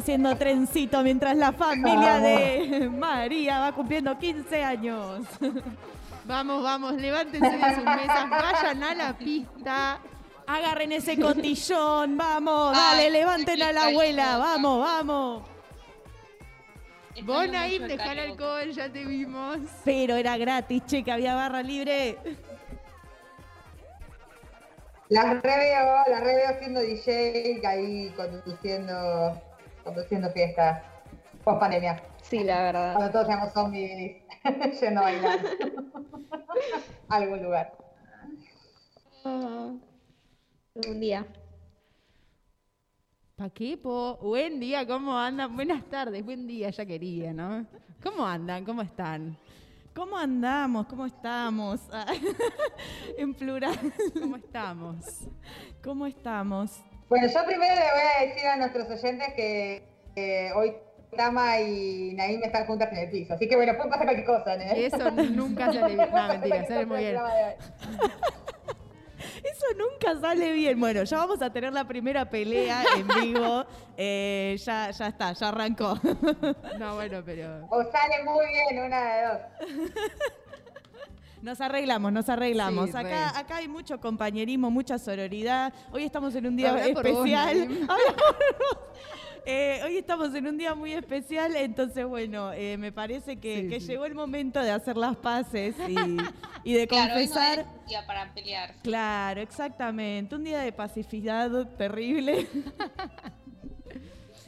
haciendo trencito mientras la familia de María va cumpliendo 15 años. Vamos, vamos, levántense de sus mesas, vayan a la pista. Agarren ese cotillón, vamos, dale, Ay, levanten a la abuela, vamos, vamos. Naim, el dejar alcohol, ya te vimos. Pero era gratis, che, que había barra libre. La reveo, la reveo siendo DJ, ahí conduciendo, conduciendo fiestas post pandemia. Sí, la verdad. Cuando todos seamos zombies yendo a bailar a algún lugar. Ah, un día. Paquepo, buen día, ¿cómo andan? Buenas tardes, buen día, ya quería, ¿no? ¿Cómo andan? ¿Cómo están? ¿Cómo andamos? ¿Cómo estamos? En plural. ¿Cómo estamos? ¿Cómo estamos? Bueno, yo primero le voy a decir a nuestros oyentes que, que hoy Tama y Naim están juntas en el piso. Así que bueno, puede pasar cualquier cosa, ¿no? Eso nunca sale bien. No, mentira, sale muy bien. Eso nunca sale bien. Bueno, ya vamos a tener la primera pelea en vivo. Eh, ya, ya está, ya arrancó. No, bueno, pero. O sale muy bien, una de dos. Nos arreglamos, nos arreglamos. Sí, acá, acá hay mucho compañerismo, mucha sororidad. Hoy estamos en un día Habla por vos, especial. Habla por. Eh, hoy estamos en un día muy especial, entonces bueno, eh, me parece que, Sí, que sí. llegó el momento de hacer las paces y, y de Claro, hoy no confesar. es un día para pelear. Claro, exactamente. Un día de pacificidad terrible,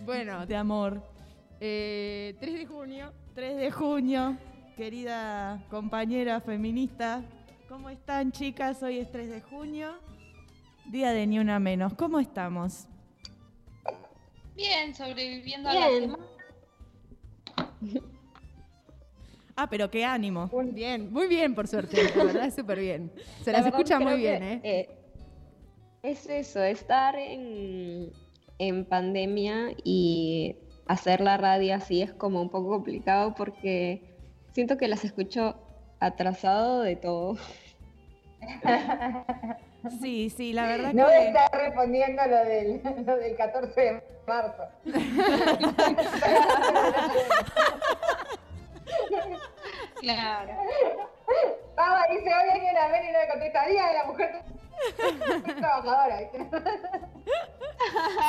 Bueno, de amor. eh, 3 de junio. 3 de junio, querida compañera feminista. ¿Cómo están, chicas? Hoy es 3 de junio, día de Ni Una Menos. ¿Cómo estamos? Bien, sobreviviendo a la semana. Ah, pero qué ánimo. Bien, muy bien, por suerte. La verdad, súper bien. Se La las escucha muy bien, que, ¿eh? eh, Es eso, estar en, en pandemia y hacer la radio así es como un poco complicado porque siento que las escucho atrasado de todo. Sí, sí, la verdad No que... estar respondiendo lo del, lo del 14 de marzo. Claro. Tama dice, hoy hay una vez y no le contestaría de la mujer trabajadora.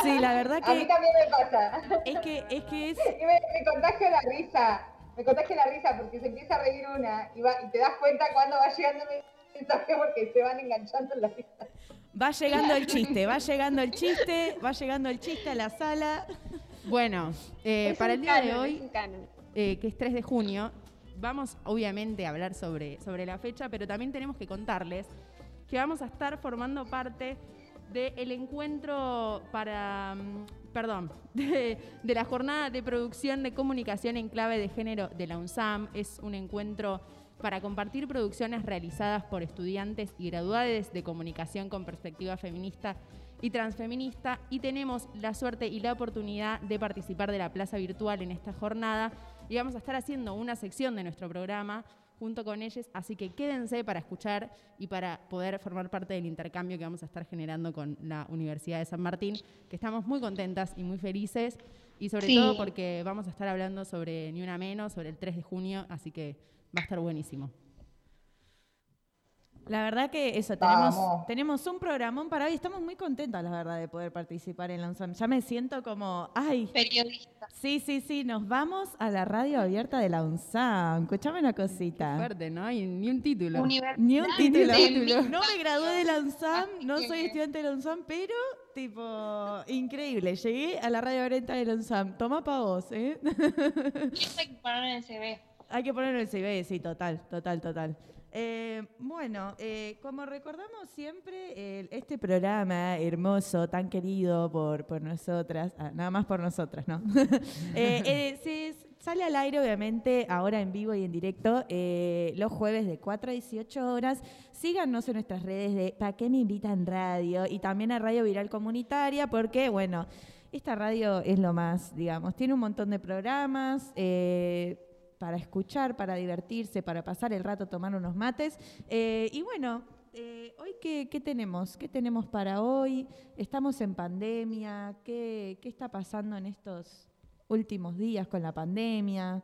Sí, la verdad A mí que también me pasa. es que es, que es Y me, me contagio la risa. Me contagio la risa porque se empieza a reír una y, va- y te das cuenta cuando va llegando el mensaje porque se van enganchando en la risa. va llegando el chiste, va llegando el chiste, va llegando el chiste a la sala. Bueno, eh, para el día de hoy, eh, que es 3 de junio, vamos obviamente a hablar sobre, sobre la fecha, pero también tenemos que contarles que vamos a estar formando parte del encuentro para, mm, perdón, de, la jornada de producción de comunicación en clave de género de la UNSAM. Es un encuentro para compartir producciones realizadas por estudiantes y graduados de comunicación con perspectiva feminista y transfeminista y tenemos la suerte y la oportunidad de participar de la plaza virtual en esta jornada y vamos a estar haciendo una sección de nuestro programa junto con ellos, así que quédense para escuchar y para poder formar parte del intercambio que vamos a estar generando con la Universidad de San Martín, que estamos muy contentas y muy felices y sobre Sí. todo porque vamos a estar hablando sobre Ni Una Menos, sobre el 3 de junio, así que va a estar buenísimo. La verdad que eso, tenemos, Vamos. tenemos un programón para hoy. Estamos muy contentas, la verdad, de poder participar en la UNSAM. Ya me siento como, ay, Periodista. sí, sí, sí, nos vamos a la radio abierta de la UNSAM. Escuchame una cosita. Fuerte, ¿no? Y ni un título. Universidad Ni un título. No me gradué de la UNSAM, no que- soy estudiante de la UNSAM, pero, tipo, increíble. Llegué a la radio abierta de la UNSAM. Toma pa' vos, ¿eh? Eso hay que poner en el CV. Hay que ponerlo en el CV, sí, total, total, total. Eh, bueno, eh, como recordamos siempre, este programa hermoso, tan querido por, por nosotras, ah, nada más por nosotras, ¿no? Eh, se sale al aire, obviamente, ahora en vivo y en directo, los jueves de 4 a 18 horas. Síganos en nuestras redes de ¿Pa qué me invitan radio? Y también a Radio Viral Comunitaria, porque, bueno, esta radio es lo más, digamos, tiene un montón de programas. eh, para escuchar, para divertirse, para pasar el rato, tomar unos mates. Eh, y bueno, eh, hoy qué, qué tenemos? ¿Qué tenemos para hoy? Estamos en pandemia. ¿Qué, qué está pasando en estos últimos días con la pandemia?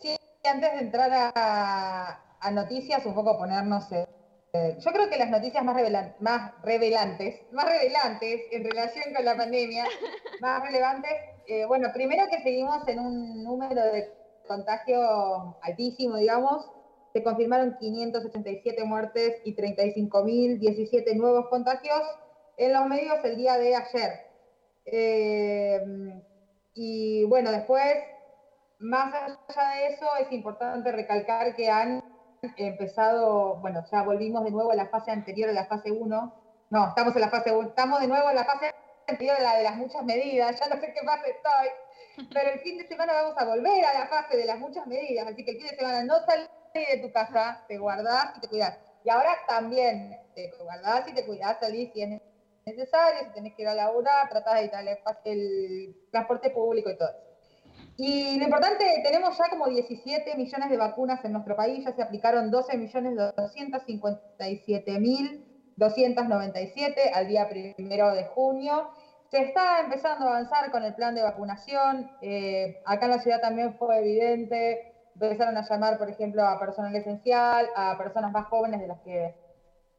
Sí, antes de entrar a, a noticias, un poco ponernos. eh, yo creo que las noticias más, revelan- más revelantes, más revelantes en relación con la pandemia, más relevantes, eh, bueno, primero que seguimos en un número de contagio altísimo, digamos. Se confirmaron 587 muertes y 35.017 nuevos contagios en los medios el día de ayer. Eh, y bueno, después más allá de eso, es importante recalcar que han empezado, bueno, ya volvimos de nuevo a la fase anterior, a la fase 1. No, estamos en la fase 1, estamos de nuevo en la fase anterior la de las muchas medidas, ya no sé qué fase estoy, pero el fin de semana vamos a volver a la fase de las muchas medidas, así que el fin de semana no salís de tu casa, te guardás y te cuidás. Y ahora también te guardás y te cuidás, salís si es necesario, si tenés que ir a laburar, tratás de evitar el, el transporte público y todo eso. Y lo importante, tenemos ya como 17 millones de vacunas en nuestro país, ya se aplicaron 12 millones 257 mil 297 al día primero de junio. Se está empezando a avanzar con el plan de vacunación. eh, acá en la ciudad también fue evidente. Empezaron a llamar, por ejemplo, a personal esencial, a personas más jóvenes de las que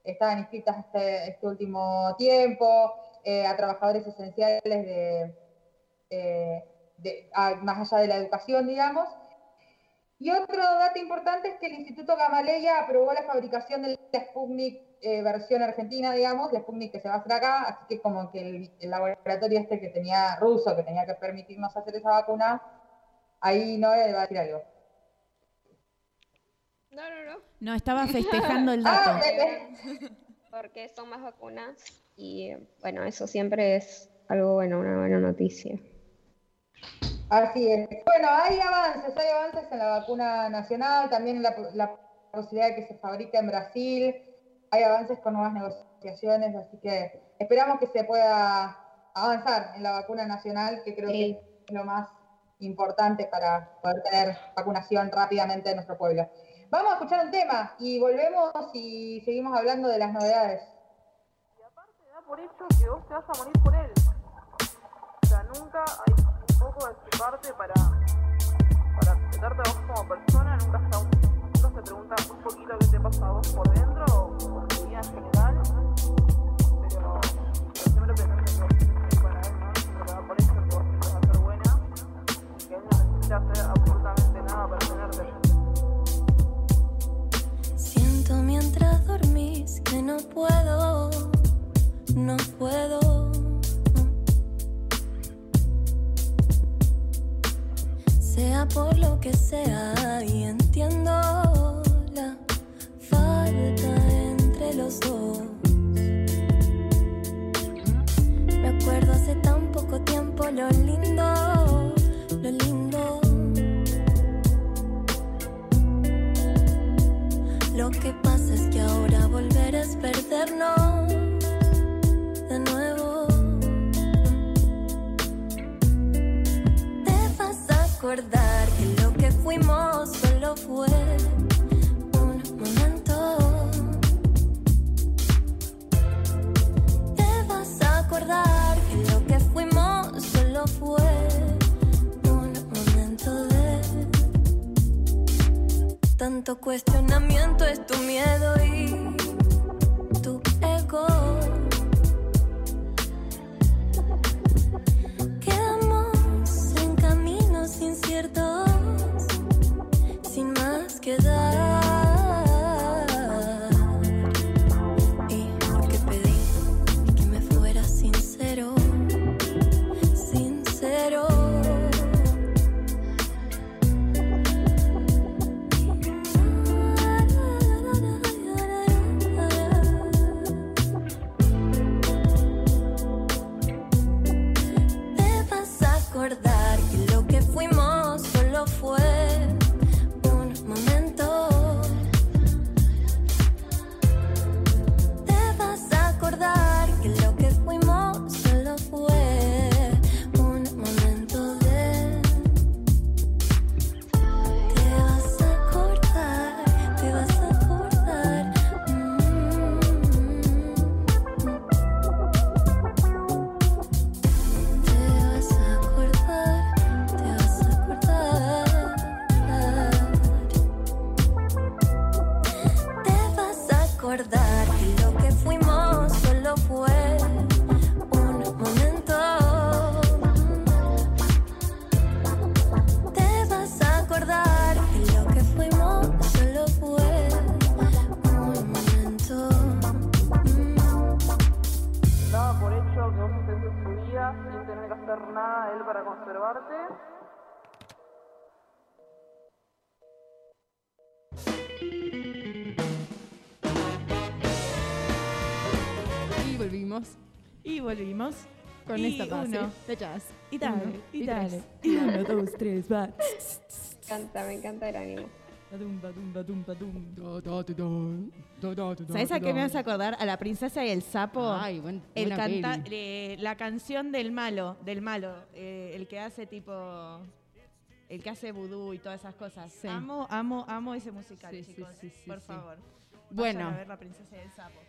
estaban inscritas este, este último tiempo, eh, a trabajadores esenciales de, eh, más allá de la educación, digamos. Y otro dato importante es que el Instituto Gamaleya aprobó la fabricación de la Sputnik eh, versión argentina, digamos, la Sputnik que se va a hacer acá, así que como que el, el laboratorio este que tenía ruso, que tenía que permitirnos hacer esa vacuna, ahí no le va a decir algo. No, no, no. No, estaba festejando el Ah, dato. ok. Porque son más vacunas y bueno, eso siempre es algo bueno, una buena noticia. Así es. Bueno, hay avances, hay avances en la vacuna nacional, también en la, la posibilidad de que se fabrique en Brasil, hay avances con nuevas negociaciones, así que esperamos que se pueda avanzar en la vacuna nacional, que creo Sí. que es lo más importante para poder tener vacunación rápidamente en nuestro pueblo. Vamos a escuchar un tema y volvemos y seguimos hablando de las novedades. Y aparte da por hecho que vos te vas a morir con él. O sea, nunca hay poco de tu parte para, para a vos como persona, nunca, un- nunca se pregunta un poquito qué te pasa a vos por dentro o por tu vida en general. Pero, pero siempre pensando que ir para él, ¿no? Siempre te da por hecho que vos siempre vas a ser buena que él no necesita hacer absolutamente nada para tenerte. Siento mientras dormís que no puedo, no puedo. Por lo que sea, y entiendo la falta entre los dos. Me acuerdo hace tan poco tiempo lo lindo, lo lindo. Lo que pasa es que ahora volver es perdernos de nuevo. Te vas a acordar cuestionamiento es tu miedo y hacer nada él para conservarte. Y volvimos Y volvimos. con Y esta base uno. de jazz. Y dale, Uno, y, y dale. Y uno, dos, tres, va. Me encanta, me encanta el ánimo. ¿Sabes a qué me vas a acordar? A la princesa y el sapo. Ay, buen, el canta eh, la canción del malo, del malo, eh, el que hace tipo, el que hace vudú y todas esas cosas. Sí. Amo, amo, amo ese musical, Sí, sí, chicos. sí, sí, por sí. favor. Bueno. Vayan a ver la princesa y el sapo.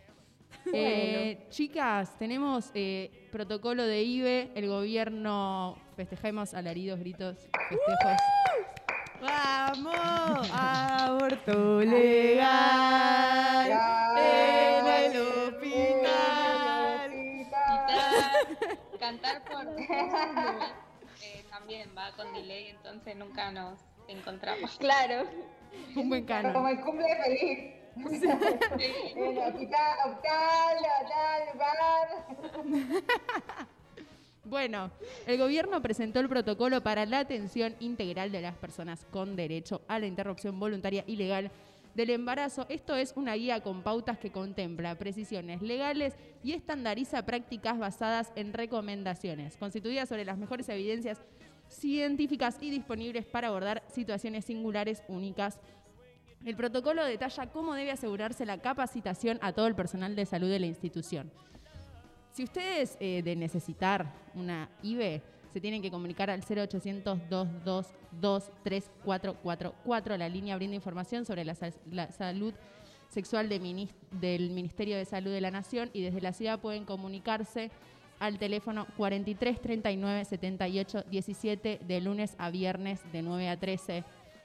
Eh, chicas, tenemos eh, protocolo de IBE, el gobierno, festejemos alaridos, gritos, festejos. ¡Vamos! ¡Aborto legal! En el hospital. Quitar, cantar por eh, también va con delay, entonces nunca nos encontramos. Claro. Un buen Como canon. el cumple feliz. En el hospital, hospital, hospital, bar. Bueno, el gobierno presentó el protocolo para la atención integral de las personas con derecho a la interrupción voluntaria y legal del embarazo. Esto es una guía con pautas que contempla precisiones legales y estandariza prácticas basadas en recomendaciones, constituidas sobre las mejores evidencias científicas y disponibles para abordar situaciones singulares únicas. El protocolo detalla cómo debe asegurarse la capacitación a todo el personal de salud de la institución. Si ustedes eh, de necesitar una IBE, se tienen que comunicar al 0800-222-3444. La línea brinda información sobre la, sal- la salud sexual del Ministerio de Salud de la Nación y desde la ciudad pueden comunicarse al teléfono 43 39 78 17 de lunes a viernes de 9 a 13.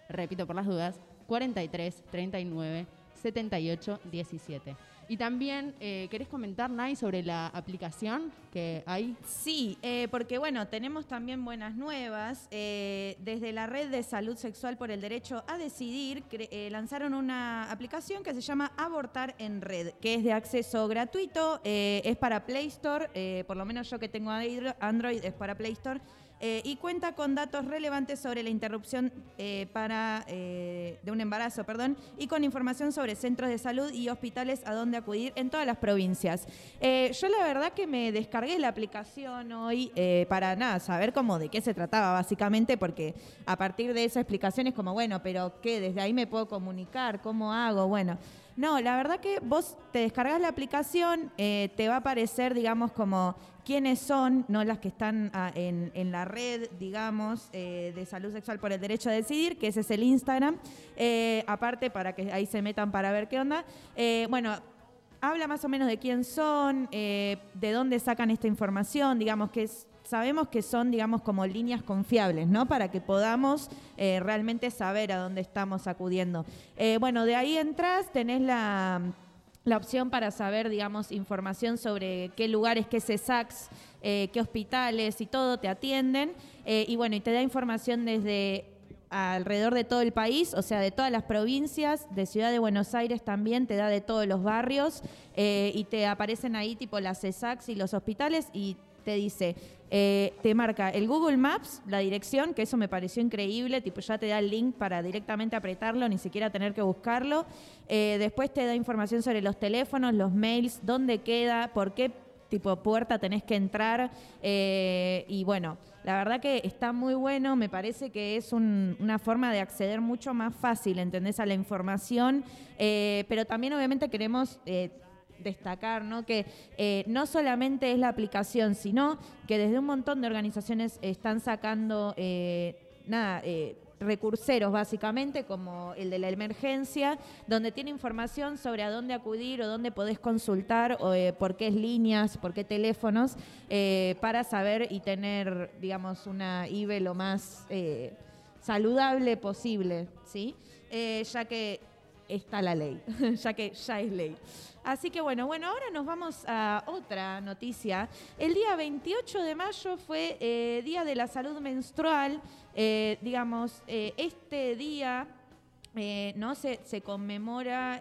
Repito por las dudas, 43 39 78 17. Y también, eh, ¿querés comentar, Nay, sobre la aplicación que hay? Sí, eh, porque bueno, tenemos también buenas nuevas. Eh, desde la Red de Salud Sexual por el Derecho a Decidir eh, lanzaron una aplicación que se llama Abortar en Red, que es de acceso gratuito, es para Play Store, por lo menos yo que tengo Andro- Android es para Play Store. Eh, y cuenta con datos relevantes sobre la interrupción eh, para, eh, de un embarazo perdón, y con información sobre centros de salud y hospitales a donde acudir en todas las provincias. Yo la verdad que me descargué la aplicación hoy para nada, saber cómo de qué se trataba básicamente, porque a partir de esa explicación es como, bueno, pero ¿qué? Desde ahí me puedo comunicar, ¿cómo hago? Bueno. No, la verdad que vos te descargas la aplicación, te va a aparecer, digamos, como quiénes son, no las que están ah, en, en la red, digamos, eh, de salud sexual por el derecho a decidir, que ese es el Instagram. Eh, aparte, para que ahí se metan para ver qué onda. Eh, bueno, habla más o menos de quién son, de dónde sacan esta información, digamos que sabemos que son, digamos, como líneas confiables, ¿no? Para que podamos realmente saber a dónde estamos acudiendo. Bueno, de ahí entras, tenés la, la opción para saber, digamos, información sobre qué lugares, qué CESACs, eh, qué hospitales y todo te atienden. Eh, y bueno, y te da información desde alrededor de todo el país, o sea, de todas las provincias, de Ciudad de Buenos Aires también, te da de todos los barrios eh, y te aparecen ahí tipo las CESACs y los hospitales y te dice, eh, te marca el Google Maps, la dirección, que eso me pareció increíble, tipo ya te da el link para directamente apretarlo, ni siquiera tener que buscarlo. Eh, después te da información sobre los teléfonos, los mails, dónde queda, por qué tipo puerta tenés que entrar. eh, y bueno, la verdad que está muy bueno, me parece que es un- una forma de acceder mucho más fácil, ¿entendés? A la información, pero también obviamente queremos... destacar ¿no? que eh, no solamente es la aplicación, sino que desde un montón de organizaciones están sacando eh, nada, eh, recurseros básicamente, como el de la emergencia, donde tiene información sobre a dónde acudir o dónde podés consultar, o, eh, por qué líneas, por qué teléfonos, eh, para saber y tener, digamos, una IBE lo más saludable posible, ¿sí? Ya que está la ley, ya que ya es ley. Así que bueno, bueno, ahora nos vamos a otra noticia. El día 28 de mayo fue eh, Día de la Salud Menstrual. Eh, digamos, eh, este día no se, se conmemora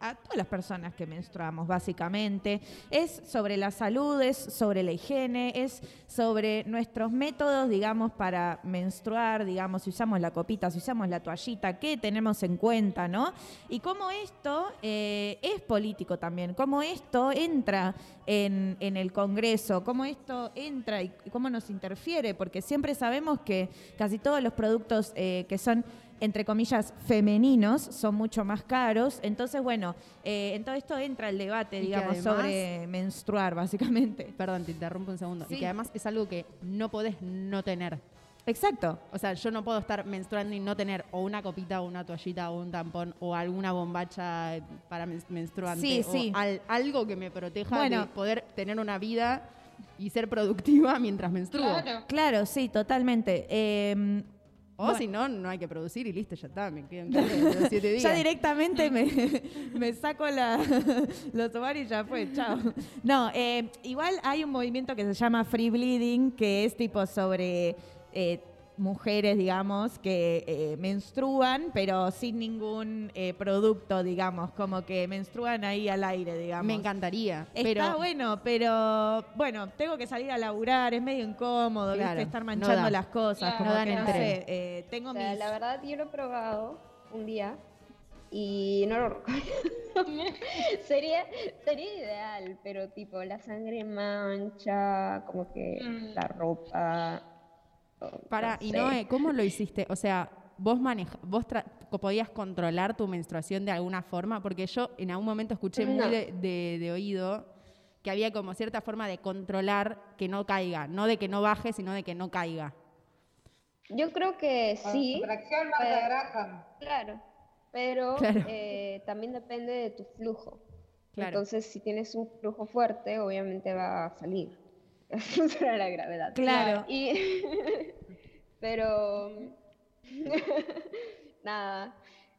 a todas las personas que menstruamos, básicamente. Es sobre la salud, es sobre la higiene, es sobre nuestros métodos, digamos, para menstruar, digamos, si usamos la copita, si usamos la toallita, qué tenemos en cuenta, ¿no? Y cómo esto eh, es político también, cómo esto entra en, el Congreso, cómo esto entra y cómo nos interfiere, porque siempre sabemos que casi todos los productos eh, que son entre comillas, femeninos son mucho más caros. Entonces, bueno, eh, en todo esto entra el debate, Y digamos, además- sobre menstruar, básicamente. Perdón, te interrumpo un segundo. Sí. Y que además es algo que no podés no tener. Exacto. O sea, yo no puedo estar menstruando y no tener o una copita o una toallita o un tampón o alguna bombacha para men- menstruante. Sí, o sí. al- algo que me proteja Bueno. de poder tener una vida y ser productiva mientras menstruo. Claro. Claro, sí, totalmente. Eh, O Bueno. si no, no hay que producir y listo, ya está, me siete días. ya directamente me, me saco la, los ovarios y ya fue, chao. No, eh, igual hay un movimiento que se llama Free Bleeding, que es tipo sobre eh, mujeres, digamos, que eh, menstruan, pero sin ningún eh, producto, digamos, como que menstruan ahí al aire, digamos. Me encantaría. Está pero bueno, pero bueno, tengo que salir a laburar, es medio incómodo, ¿viste? Estar manchando las cosas, Claro. como No dan que no entre. sé, eh, tengo O sea, mis... la verdad yo lo he probado un día y no lo sería, sería ideal, pero tipo la sangre mancha, como que Mm. la ropa. Para, no y sé. Noé, ¿cómo lo hiciste? O sea, vos maneja, vos tra- podías controlar tu menstruación de alguna forma, porque yo en algún momento escuché muy de, de- de oído que había como cierta forma de controlar que no caiga, no de que no baje, sino de que no caiga. Yo creo que sí, Fracción Marta pero- claro, pero Claro. eh, también depende de tu flujo. Claro. Entonces, si tienes un flujo fuerte, obviamente va a salir. Funciona la gravedad. Claro. Y, pero, nada.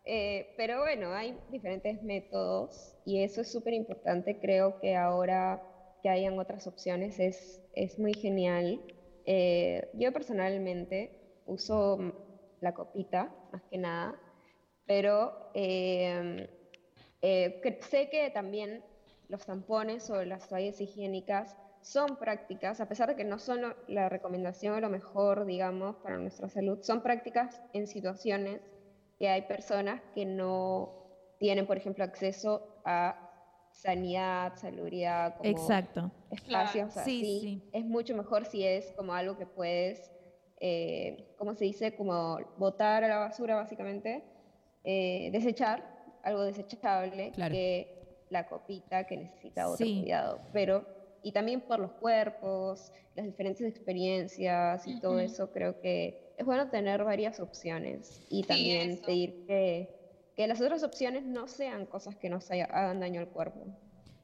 Eh, pero bueno, hay diferentes métodos y eso es súper importante. Creo que ahora que hayan otras opciones es, es muy genial. Eh, yo personalmente uso la copita, más que nada, pero eh, eh, que- sé que también los tampones o las toallas higiénicas son prácticas, a pesar de que no son lo- la recomendación o lo mejor, digamos, para nuestra salud, son prácticas en situaciones que hay personas que no tienen, por ejemplo, acceso a sanidad, salubridad, como Exacto. espacios Claro. Sí, así. sí. Es mucho mejor si es como algo que puedes, eh, ¿cómo se dice? Como botar a la basura, básicamente, eh, desechar, algo desechable, Claro. que la copita que necesita otro Sí. cuidado. Pero, y también por los cuerpos, las diferentes experiencias y todo eso, creo que es bueno tener varias opciones y Sí, también eso. pedir que, que las otras opciones no sean cosas que nos hagan daño al cuerpo.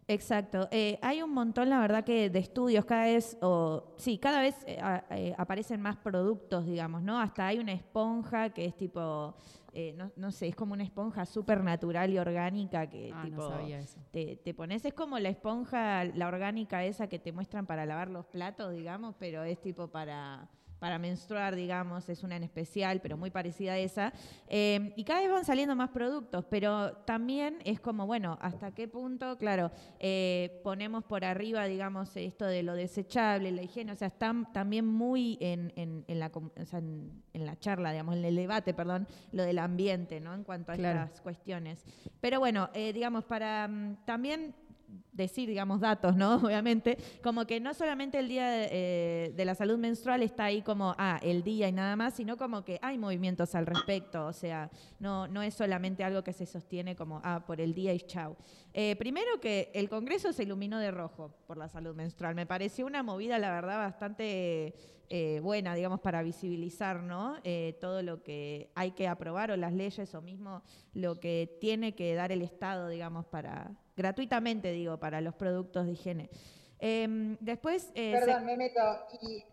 Exacto. Eh, hay un montón, la verdad, que de estudios cada vez, o sí, cada vez eh, eh, aparecen más productos, digamos, ¿no? Hasta hay una esponja que es tipo, eh, no, no sé, es como una esponja súper natural y orgánica que Ah, tipo no sabía eso. te, te pones, es como la esponja, la orgánica esa que te muestran para lavar los platos, digamos, pero es tipo para para menstruar, digamos, es una en especial, pero muy parecida a esa. Eh, y cada vez van saliendo más productos, pero también es como, bueno, ¿hasta qué punto, claro, eh, ponemos por arriba, digamos, esto de lo desechable, la higiene? O sea, están también muy en, en- en la, o sea, en, en la charla, digamos, en el debate, perdón, lo del ambiente, ¿no? En cuanto a Claro. estas cuestiones. Pero bueno, eh, digamos, para mm, también decir, digamos, datos, ¿no? Obviamente, como que no solamente el Día de, eh, de la Salud Menstrual está ahí como, ah, el día y nada más, sino como que hay movimientos al respecto, o sea, no, no es solamente algo que se sostiene como, ah, por el día y chau. Eh, primero que el Congreso se iluminó de rojo por la salud menstrual, me pareció una movida, la verdad, bastante eh, buena, digamos, para visibilizar, ¿no? Todo lo que hay que aprobar o las leyes o mismo lo que tiene que dar el Estado, digamos, para gratuitamente, digo, para los productos de higiene. Em, después, eh, se- Perdón, me meto. Y,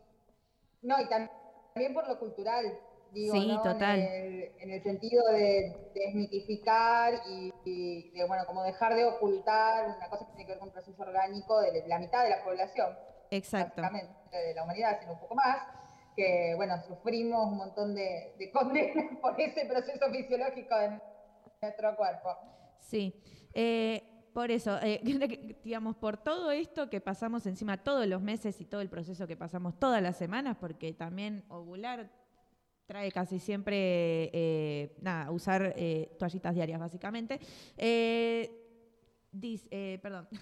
no, y tam- también por lo cultural. digo, Sí, ¿no? total. En el, en el sentido de desmitificar y, y de, bueno, como dejar de ocultar una cosa que tiene que ver con un proceso orgánico de la mitad de la población, Exacto. de la humanidad, sino un poco más, que, bueno, sufrimos un montón de, de condenas por ese proceso fisiológico de nuestro cuerpo. Sí. Eh, por eso, eh, digamos, por todo esto que pasamos encima todos los meses y todo el proceso que pasamos todas las semanas, porque también ovular trae casi siempre, eh, nada, usar eh, toallitas diarias básicamente. Eh, perdón.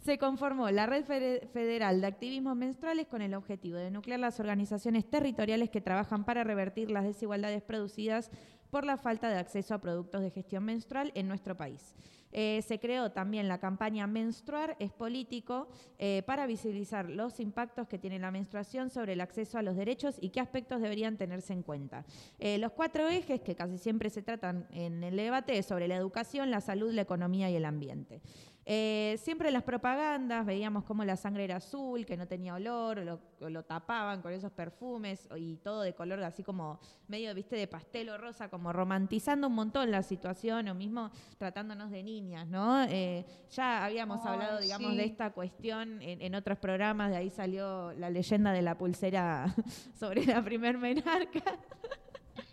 Se conformó la Red Fede- Federal de Activismos Menstruales con el objetivo de nuclear las organizaciones territoriales que trabajan para revertir las desigualdades producidas por la falta de acceso a productos de gestión menstrual en nuestro país. Eh, se creó también la campaña Menstruar es político eh, para visibilizar los impactos que tiene la menstruación sobre el acceso a los derechos y qué aspectos deberían tenerse en cuenta. Eh, los cuatro ejes que casi siempre se tratan en el debate sobre la educación, la salud, la economía y el ambiente. Eh, siempre las propagandas veíamos como la sangre era azul, que no tenía olor, o lo, lo tapaban con esos perfumes y todo de color así como medio, viste, de pastel o rosa, como romantizando un montón la situación o mismo tratándonos de niñas, ¿no? Eh, ya habíamos hablado, digamos, sí. de esta cuestión en, en otros programas, de ahí salió la leyenda de la pulsera sobre la primer menarca.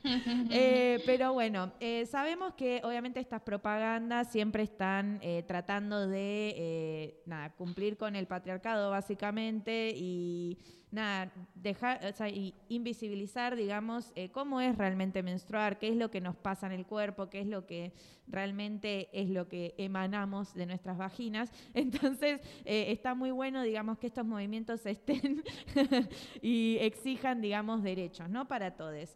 Eh, pero bueno, eh, sabemos que obviamente estas propagandas siempre están eh, tratando de nada, cumplir con el patriarcado básicamente y nada, dejar, o sea, invisibilizar, digamos, cómo es realmente menstruar, qué es lo que nos pasa en el cuerpo, qué es lo que realmente es lo que emanamos de nuestras vaginas. Entonces, está muy bueno, digamos, que estos movimientos estén y exijan, digamos, derechos, ¿no? Para todos.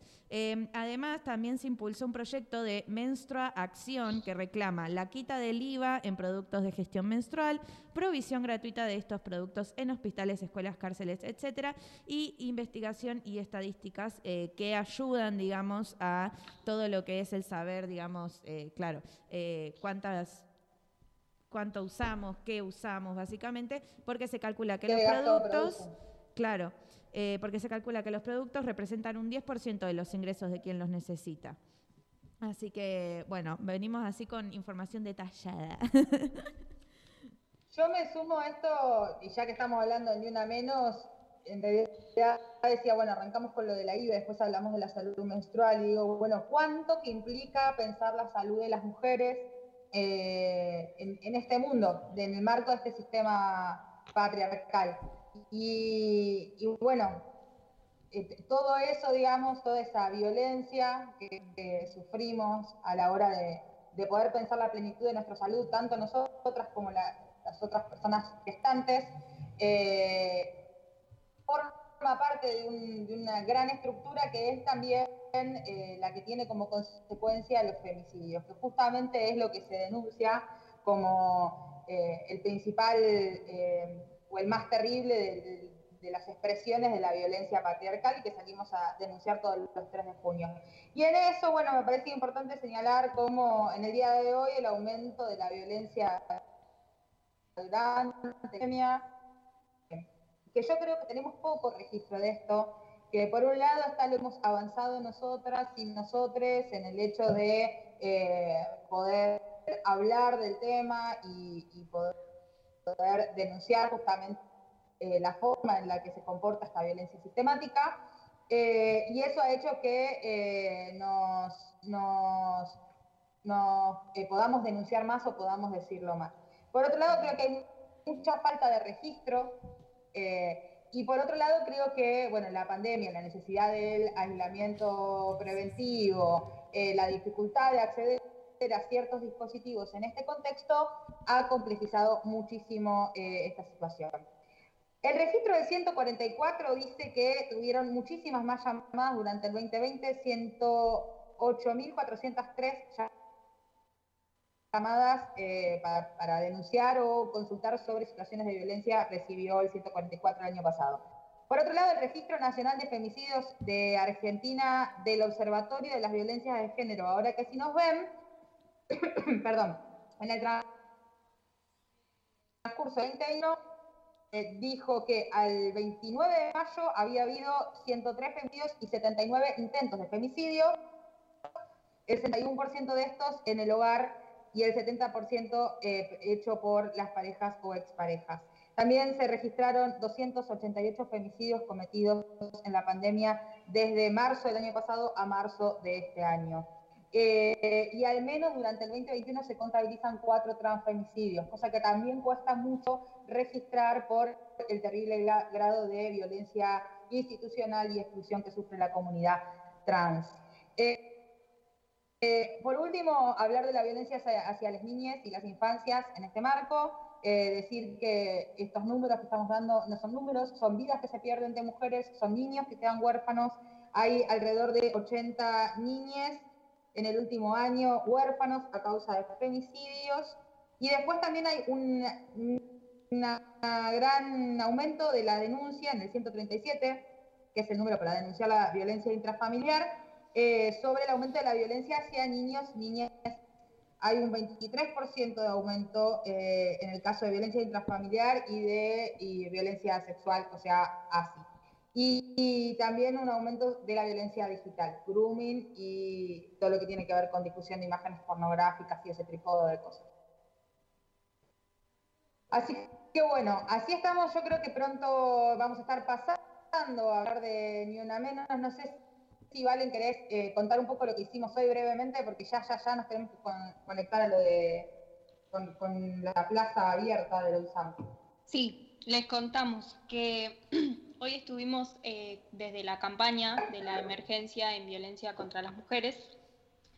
Además, también se impulsó un proyecto de Menstrua Acción que reclama la quita del IVA en productos de gestión menstrual, provisión gratuita de estos productos en hospitales, escuelas, cárceles, etcétera, y investigación y estadísticas eh, que ayudan, digamos, a todo lo que es el saber, digamos, eh, claro, eh, cuántas cuánto usamos, qué usamos, básicamente, porque se calcula que ¿Qué los productos, claro, eh, porque se calcula que los productos representan un 10% de los ingresos de quien los necesita. Así que, bueno, venimos así con información detallada. Yo me sumo a esto, y ya que estamos hablando de una menos, en realidad decía, bueno, arrancamos con lo de la IVA, después hablamos de la salud menstrual, y digo, bueno, ¿cuánto que implica pensar la salud de las mujeres eh, en, este mundo, en el marco de este sistema patriarcal? Y, bueno, eh, todo eso, digamos, toda esa violencia que, sufrimos a la hora de, de poder pensar la plenitud de nuestra salud, tanto nosotras como la- las otras personas gestantes, eh, forma parte de, un- de una gran estructura que es también eh, la que tiene como consecuencia los femicidios, que justamente es lo que se denuncia como el principal eh, el más terrible de, las expresiones de la violencia patriarcal y que salimos a denunciar todos los 3 de junio. Y en eso, bueno, me parece importante señalar cómo en el día de hoy el aumento de la violencia durante que yo creo que tenemos poco registro de esto, que por un lado está lo hemos avanzado nosotras y nosotros en el hecho de eh, poder hablar del tema y, y poder, poder denunciar justamente eh, la forma en la que se comporta esta violencia sistemática. eh, y eso ha hecho que eh, nos, nos, nos podamos denunciar más o podamos decirlo más. Por otro lado, creo que hay mucha falta de registro. y por otro lado, creo que bueno, la pandemia, la necesidad del aislamiento preventivo, la dificultad de acceder a ciertos dispositivos en este contexto ha complejizado muchísimo eh, esta situación. El registro de 144 dice que tuvieron muchísimas más llamadas durante el 2020, 108.403 llamadas eh, para, para denunciar o consultar sobre situaciones de violencia recibió el 144 el año pasado. Por otro lado, el Registro Nacional de Femicidios de Argentina del Observatorio de las Violencias de Género, ahora que si nos ven, perdón, en el transcurso 21, eh, dijo que al 29 de mayo había habido 103 femicidios y 79 intentos de femicidio, el 61% de estos en el hogar y el 70% eh, hecho por las parejas o exparejas. También se registraron 288 femicidios cometidos en la pandemia desde marzo del año pasado a marzo de este año. Eh, y al menos durante el 2021 se contabilizan cuatro transfemicidios, cosa que también cuesta mucho registrar por el terrible grado de violencia institucional y exclusión que sufre la comunidad trans. Eh, eh, por último, hablar de la violencia hacia, las niñas y las infancias en este marco. decir que estos números que estamos dando no son números, son vidas que se pierden de mujeres, son niños que quedan huérfanos. Hay alrededor de 80 niñas en el último año huérfanos a causa de femicidios. Y después también hay un gran aumento de la denuncia en el 137, que es el número para denunciar la violencia intrafamiliar, eh, sobre el aumento de la violencia hacia niños, niñas. Hay un 23% de aumento eh, en el caso de violencia intrafamiliar y de violencia sexual, o sea, así. Y, también un aumento de la violencia digital, grooming y todo lo que tiene que ver con difusión de imágenes pornográficas y ese tipo de cosas. Así que bueno, así estamos. Yo creo que pronto vamos a estar pasando a hablar de Ni Una Menos. No sé si Valen querés eh, contar un poco lo que hicimos hoy brevemente, porque ya, ya, ya nos tenemos que conectar a lo de con, la plaza abierta de los Sí, les contamos que Hoy estuvimos eh, desde la campaña de la emergencia en violencia contra las mujeres.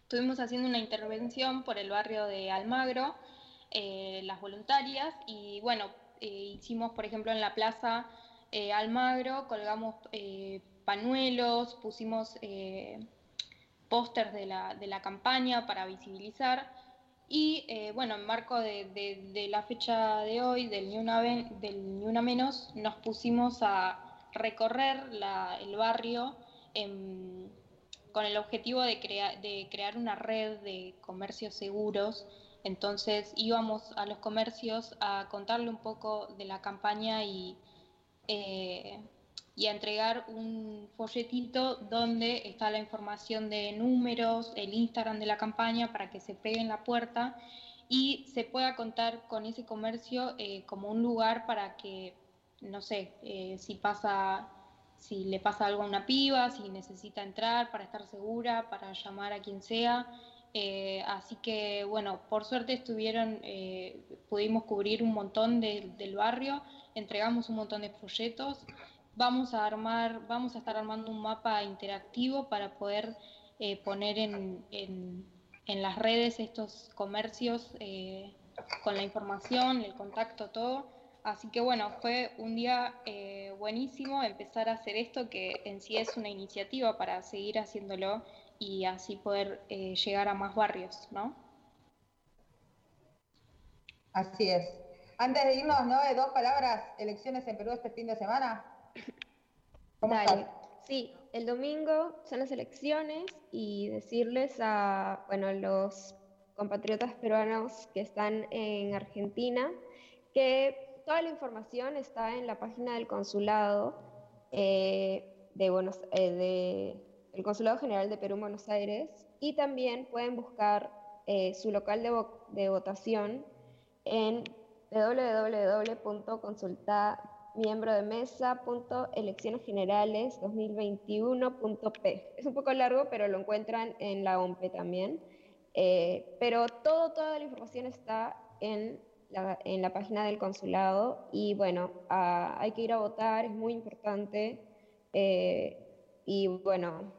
Estuvimos haciendo una intervención por el barrio de Almagro, eh, las voluntarias, y bueno, eh, hicimos, por ejemplo, en la plaza Almagro, colgamos pañuelos, pusimos pósters de la, de la campaña para visibilizar. Y bueno, en marco de, la fecha de hoy, del Ni Una, del Ni Una Menos, nos pusimos a recorrer el barrio con el objetivo de, de crear una red de comercios seguros. Entonces íbamos a los comercios a contarle un poco de la campaña y eh, y a entregar un folletito donde está la información de números, el Instagram de la campaña para que se pegue en la puerta y se pueda contar con ese comercio eh, como un lugar para que, no sé, eh, si pasa, si le pasa algo a una piba, si necesita entrar para estar segura, para llamar a quien sea. Eh, así que bueno, por suerte estuvieron, pudimos cubrir un montón del barrio, entregamos un montón de folletos vamos a armar, vamos a estar armando un mapa interactivo para poder eh, poner en, en, las redes estos comercios eh, con la información, el contacto, todo. Así que bueno, fue un día eh, buenísimo empezar a hacer esto, que en sí es una iniciativa para seguir haciéndolo y así poder llegar a más barrios, ¿no? Así es. Antes de irnos, ¿no? De dos palabras, elecciones en Perú este fin de semana. Dale. Sí, el domingo son las elecciones y decirles a bueno, los compatriotas peruanos que están en Argentina que toda la información está en la página del consulado eh, de Buenos eh, de, el Consulado General de Perú en Buenos Aires y también pueden buscar eh, su local de, votación en www.consulta miembro de mesa.eleccionesgenerales2021.p. Es un poco largo, pero lo encuentran en la OMP también. Pero toda la información está en la, en la página del consulado y bueno, hay que ir a votar, es muy importante. Eh, y bueno,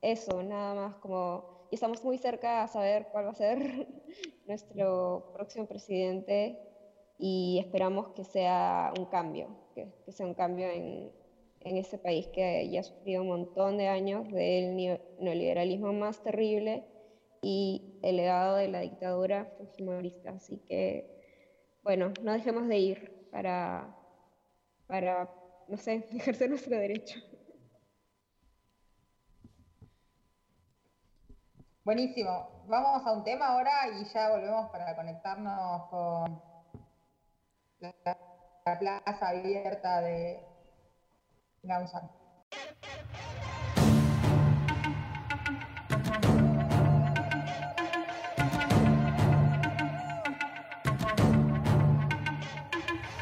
eso, nada más como... Y estamos muy cerca a saber cuál va a ser nuestro próximo presidente y esperamos que sea un cambio, que, sea un cambio en, en, ese país que ya ha sufrido un montón de años del neoliberalismo más terrible y el legado de la dictadura fujimorista. Así que, bueno, no dejemos de ir para, para no sé, ejercer nuestro derecho. Buenísimo. Vamos a un tema ahora y ya volvemos para conectarnos con la plaza abierta de Gauzán.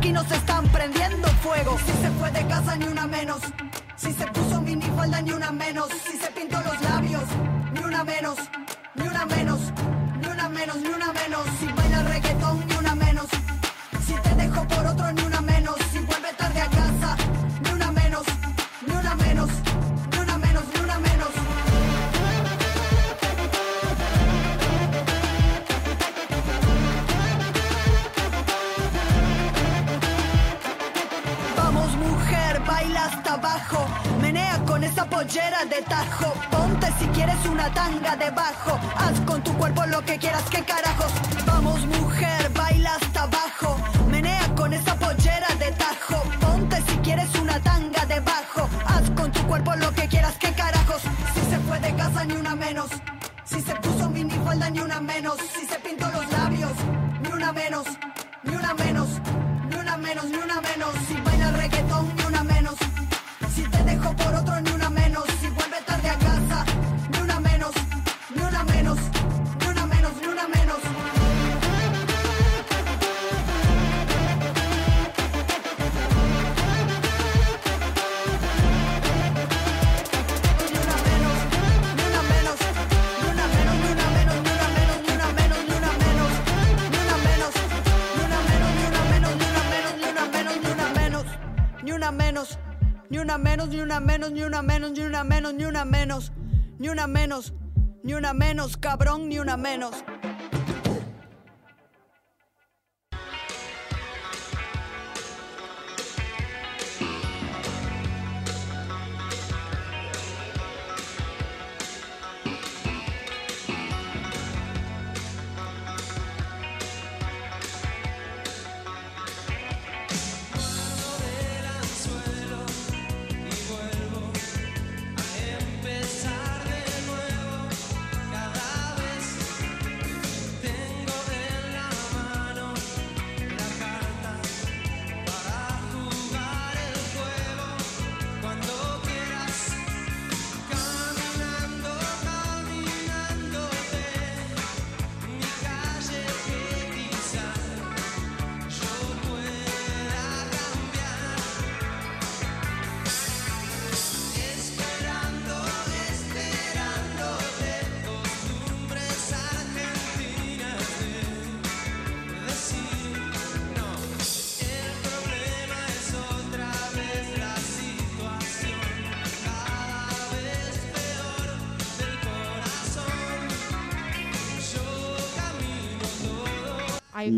Aquí nos están prendiendo fuego. Si se fue de casa, ni una menos. Si se puso minifalda, ni una menos. Si se pintó los labios, ni una menos. Ni una menos. Ni una menos, ni una menos. Si baila reggaetón, pollera de tajo, ponte si quieres una tanga debajo, haz con tu cuerpo lo que quieras, que carajos. Menos, ni una menos, ni una menos, ni una menos, ni una menos, ni una menos, cabrón, ni una menos.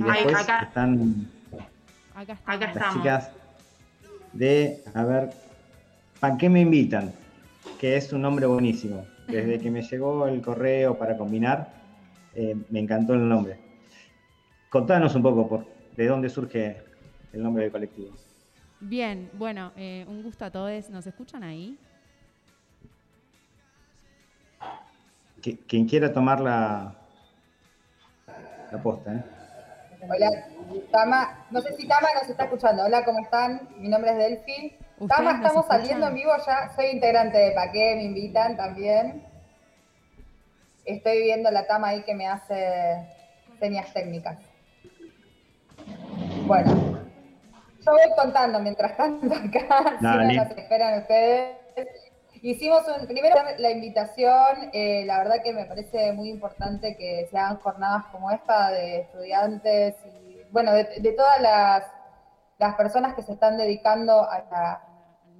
Y ahí- después acá, están acá estamos. las chicas de, a ver, ¿para qué me invitan? Que es un nombre buenísimo. Desde que me llegó el correo para combinar, eh, me encantó el nombre. Contanos un poco por, de dónde surge el nombre del colectivo. Bien, bueno, eh, un gusto a todos. ¿Nos escuchan ahí? Que- quien quiera tomar la, la posta, ¿eh? Hola, Tama. No sé si Tama nos está escuchando. Hola, ¿cómo están? Mi nombre es Delphi. ¿Ustedes Tama, estamos saliendo en vivo ya. Soy integrante de Paqué, me invitan también. Estoy viendo la Tama ahí que me hace señas técnicas. Bueno, yo voy contando mientras tanto acá, si no nos esperan ustedes. Hicimos un, primero la invitación, eh, la verdad que me parece muy importante que se hagan jornadas como esta de estudiantes y, bueno, de, todas las, las personas que se están dedicando a la,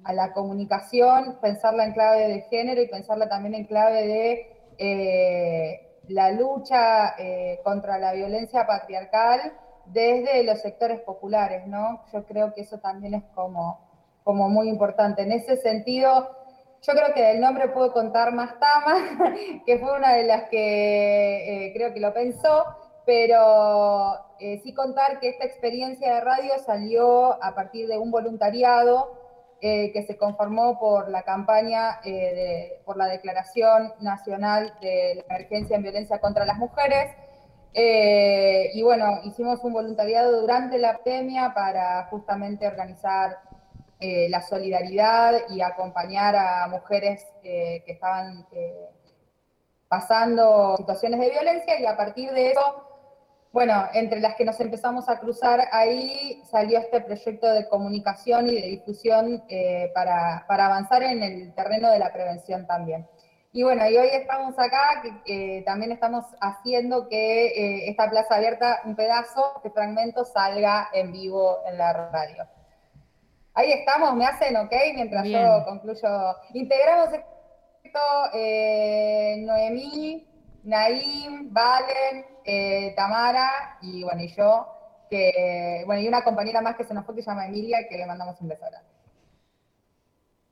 a la comunicación, pensarla en clave de género y pensarla también en clave de eh, la lucha eh, contra la violencia patriarcal desde los sectores populares, ¿no? Yo creo que eso también es como como muy importante. En ese sentido, yo creo que del nombre puedo contar más Tama, que fue una de las que eh, creo que lo pensó, pero eh, sí contar que esta experiencia de radio salió a partir de un voluntariado eh, que se conformó por la campaña, por la Declaración Nacional de la Emergencia en Violencia contra las Mujeres. y bueno, hicimos un voluntariado durante la pandemia para justamente organizar eh, la solidaridad y acompañar a mujeres eh, que estaban eh, pasando situaciones de violencia y a partir de eso, bueno, entre las que nos empezamos a cruzar ahí salió este proyecto de comunicación y de difusión para, para, avanzar en el terreno de la prevención también. Y bueno, y hoy estamos acá, que también estamos haciendo que esta plaza abierta, un pedazo, este fragmento salga en vivo en la radio. Ahí estamos, me hacen ok mientras yo concluyo. Integramos esto eh, Noemí, Naim, Valen, eh, Tamara y bueno, y yo, que, bueno, y una compañera más que se nos fue que se llama Emilia, que le mandamos un beso grande.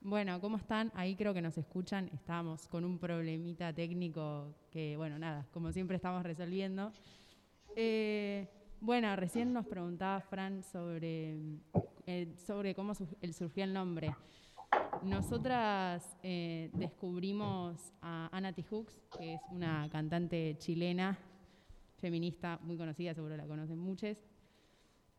Bueno, ¿cómo están? Ahí creo que nos escuchan. Estamos con un problemita técnico que, bueno, nada, como siempre estamos resolviendo. Eh, bueno, recién nos preguntaba Fran sobre eh, sobre cómo surgió el nombre. Nosotras eh, descubrimos a Ana Hooks, que es una cantante chilena, feminista muy conocida, seguro la conocen muchos.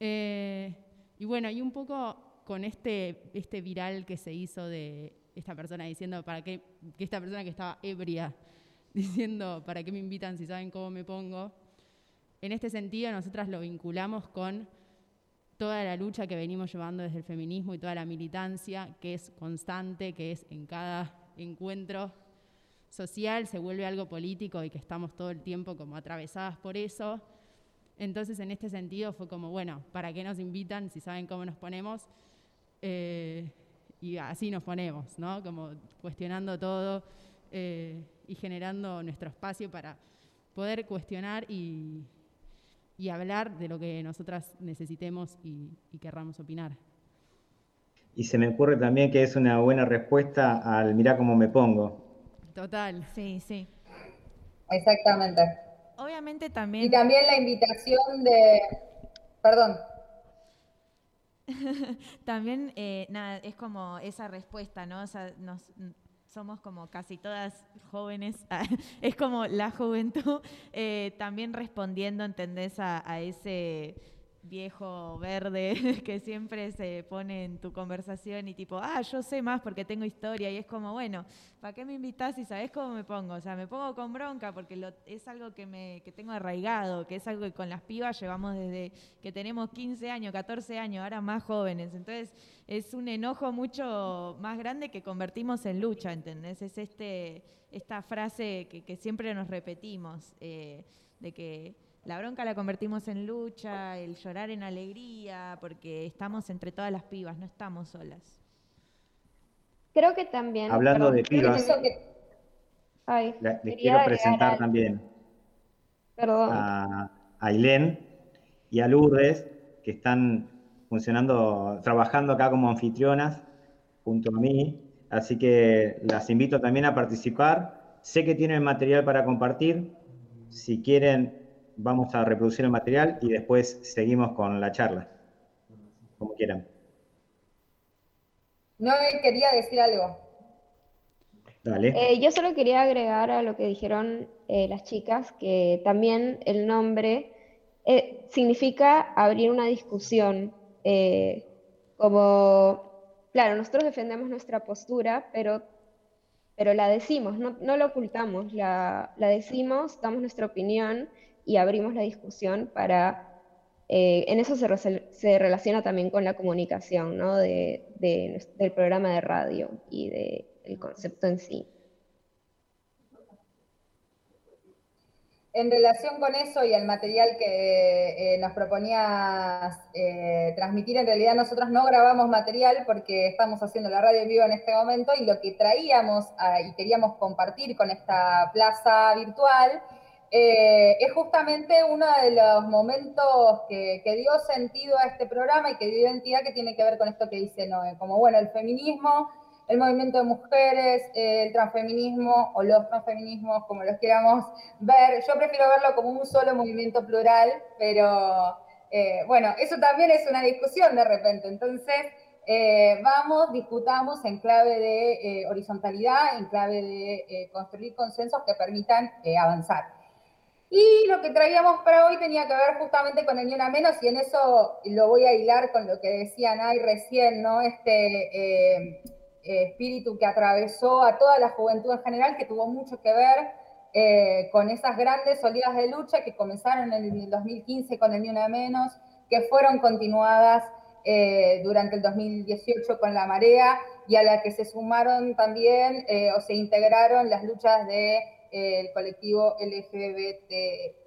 Eh, y bueno, y un poco con este, este viral que se hizo de esta persona diciendo, ¿para qué? Que esta persona que estaba ebria, diciendo, ¿para qué me invitan si saben cómo me pongo? En este sentido, nosotras lo vinculamos con toda la lucha que venimos llevando desde el feminismo y toda la militancia, que es constante, que es en cada encuentro social, se vuelve algo político y que estamos todo el tiempo como atravesadas por eso. Entonces, en este sentido fue como, bueno, ¿para qué nos invitan si saben cómo nos ponemos? Eh, y así nos ponemos, ¿no? Como cuestionando todo eh, y generando nuestro espacio para poder cuestionar y, y hablar de lo que nosotras necesitemos y, querramos opinar. Y se me ocurre también que es una buena respuesta al mirá cómo me pongo. Total. Sí, sí. Exactamente. Obviamente también. Y también la invitación de. Perdón. también, eh, nada, es como esa respuesta, ¿no? O sea, nos, somos como casi todas jóvenes, es como la juventud, eh, también respondiendo, ¿entendés? a ese viejo verde que siempre se pone en tu conversación y tipo, ah, yo sé más porque tengo historia y es como, bueno, ¿para qué me invitas y sabes cómo me pongo? O sea, me pongo con bronca porque es algo que, me, que tengo arraigado, que es algo que con las pibas llevamos desde que tenemos 15 años, 14 años, ahora más jóvenes. Entonces es un enojo mucho más grande que convertimos en lucha, ¿entendés? Es este, esta frase que, siempre nos repetimos, eh, de que la bronca la convertimos en lucha, el llorar en alegría, porque estamos entre todas las pibas, no estamos solas. Creo que también. Hablando de pibas, les quiero presentar también a Ailén y a Lourdes, que están funcionando, trabajando acá como anfitrionas junto a mí. Así que las invito también a participar. Sé que tienen material para compartir. Si quieren vamos a reproducir el material y después seguimos con la charla, como quieran. No quería decir algo. Dale. Eh, yo solo quería agregar a lo que dijeron eh, las chicas, que también el nombre eh, significa abrir una discusión, como, claro, nosotros defendemos nuestra postura, pero, pero la decimos, no, no lo ocultamos, la, la decimos, damos nuestra opinión y abrimos la discusión para... Eh, en eso se, relaciona también con la comunicación ¿no? de, del programa de radio y del concepto en sí. En relación con eso y el material que eh, nos proponías eh, transmitir, en realidad nosotros no grabamos material porque estamos haciendo la radio en vivo en este momento y lo que traíamos y queríamos compartir con esta plaza virtual eh, es justamente uno de los momentos que, dio sentido a este programa y que dio identidad que tiene que ver con esto que dice Noé, como bueno, el feminismo, el movimiento de mujeres, el transfeminismo o los transfeminismos, como los queramos ver. Yo prefiero verlo como un solo movimiento plural, pero eh, bueno, eso también es una discusión de repente. Entonces, eh, vamos, discutamos en clave de horizontalidad, en clave de construir consensos que permitan avanzar. Y lo que traíamos para hoy tenía que ver justamente con el ni una menos, y en eso lo voy a hilar con lo que decía Nay recién, ¿no? Este espíritu que atravesó a toda la juventud en general, que tuvo mucho que ver con esas grandes oleadas de lucha que comenzaron en el 2015 con el Ni Una Menos, que fueron continuadas eh, durante el 2018 con la marea y a la que se sumaron también eh, o se integraron las luchas de, eh, colectivo LGBTQ.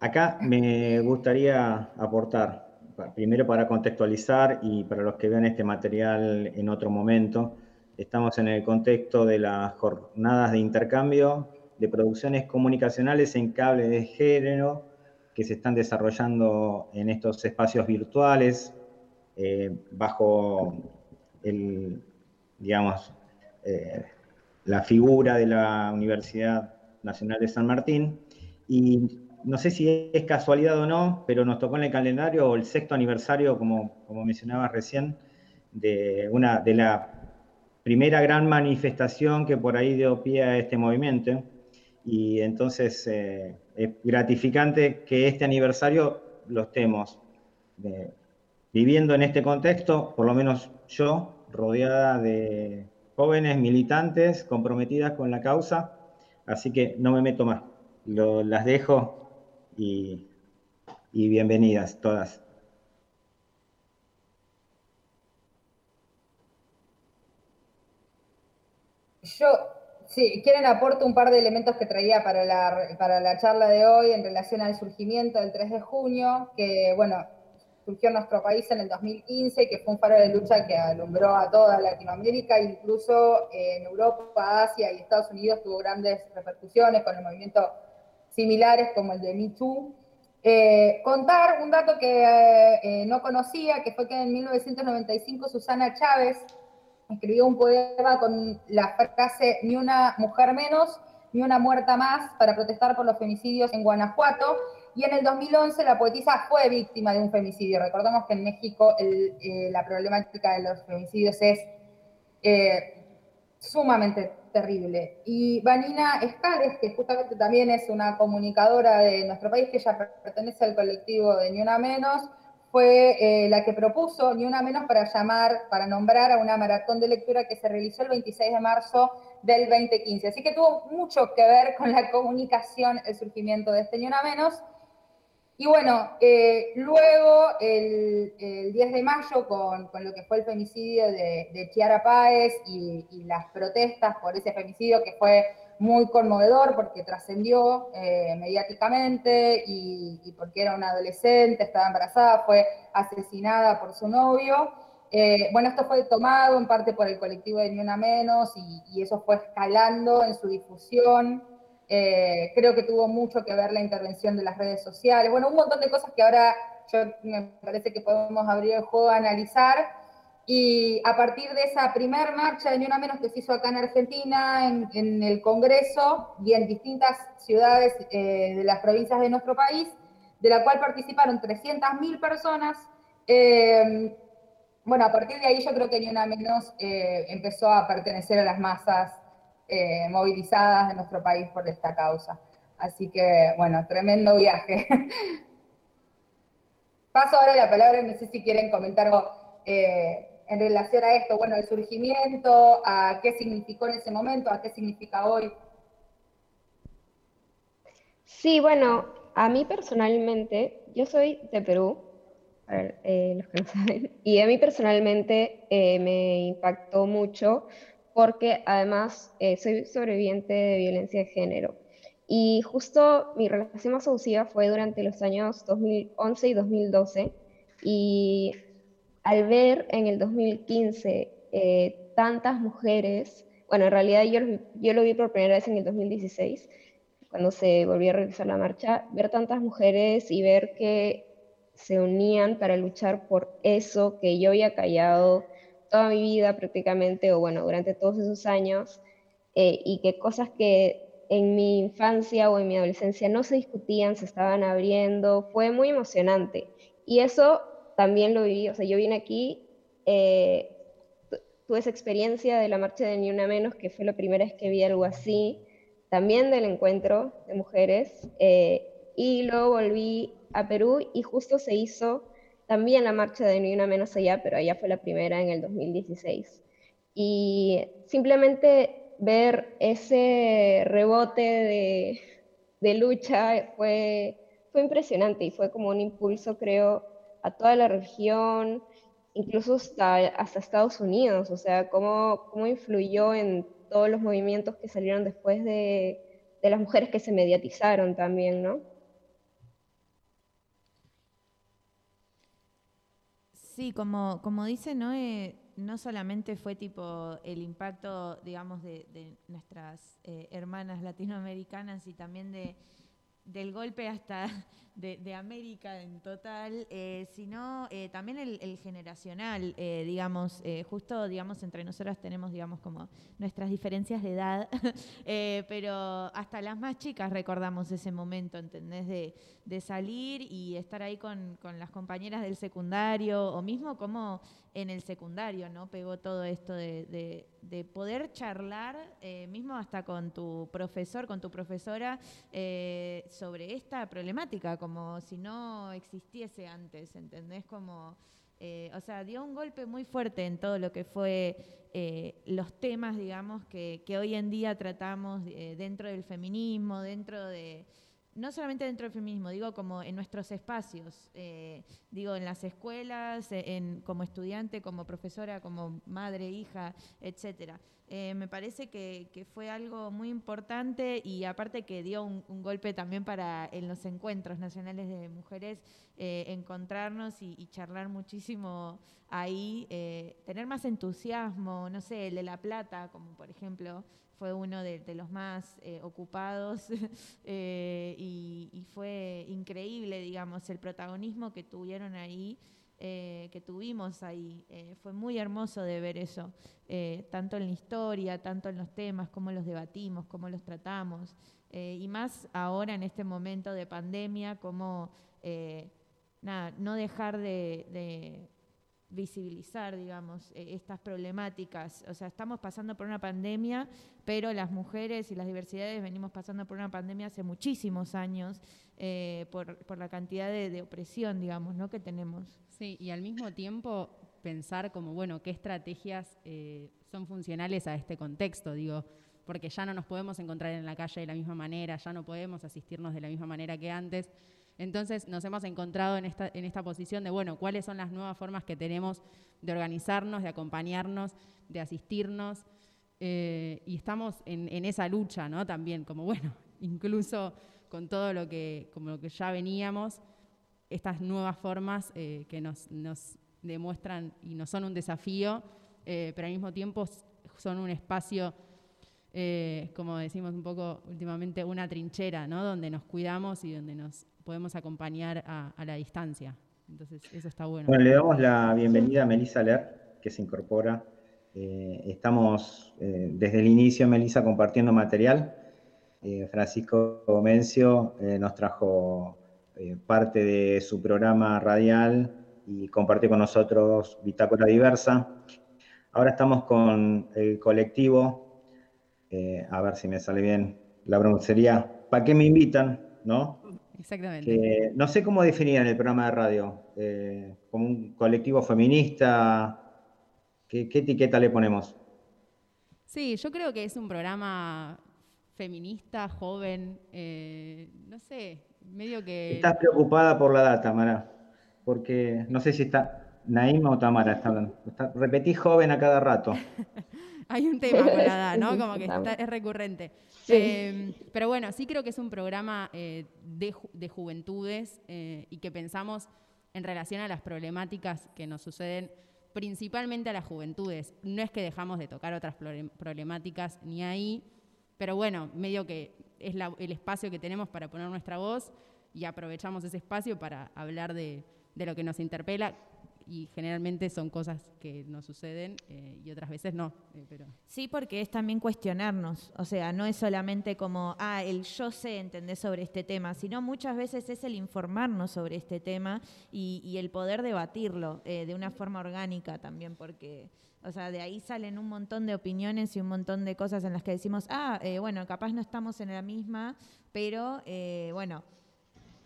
Acá me gustaría aportar, primero para contextualizar y para los que vean este material en otro momento, estamos en el contexto de las jornadas de intercambio de producciones comunicacionales en cable de género que se están desarrollando en estos espacios virtuales eh, bajo el, digamos, eh, la figura de la Universidad Nacional de San Martín. Y no sé si es casualidad o no, pero nos tocó en el calendario el sexto aniversario, como, como mencionaba recién, de, una, de la primera gran manifestación que por ahí dio pie a este movimiento. Y entonces eh, es gratificante que este aniversario lo estemos eh, viviendo en este contexto, por lo menos yo, rodeada de jóvenes militantes comprometidas con la causa, así que no me meto más. las dejo y, y bienvenidas todas. Yo Sí, quieren aporto un par de elementos que traía para la, para la charla de hoy en relación al surgimiento del 3 de junio, que, bueno, surgió nuestro país en el 2015, que fue un faro de lucha que alumbró a toda Latinoamérica, incluso en Europa, Asia y Estados Unidos tuvo grandes repercusiones con el movimiento similares como el de Me Too. Eh, contar un dato que eh, no conocía, que fue que en 1995 Susana Chávez, escribió un poema con la frase ni una mujer menos, ni una muerta más para protestar por los femicidios en Guanajuato. Y en el 2011 la poetisa fue víctima de un femicidio. Recordemos que en México eh, la problemática de los femicidios es eh, sumamente terrible. Y Vanina Escales, que justamente también es una comunicadora de nuestro país, que ella pertenece al colectivo de Ni Una Menos, fue eh, la que propuso, ni una menos, para llamar, para nombrar a una maratón de lectura que se realizó el 26 de marzo del 2015. Así que tuvo mucho que ver con la comunicación, el surgimiento de este ni una menos. Y bueno, eh, luego el, 10 de mayo, con, lo que fue el femicidio de, Chiara Páez y, y las protestas por ese femicidio que fue muy conmovedor porque trascendió eh, mediáticamente y, porque era una adolescente, estaba embarazada, fue asesinada por su novio. Eh, bueno, esto fue tomado en parte por el colectivo de Ni Una Menos y, eso fue escalando en su difusión. Eh, creo que tuvo mucho que ver la intervención de las redes sociales. Bueno, un montón de cosas que ahora yo me parece que podemos abrir el juego a analizar y a partir de esa primer marcha de Ni Una Menos que se hizo acá en Argentina, en, el Congreso y en distintas ciudades eh, de las provincias de nuestro país, de la cual participaron 300.000 personas, eh, bueno, a partir de ahí yo creo que Ni Una Menos eh, empezó a pertenecer a las masas movilizadas de nuestro país por esta causa. Así que, bueno, tremendo viaje. Paso ahora la palabra, no sé si quieren comentar algo en relación a esto, bueno, el surgimiento, a qué significó en ese momento, a qué significa hoy. Sí, bueno, a mí personalmente, yo soy de Perú, a ver, eh, los que no saben, y a mí personalmente eh, me impactó mucho porque además eh, soy sobreviviente de violencia de género. Y justo mi relación más abusiva fue durante los años 2011 y 2012. Y al ver en el 2015 eh, tantas mujeres, bueno, en realidad yo, yo lo vi por primera vez en el 2016, cuando se volvió a realizar la marcha, ver tantas mujeres y ver que se unían para luchar por eso que yo había callado toda mi vida prácticamente, o bueno, durante todos esos años, eh, y que cosas que en mi infancia o en mi adolescencia no se discutían, se estaban abriendo, fue muy emocionante. Y eso también lo viví, o sea, yo vine aquí, eh, tuve esa experiencia de la marcha de Ni Una Menos, que fue la primera vez que vi algo así, también del encuentro de mujeres, eh, y luego volví a Perú y justo se hizo también la marcha de Ni Una Menos allá, pero allá fue la primera en el 2016. Y simplemente ver ese rebote de, de lucha fue, fue impresionante y fue como un impulso, creo, a toda la región, incluso hasta, hasta Estados Unidos, o sea, cómo, cómo influyó en todos los movimientos que salieron después de, de las mujeres que se mediatizaron también, ¿no? Sí, como, como dice Noé, no solamente fue tipo el impacto, digamos, de, nuestras eh, hermanas latinoamericanas y también de, del golpe hasta de, América en total, eh, sino eh, también el, generacional, digamos, justo, digamos, entre nosotras tenemos, digamos, como nuestras diferencias de edad, pero hasta las más chicas recordamos ese momento, ¿entendés? De, de salir y estar ahí con, con las compañeras del secundario, o mismo como en el secundario, ¿no? Pegó todo esto de, de- de poder charlar, eh, mismo hasta con tu profesor, con tu profesora, eh, sobre esta problemática, como si no existiese antes, ¿entendés? Como, eh, o sea, dio un golpe muy fuerte en todo lo que fue los temas, digamos, que, que hoy en día tratamos dentro del feminismo, dentro de no solamente dentro del feminismo, digo como en nuestros espacios, eh, digo en las escuelas, eh, en, como estudiante, como profesora, como madre, hija, etcétera. Eh, me parece que, fue algo muy importante y aparte que dio un, golpe también para en los encuentros nacionales de mujeres encontrarnos y, y charlar muchísimo ahí, tener más entusiasmo, no sé, el de La Plata, como por ejemplo, fue uno de, los más eh, ocupados eh, y, fue increíble, digamos, el protagonismo que tuvieron ahí, eh, que tuvimos ahí. Fue muy hermoso de ver eso, tanto en la historia, tanto en los temas, cómo los debatimos, cómo los tratamos, y más ahora en este momento de pandemia, cómo nada, no dejar de, de visibilizar, digamos, eh, estas problemáticas. O sea, estamos pasando por una pandemia, pero las mujeres y las diversidades venimos pasando por una pandemia hace muchísimos años eh, por, por la cantidad de, opresión, digamos, ¿no? que tenemos. Sí, y al mismo tiempo pensar como, bueno, qué estrategias eh, son funcionales a este contexto, digo, porque ya no nos podemos encontrar en la calle de la misma manera, ya no podemos asistirnos de la misma manera que antes. Entonces nos hemos encontrado en esta, en esta posición de, bueno, cuáles son las nuevas formas que tenemos de organizarnos, de acompañarnos, de asistirnos, eh, y estamos en, en esa lucha, ¿no? También, como, bueno, incluso con todo lo que, como lo que ya veníamos, estas nuevas formas eh, que nos, nos demuestran y nos son un desafío, eh, pero al mismo tiempo son un espacio, como decimos un poco últimamente, una trinchera, ¿no? Donde nos cuidamos y donde nos podemos acompañar a, la distancia. Entonces, eso está bueno. Bueno, le damos la bienvenida a Melissa Ler, que se incorpora. Eh, estamos eh, desde el inicio, Melissa, compartiendo material. Eh, Francisco Mencio nos trajo parte de su programa radial y comparte con nosotros Bitácora Diversa. Ahora estamos con el colectivo, a ver si me sale bien la pronunciaría, ¿para qué me invitan? ¿No? Exactamente. que no sé cómo definían el programa de radio, eh, como un colectivo feminista, ¿qué, qué etiqueta le ponemos? Sí, yo creo que es un programa feminista, joven, eh, no sé, medio que... Estás preocupada por la data, Mara, porque no sé si está Naima o Tamara está hablando. Está- repetí joven a cada rato. Hay un tema con la edad, ¿no? Como que está- es recurrente. Sí. Eh, pero bueno, sí creo que es un programa eh, de, ju- de juventudes eh, y que pensamos en relación a las problemáticas que nos suceden principalmente a las juventudes. No es que dejamos de tocar otras problemáticas ni ahí, pero bueno, medio que es la- el espacio que tenemos para poner nuestra voz y aprovechamos ese espacio para hablar de, de lo que nos interpela y generalmente son cosas que nos suceden eh, y otras veces no. eh, pero Sí, porque es también cuestionarnos. O sea, no es solamente como, ah, el yo sé, entender sobre este tema, sino muchas veces es el informarnos sobre este tema y, y el poder debatirlo eh, de una forma orgánica también, porque, o sea, de ahí salen un montón de opiniones y un montón de cosas en las que decimos, ah, bueno, capaz no estamos en la misma, pero bueno.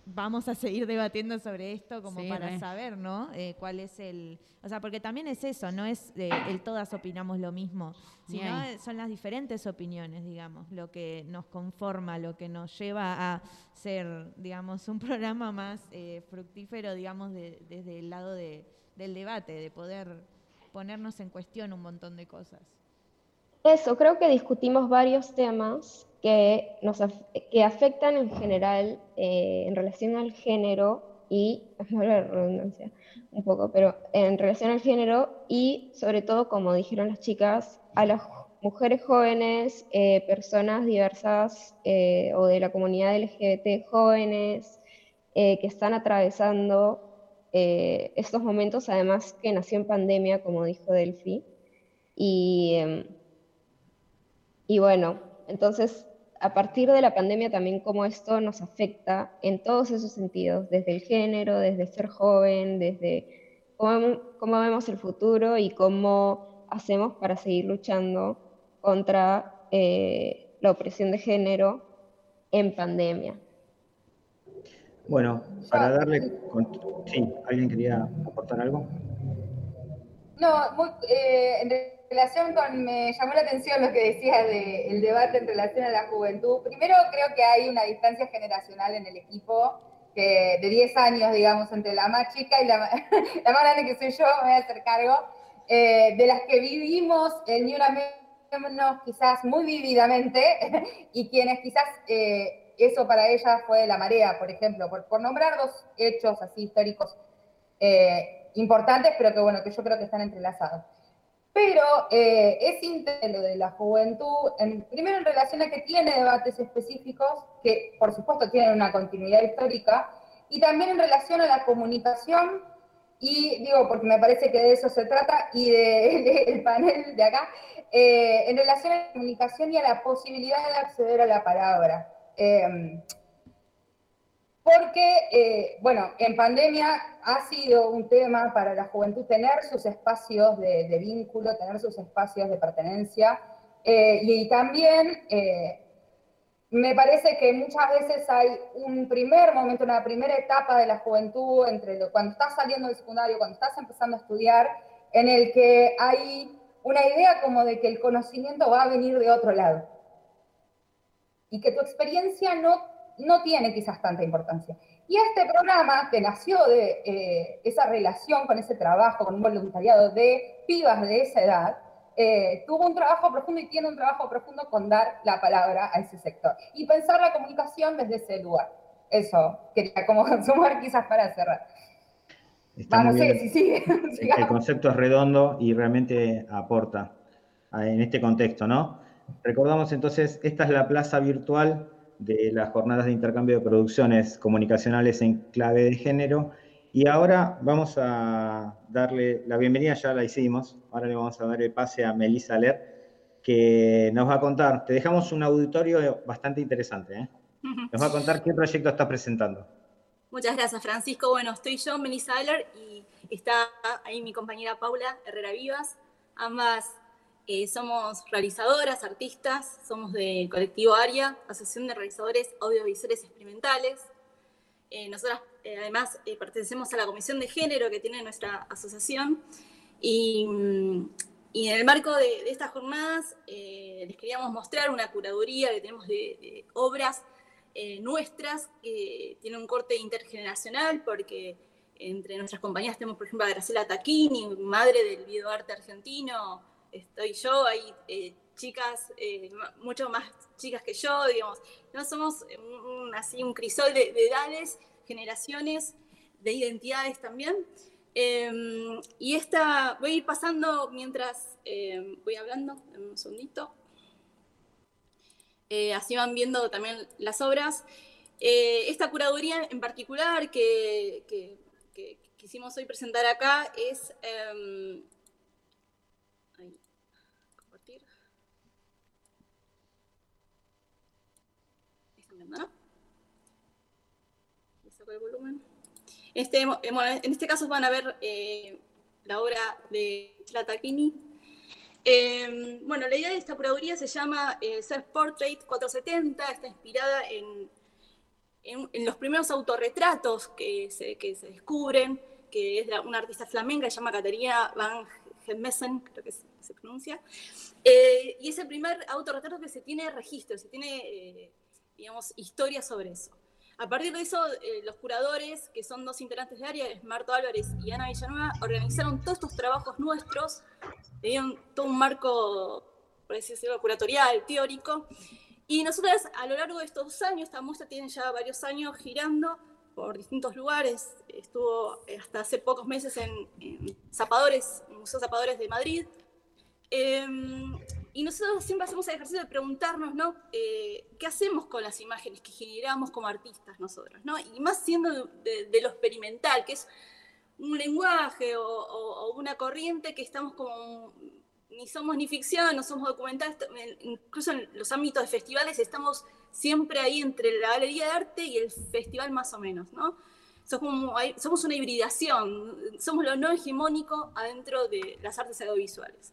Vamos a seguir debatiendo sobre esto como Sí, para saber, ¿no? Eh, cuál es el... O sea, porque también es eso, no es eh, el todas opinamos lo mismo, sino son las diferentes opiniones, digamos, lo que nos conforma, lo que nos lleva a ser, digamos, un programa más eh, fructífero, digamos, de- desde el lado de- del debate, de poder ponernos en cuestión un montón de cosas. Eso, creo que discutimos varios temas que, nos que afectan en general eh, en relación al género y, la redundancia un poco, pero en relación al género y sobre todo, como dijeron las chicas, a las mujeres jóvenes, eh, personas diversas eh, o de la comunidad LGBT jóvenes que están atravesando estos momentos, además que nació en pandemia, como dijo Delphi. Y, em, y bueno, entonces, a partir de la pandemia también cómo esto nos afecta en todos esos sentidos, desde el género, desde ser joven, desde cómo, cómo vemos el futuro y cómo hacemos para seguir luchando contra eh, la opresión de género en pandemia. Bueno, para darle... con- Sí, ¿alguien quería aportar algo? No, muy, eh, en relación con, me llamó la atención lo que decía del debate en relación a la juventud. Primero creo que hay una distancia generacional en el equipo, que de 10 años, digamos, entre la más chica y la, la más grande que soy yo, me voy a hacer cargo, eh, de las que vivimos el Ni Una Menos quizás muy vividamente, y quienes quizás eh, eso para ellas fue la marea, por ejemplo, por, nombrar dos hechos así históricos eh, importantes, pero que bueno, que yo creo que están entrelazados. Pero eh, es lo de la juventud, en- primero en relación a que tiene debates específicos, que por supuesto tienen una continuidad histórica, y también en relación a la comunicación, y digo porque me parece que de eso se trata, y del panel de acá, eh, en relación a la comunicación y a la posibilidad de acceder a la palabra. Eh, porque, eh, bueno, en pandemia ha sido un tema para la juventud tener sus espacios de, de vínculo, tener sus espacios de pertenencia. eh, y también eh, me parece que muchas veces hay un primer momento, una primera etapa de la juventud, entre lo- cuando estás saliendo del secundario, cuando estás empezando a estudiar, en el que hay una idea como de que el conocimiento va a venir de otro lado y que tu experiencia no, no tiene quizás tanta importancia. Y este programa, que nació de eh, esa relación con ese trabajo, con un voluntariado de pibas de esa edad, eh, tuvo un trabajo profundo y tiene un trabajo profundo con dar la palabra a ese sector y pensar la comunicación desde ese lugar. Eso quería como sumar quizás para cerrar. Está Va, no muy bien. El concepto es redondo y realmente aporta en este contexto, ¿no? Recordamos entonces, esta es la plaza virtual de las jornadas de intercambio de producciones comunicacionales en clave de género. Y ahora vamos a darle la bienvenida, ya la hicimos, ahora le vamos a dar el pase a Melissa Ler, que nos va a contar, te dejamos un auditorio bastante interesante, ¿eh? Nos va a contar qué proyecto está presentando. Muchas gracias, Francisco. Bueno, estoy yo, Melissa Aller, y está ahí mi compañera Paula Herrera Vivas. Ambas eh, somos realizadoras, artistas, somos del colectivo ARIA, Asociación de Realizadores Audiovisuales Experimentales. Eh, nosotras, eh, además, eh, pertenecemos a la Comisión de Género que tiene nuestra asociación. Y, mm, en el marco de, estas jornadas les queríamos mostrar una curaduría que tenemos de, de obras nuestras que tienen un corte intergeneracional porque entre nuestras compañías tenemos, por ejemplo, a Graciela Taquini, madre del videoarte argentino, estoy yo, hay eh, chicas, eh, mucho más chicas que yo, digamos, no somos así un crisol de, de edades, generaciones, de identidades también. Eh, y esta, voy a ir pasando mientras eh, voy hablando, un segundito. Eh, así van viendo también las obras. Esta curaduría en particular que, quisimos hoy presentar acá es... em, ahí, compartir. Ahí están viendo, ¿no? Le saco volumen. Este, bueno, en este caso van a ver eh, la obra de Tlatacini. Eh, bueno, la idea de esta curaduría se llama eh, Self Portrait 470, está inspirada en, en- en los primeros autorretratos que se, que se descubren, que es de una artista flamenca que se llama Caterina Van Gemessen, creo que se, se pronuncia. Eh, y es el primer autorretrato que se tiene registro, se tiene, eh, digamos, historia sobre eso. A partir de eso, eh, los curadores, que son dos integrantes de área, Marto Álvarez y Ana Villanueva, organizaron todos estos trabajos nuestros, dieron todo un marco, por decirlo, curatorial, teórico. Y nosotras, a lo largo de estos dos años, esta muestra tiene ya varios años girando por distintos lugares. Estuvo eh, hasta hace pocos meses en, Zapadores, Museo Zapadores de Madrid. Eh, y nosotros siempre hacemos el ejercicio de preguntarnos, ¿no? Eh, ¿Qué hacemos con las imágenes que generamos como artistas nosotros, ¿no? Y más siendo de, de- lo experimental, que es un lenguaje o, o- o una corriente que estamos como ni somos ni ficción, no somos documentales, en- incluso en los ámbitos de festivales estamos siempre ahí entre la galería de arte y el festival más o menos, ¿no? Somos, somos una hibridación, somos lo no hegemónico adentro de las artes audiovisuales.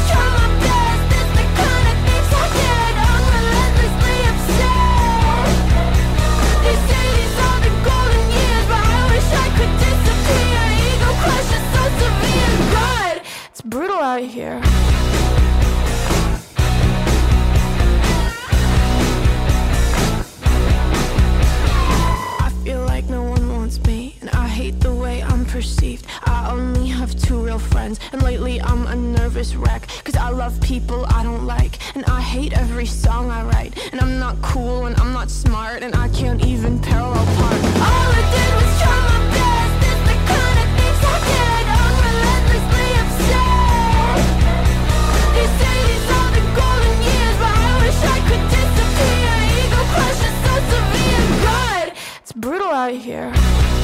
brutal out here. I feel like no one wants me, and I hate the way I'm perceived. I only have two real friends, and lately I'm a nervous wreck. Cause I love people I don't like, and I hate every song I write. And I'm not cool, and I'm not smart, and I can't even parallel park. All I did was try it's brutal out here.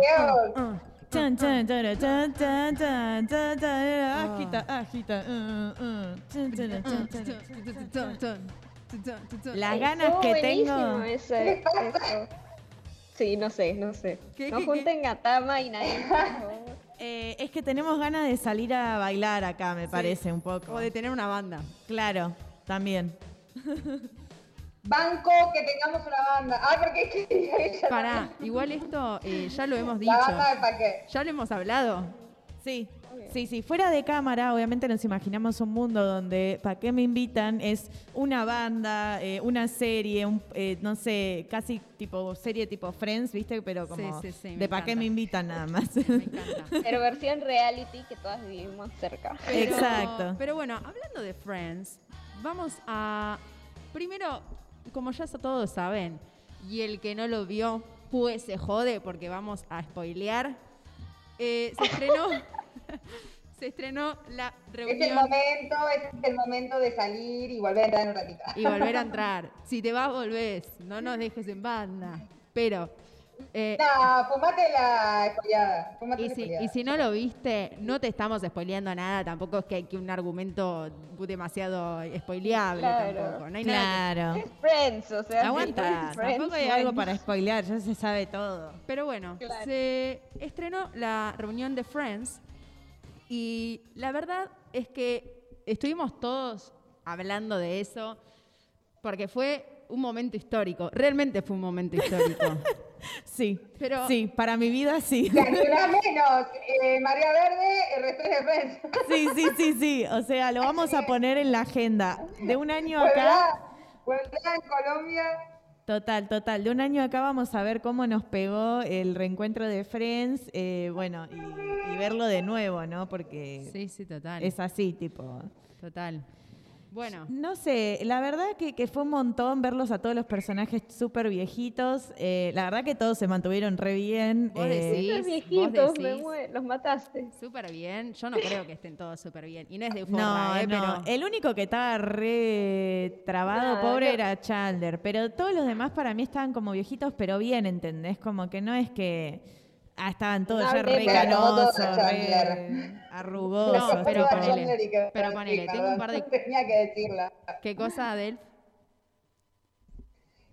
Dios. Chan, chan, chan, chan, chan, chan, chan, chan, agita, agita, chan, chan, chan, chan. Las ganas que tengo. ese- eso. Sí, no sé, no sé. ¿Qué, no qué, qué? junten a Tama y nadie. Eh, es que tenemos ganas de salir a bailar acá, me parece, un poco. O de tener una banda. Claro, también. Banco que tengamos una banda. Ay, porque quería ella Pará, también. igual esto eh, ya lo hemos dicho. La banda de Paqué. Ya lo hemos hablado. Sí. Sí, sí, fuera de cámara, obviamente nos imaginamos un mundo donde ¿para qué me invitan? Es una banda, eh, una serie, un, eh, no sé, casi tipo serie tipo Friends, ¿viste? Pero como Sí, sí, sí, de ¿para qué me invitan nada más? Me encanta. Pero versión reality que todas vivimos cerca. Pero- Exacto. Pero bueno, hablando de Friends, vamos a. Primero, como ya todos saben, y el que no lo vio, pues se jode porque vamos a spoilear. eh, se estrenó. se estrenó la Es el reunión momento, es el momento de salir y volver a entrar en un ratito. y volver a entrar. Si te vas, volvés. No nos dejes en banda. Pero. Eh, No, fumate la. Fumate Y si, espoleada. y si no lo viste, no te estamos spoileando nada, tampoco es que hay que un argumento demasiado spoileable Claro. tampoco. No hay nada que- claro. Es Friends, o sea. Aguanta, Friends, tampoco hay algo para spoilear, ya se sabe todo. Pero bueno, Claro. se estrenó la reunión de Friends y la verdad es que estuvimos todos hablando de eso porque fue un momento histórico. Realmente fue un momento histórico. Sí, Pero sí, para mi vida sí. Una menos, eh, María Verde, el resto de Friends. Sí, sí, sí, sí. O sea, lo vamos a poner en la agenda. De un año acá, Puebla, Puebla en Colombia. total, total. De un año acá vamos a ver cómo nos pegó el reencuentro de Friends. eh, bueno, y, y verlo de nuevo, ¿no? Porque sí, sí, total. es así, tipo. Total. Bueno, No sé, la verdad que, que fue un montón verlos a todos los personajes súper viejitos. eh, la verdad que todos se mantuvieron re bien. Vos eh, decís. Viejitos, decís. los mataste. súper bien. Yo no creo que estén todos súper bien. Y no es de No, forma, ¿eh? no. Pero El único que estaba re trabado, Nada, pobre, no. era Chandler. Pero todos los demás para mí estaban como viejitos, pero bien, ¿entendés? Como que no es que. Ah, estaban todos ya re canosos, a re arrugosos. No, pero ponele, pero ponele, tengo un par de- Tenía que decirla. ¿qué cosa, Adel?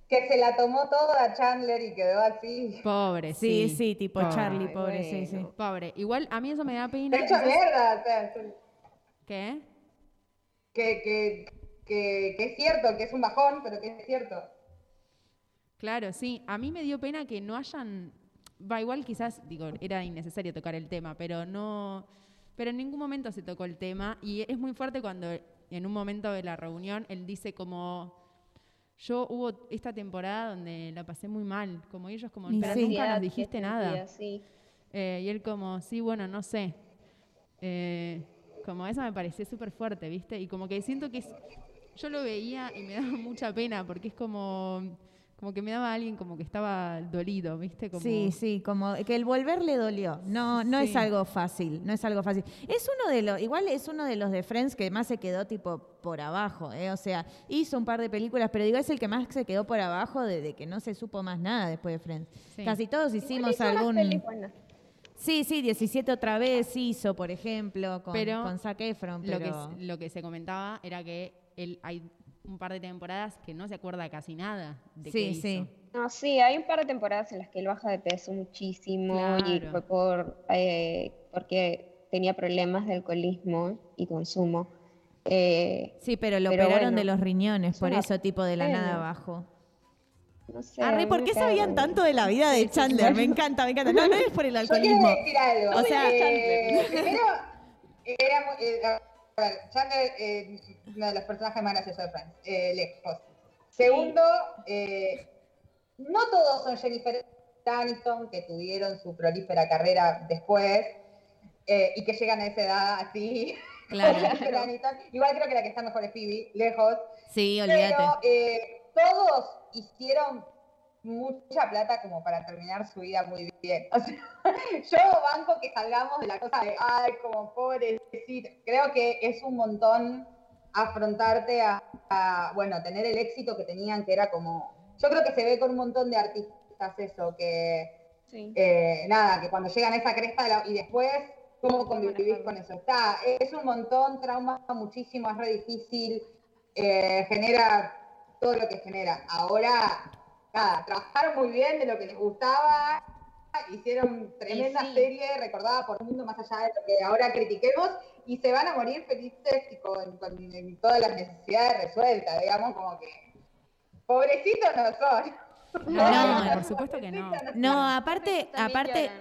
Que se la tomó toda Chandler y quedó así. Pobre, Sí, sí. sí, tipo Pobre. Charlie, pobre, sí, sí. Pobre. Igual a mí eso me da pena. De hecho, quizás- mierda. O sea, ¿Qué? que, que, que, que es cierto, que es un bajón, pero que es cierto. Claro, sí. A mí me dio pena que no hayan. Va, igual quizás, digo, era innecesario tocar el tema, pero no. Pero en ningún momento se tocó el tema. Y es muy fuerte cuando en un momento de la reunión él dice como. Yo hubo esta temporada donde la pasé muy mal, como ellos, como, Y pero sí. nunca nos ¿qué dijiste nada. Sí. Eh, y él como, sí, bueno, no sé. Eh, como eso me pareció súper fuerte, ¿viste? Y como que siento que es, yo lo veía y me daba mucha pena porque es como, como que me daba a alguien como que estaba dolido, ¿viste? Como, Sí, sí, como que el volver le dolió. No, no es algo fácil, no es algo fácil. Es uno de los, igual es uno de los de Friends que más se quedó tipo por abajo, ¿eh? O sea, hizo un par de películas, pero digo, es el que más se quedó por abajo de, de que no se supo más nada después de Friends. Sí. Casi todos hicimos Hizo algún... Sí, sí, 17 otra vez hizo, por ejemplo, con, Pero con Zac Efron, Lo, que, pero... lo que se comentaba era que él hay un par de temporadas que no se acuerda casi nada de Sí, qué hizo. sí. No, sí, hay un par de temporadas en las que él baja de peso muchísimo y Claro. fue por eh, porque tenía problemas de alcoholismo y consumo. Eh, Sí, pero lo Pero operaron bueno, de los riñones, es por una eso tipo de la nada abajo. no sé. a Arre, ¿por qué sabían tanto de la vida de Chandler? Me encanta, me encanta. No, no es por el Yo alcoholismo. decir algo. O sea- Eh, primero, era, mu- eh, Chandler, eh, uno de los personajes más graciosos de Friends, eh, lejos. Segundo, eh, no todos son Jennifer Aniston, que tuvieron su prolífera carrera después eh, y que llegan a esa edad así. Claro. Jennifer Aniston. Igual creo que la que está mejor es Phoebe, lejos. Sí, olvídate. Pero todos hicieron mucha plata como para terminar su vida muy bien. O sea, yo banco que salgamos de la cosa de, ay, como pobrecito. Creo que es un montón afrontarte a, a, bueno, tener el éxito que tenían, que era como, yo creo que se ve con un montón de artistas eso, que Sí. eh, nada, que cuando llegan a esa cresta de la- y después, ¿cómo convivís con eso? Está, es un montón, trauma muchísimo, es re difícil, eh, genera todo lo que genera. Ahora, nada, trabajaron muy bien de lo que les gustaba, hicieron tremenda sí. serie recordada por el mundo más allá de lo que ahora critiquemos y se van a morir felices y con, con- en todas las necesidades resueltas, digamos, como que pobrecitos no son. No, No, por supuesto que no. No, aparte, aparte.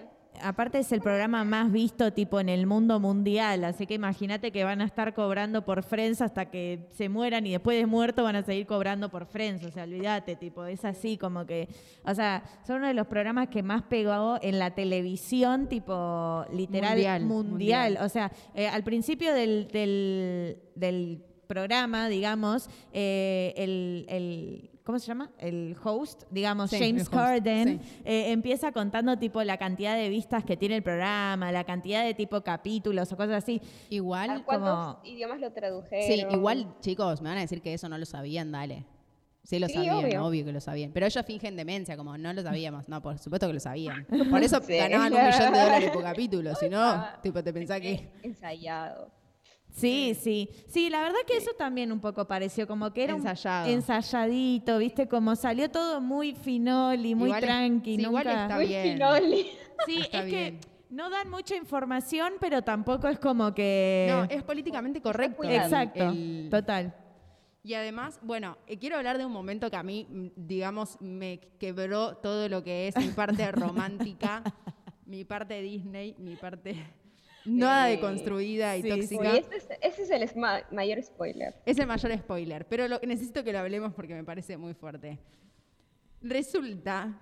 Aparte es el programa más visto tipo en el mundo mundial, así que imagínate que van a estar cobrando por Friends hasta que se mueran y después de muerto van a seguir cobrando por Friends, o sea, olvídate, tipo, es así como que, o sea, son uno de los programas que más pegó en la televisión, tipo, literal, Mundial, mundial. mundial. O sea, eh, al principio del, del, del programa, digamos, eh, el, el- ¿cómo se llama? El host, digamos, Sí, James Corden, sí. eh, empieza contando tipo la cantidad de vistas que tiene el programa, la cantidad de tipo capítulos o cosas así. Igual, ¿A ¿Cuántos como- idiomas lo tradujeron? sí, igual, chicos, me van a decir que eso no lo sabían, dale. Sí lo Sí, sabían, obvio. obvio. que lo sabían. Pero ellos fingen demencia, como no lo sabíamos. No, por supuesto que lo sabían. Por eso Sí. ganaban un millón de dólares por capítulo. Si no, tipo, te pensás que... Ensayado. Sí, sí. Sí, la verdad que eso también un poco pareció como que era un ensayadito, ¿viste? Como salió todo muy finol y muy Igual es- tranqui. sí, igual está Muy bien. finoli. Sí, Está es bien. que no dan mucha información, pero tampoco es como que... No, es políticamente correcto. Exacto, el- total. Y además, bueno, eh, quiero hablar de un momento que a mí, mm, digamos, me quebró todo lo que es mi parte romántica, mi parte Disney, mi parte nada de Eh, construida y sí, tóxica. Uy, ese, es, ese es el mayor spoiler. Es el mayor spoiler, pero lo, necesito que lo hablemos porque me parece muy fuerte. Resulta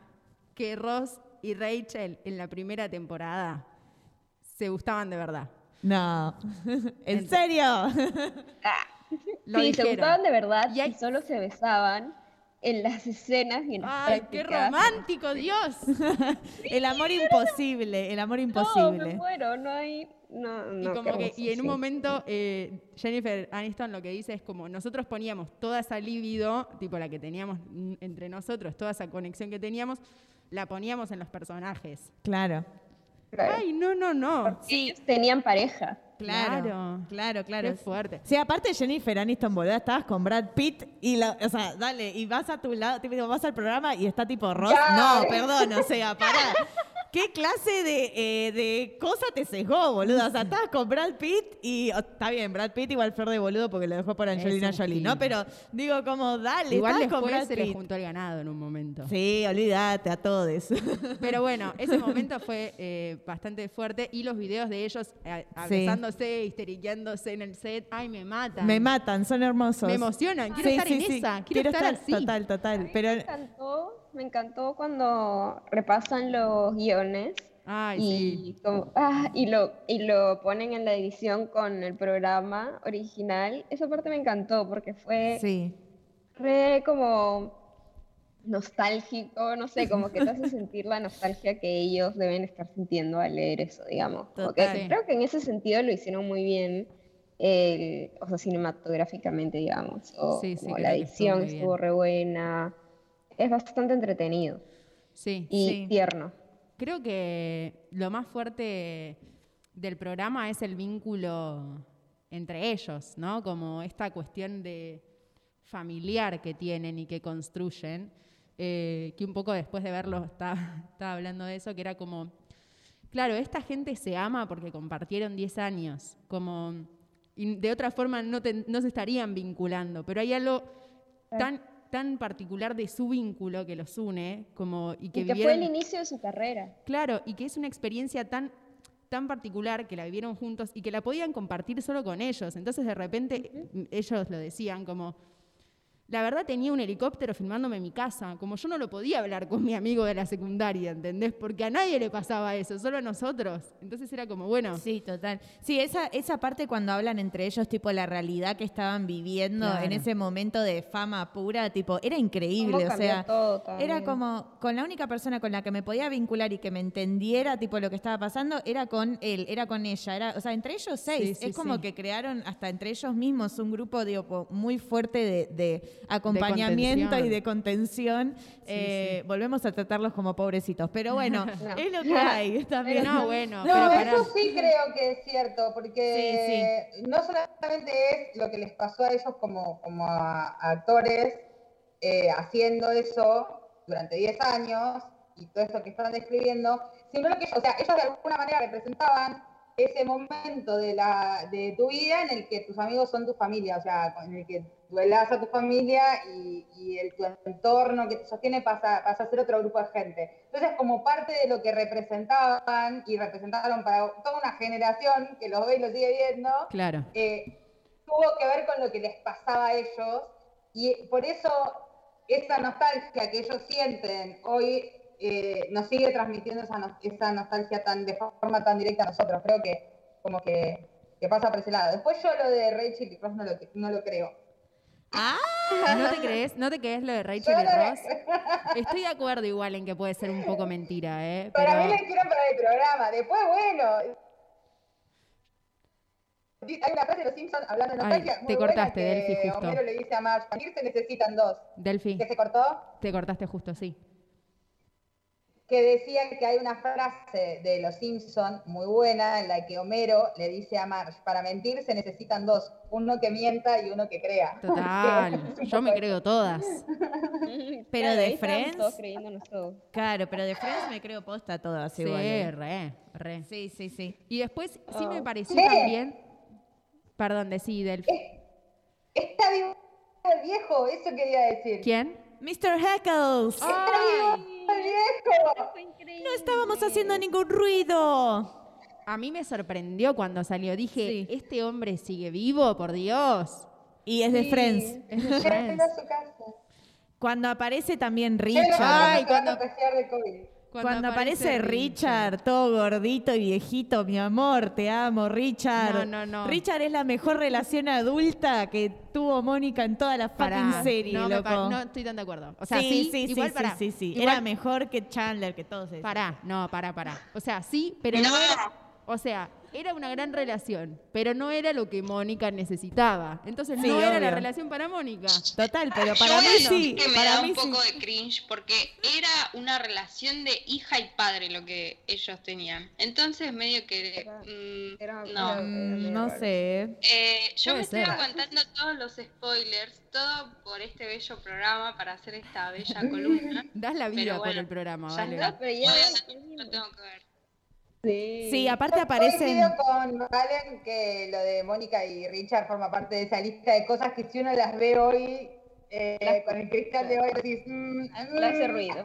que Ross y Rachel en la primera temporada se gustaban de verdad. No. ¿En serio? Lo sí, se dijeron. gustaban de verdad Y solo se besaban en las escenas y en las ¡Ay, qué romántico, Dios! el amor imposible, el amor No, me imposible. muero, no hay... No, Y, no, como que, y en un momento eh, Jennifer Aniston lo que dice es como nosotros poníamos toda esa libido, tipo la que teníamos entre nosotros, toda esa conexión que teníamos, la poníamos en los personajes. Claro. Claro. Ay, no, no, no. Sí, Ellos tenían pareja. Claro. Claro. Claro, claro. Qué fuerte. Sí, aparte Jennifer Aniston, boludo, estabas con Brad Pitt y la, o sea, dale, y vas a tu lado, tipo, vas al programa y está tipo Ross. Ya. No, perdón, o sea, pará. ¿Qué clase de, eh, de cosa te sesgó, boludo? O sea, estabas con Brad Pitt y oh, está bien, Brad Pitt igual Fer de boludo porque lo dejó por Angelina Jolie. ¿no? Pero digo, como, dale, Igual estabas con después Brad se le Pitt. juntó el ganado en un momento. Sí, olvídate a todos. Pero bueno, ese momento fue eh, bastante fuerte y los videos de ellos eh, abrazándose, histeriqueándose en el set, ay, me matan. Me matan, son hermosos. Me emocionan, quiero estar en esa, quiero estar así. Total, total. Pero Me encantó, me encantó cuando repasan los guiones Ay, y, sí. como- ah, y, lo, y lo ponen en la edición con el programa original. Esa parte me encantó porque fue sí. re como nostálgico, no sé, como que te hace sentir la nostalgia que ellos deben estar sintiendo al leer eso, digamos. Que creo que en ese sentido lo hicieron muy bien, el- o sea, cinematográficamente, digamos. O Sí, sí, como la estuvo edición estuvo re buena. Es bastante entretenido Sí. y Sí. tierno. Creo que lo más fuerte del programa es el vínculo entre ellos, ¿no? Como esta cuestión de familiar que tienen y que construyen, eh, que un poco después de verlo estaba, estaba hablando de eso, que era como, claro, esta gente se ama porque compartieron 10 años, como, y de otra forma no, te- no se estarían vinculando, pero hay algo tan, tan particular de su vínculo que los une, como, y que Y que fue el inicio de su carrera. Claro, y que es una experiencia tan, tan particular que la vivieron juntos y que la podían compartir solo con ellos. Entonces de repente ellos lo decían como, la verdad tenía un helicóptero filmándome en mi casa, como yo no lo podía hablar con mi amigo de la secundaria, ¿entendés? Porque a nadie le pasaba eso, solo a nosotros. Entonces era como, bueno, Sí, total. Sí, esa, esa parte cuando hablan entre ellos, tipo la realidad que estaban viviendo en ese momento de fama pura, tipo, era increíble. O sea, todo era como con la única persona con la que me podía vincular y que me entendiera, tipo, lo que estaba pasando, era con él, era con ella. Era, o sea, entre ellos seis. Sí, sí, es como sí. que crearon hasta entre ellos mismos un grupo digo, muy fuerte de, de acompañamiento y de contención. Eh, Volvemos a tratarlos como pobrecitos. Pero bueno, No. es lo que hay. también. no, bueno, No, pero eso sí creo que es cierto, porque no solamente es lo que les pasó a ellos como, como a, a actores eh, haciendo eso durante 10 años y todo eso que estaban describiendo, sino lo que ellos, o sea, ellos de alguna manera representaban ese momento de, la, de tu vida en el que tus amigos son tu familia, o sea, en el que duelas a tu familia y, y el, tu entorno que te sostiene pasa, pasa a ser otro grupo de gente. Entonces, como parte de lo que representaban y representaron para toda una generación que los ve y lo sigue viendo, Claro. eh, tuvo que ver con lo que les pasaba a ellos y por eso esa nostalgia que ellos sienten hoy eh, nos sigue transmitiendo esa, nos- esa nostalgia tan de forma tan directa a nosotros. Creo que como que, que pasa por ese lado. Después yo lo de Rachel y Ross no lo, no lo creo. ¿No te crees? ¿No te crees lo de Rachel Yo y no le- Ross? Estoy de acuerdo igual en que puede ser un poco mentira, ¿eh? Para mí la hicieron para el programa. Después, bueno. Hay una frase de los Simpsons hablando de Ay, nostalgia. te muy buena cortaste, Delphi, justo. Homero le dice a Marge, se necesitan dos. Delphi, ¿Que se cortó? te cortaste justo, sí. Que decía que hay una frase de Los Simpson muy buena en la que Homero le dice a Marge, para mentir se necesitan dos, uno que mienta y uno que crea. Total. Yo me creo todas. Pero Claro, de Friends- todos creyéndonos todo. Claro, pero de Friends me creo posta todas Sí, igual. ¿eh? re, re. Sí, sí, sí. Y después sí me Oh. pareció ¿Qué? también. Perdón, decí, Delphi. Está vivo el viejo, eso quería decir. ¿Quién? Mr. Heckles. Ay, viejo. No estábamos haciendo ningún ruido. a mí me sorprendió cuando salió. Dije, Sí. este hombre sigue vivo, por Dios. Y es de Sí. Friends. Es de Llévenlo Friends. a su casa. Cuando aparece también Llévenlo a su Richard. casa Ay, a cuando- pasear de COVID. Cuando, aparece Richard, todo gordito y viejito, mi amor, te amo, Richard. No, no, no. Richard es la mejor relación adulta que tuvo Mónica en toda la fucking Pará, serie, no, me loco. pa- no estoy tan de acuerdo. O sea, sí, sí, sí, igual sí, pará. sí, sí, sí. Igual- Era mejor que Chandler, que todos esos. Pará, no, pará, pará. O sea, sí, pero no, era. O sea, era una gran relación, pero no era lo que Mónica necesitaba. Entonces Sí, no era la relación para Mónica. Total, pero Yo para mí sí. que me Para da mí un poco sí. de cringe porque era una relación de hija y padre lo que ellos tenían. Entonces medio que mm, Era- no. era- Mm, no sé. Eh, yo Puede me estoy ser. aguantando todos los spoilers, todo por este bello programa para hacer esta bella columna. Das la vida Pero por bueno, el programa, ya vale. está. No, pero ya tengo que ver. Sí. Sí, aparte aparecen. Coincido con Valen que lo de Mónica y Richard forma parte de esa lista de cosas que si uno las ve hoy, eh, Las- con el cristal de hoy, decís... mm, Le hace mm, ruido.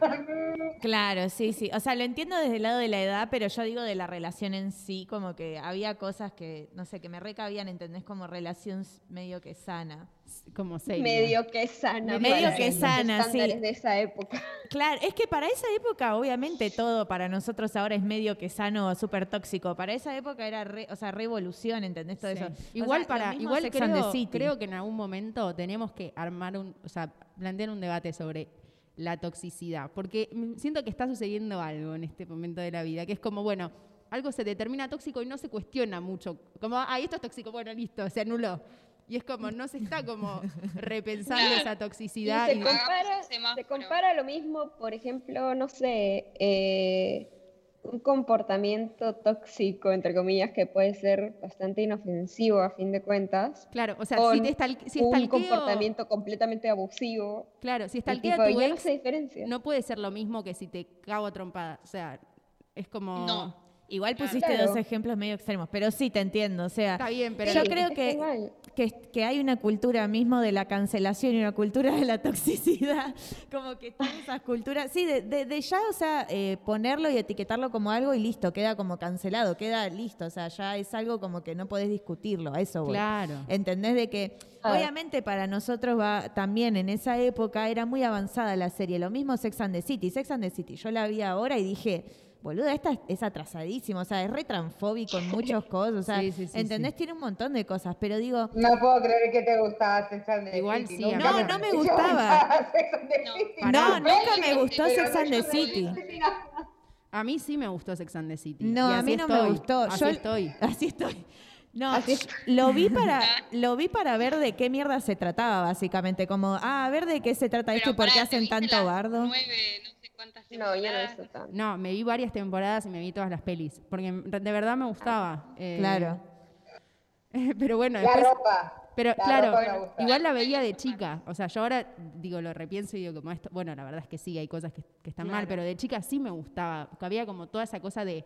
Claro, sí, sí. O sea, lo entiendo desde el lado de la edad, pero yo digo de la relación en sí, como que había cosas que, no sé, que me recabían, ¿entendés? Como relación medio que sana. Como seria. Medio que sana. Medio que los sana, sí. estándares de esa época. Claro, es que para esa época, obviamente, todo para nosotros ahora es medio que sano, súper tóxico. Para esa época era, re, o sea, revolución, ¿entendés? Todo Sí. eso. O Igual sea, lo para, igual Sex and the creo, City. creo que en algún momento tenemos que armar un, o sea, plantear un debate sobre la toxicidad, porque siento que está sucediendo algo en este momento de la vida, que es como, bueno, algo se determina tóxico y no se cuestiona mucho, como, ah, esto es tóxico, bueno, listo, se anuló. Y es como, no se está como repensando Claro. esa Y toxicidad. se y- compara, un semáforo. se compara lo mismo, por ejemplo, no sé, eh, un comportamiento tóxico, entre comillas, que puede ser bastante inofensivo a fin de cuentas. Claro, o sea, si te estal, si un comportamiento completamente abusivo. claro, si estalquea tipo, tu ya no ex, se diferencia. no puede ser lo mismo que si te cago a trompada. O sea, es como... No. Igual pusiste Claro. dos ejemplos medio extremos, pero sí te entiendo. O sea, Está bien, pero yo Sí, creo está que. Que, que hay una cultura mismo de la cancelación y una cultura de la toxicidad. Como que están esas culturas. Sí, de, de- de ya, o sea, eh, ponerlo y etiquetarlo como algo y listo, queda como cancelado, queda listo. O sea, ya es algo como que no podés discutirlo. A eso voy. Claro. ¿Entendés? De que Claro. obviamente para nosotros va también en esa época era muy avanzada la serie. Lo mismo Sex and the City. Sex and the City. Yo la vi ahora y dije, boluda, esta es, es atrasadísima. O sea, es re transfóbico en muchas cosas. O sea, Sí, sí, sí, ¿entendés? sí. Tiene un montón de cosas. Pero digo, No puedo creer que te gustaba Sex and the Igual City. sí, Nunca No, no me gustaba. No. No, nunca me gustó Pero Sex and the City. A mí sí me gustó Sex and the City. No, Y a mí no me gustó. Así Yo- estoy. Así estoy. No, lo vi para lo vi para ver de qué mierda se trataba básicamente, como ah, a ver de qué se trata esto y por qué pará, ¿te hacen tanto bardo. Nueve, no No, yo no visto tanto. No, me vi varias temporadas y me vi todas las pelis. Porque de verdad me gustaba. eh, Claro. Pero bueno, La después. ropa. Pero La claro, ropa me gusta. igual la veía de chica. O sea, yo ahora digo, lo repienso y digo, como esto. Bueno, la verdad es que sí, hay cosas que, que están mal, Claro. pero de chica sí me gustaba. porque Había como toda esa cosa de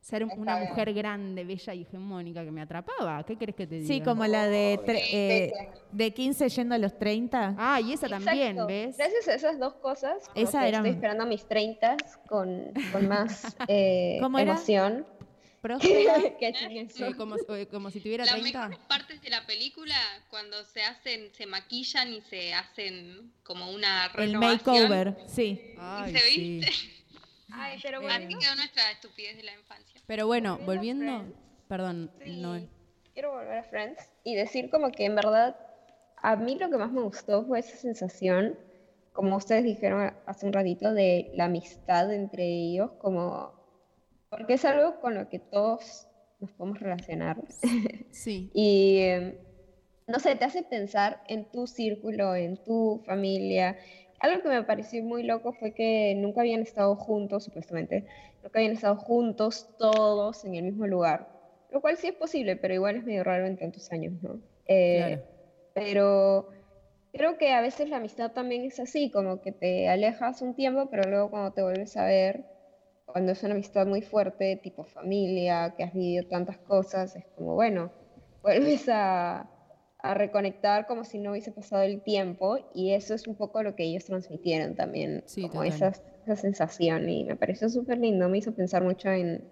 ser una bien. mujer grande, bella y hegemónica que me atrapaba. ¿Qué querés que te diga? Sí, como la de, tre- Sí, eh, sí, de 15 yendo a los 30. Ah, y esa también, Exacto. ¿ves? Gracias a esas dos cosas, Esa era- estoy esperando a mis 30 con, con más eh, ¿Cómo era? emoción. Eh, como, eh, como si tuviera Las 30. mejores partes de la película cuando se hacen, se maquillan y se hacen como una El renovación. makeover, sí. Ay, ¿Se sí. viste? Ay, pero Así bueno, quedó nuestra estupidez de la infancia. Pero bueno, Volviendo volviendo. Perdón, Sí. no. quiero volver a Friends y decir como que en verdad a mí lo que más me gustó fue esa sensación, como ustedes dijeron hace un ratito, de la amistad entre ellos, como porque es algo con lo que todos nos podemos relacionar. Sí. Y eh, no sé, te hace pensar en tu círculo, en tu familia. Algo que me pareció muy loco fue que nunca habían estado juntos, supuestamente, nunca habían estado juntos todos en el mismo lugar. Lo cual sí es posible, pero igual es medio raro en tantos años, ¿no? Eh, Claro. Pero creo que a veces la amistad también es así, como que te alejas un tiempo, pero luego cuando te vuelves a ver, cuando es una amistad muy fuerte, tipo familia, que has vivido tantas cosas, es como, bueno, vuelves a, a reconectar como si no hubiese pasado el tiempo y eso es un poco lo que ellos transmitieron también, Sí, como esa, esa sensación y me pareció súper lindo, me hizo pensar mucho en,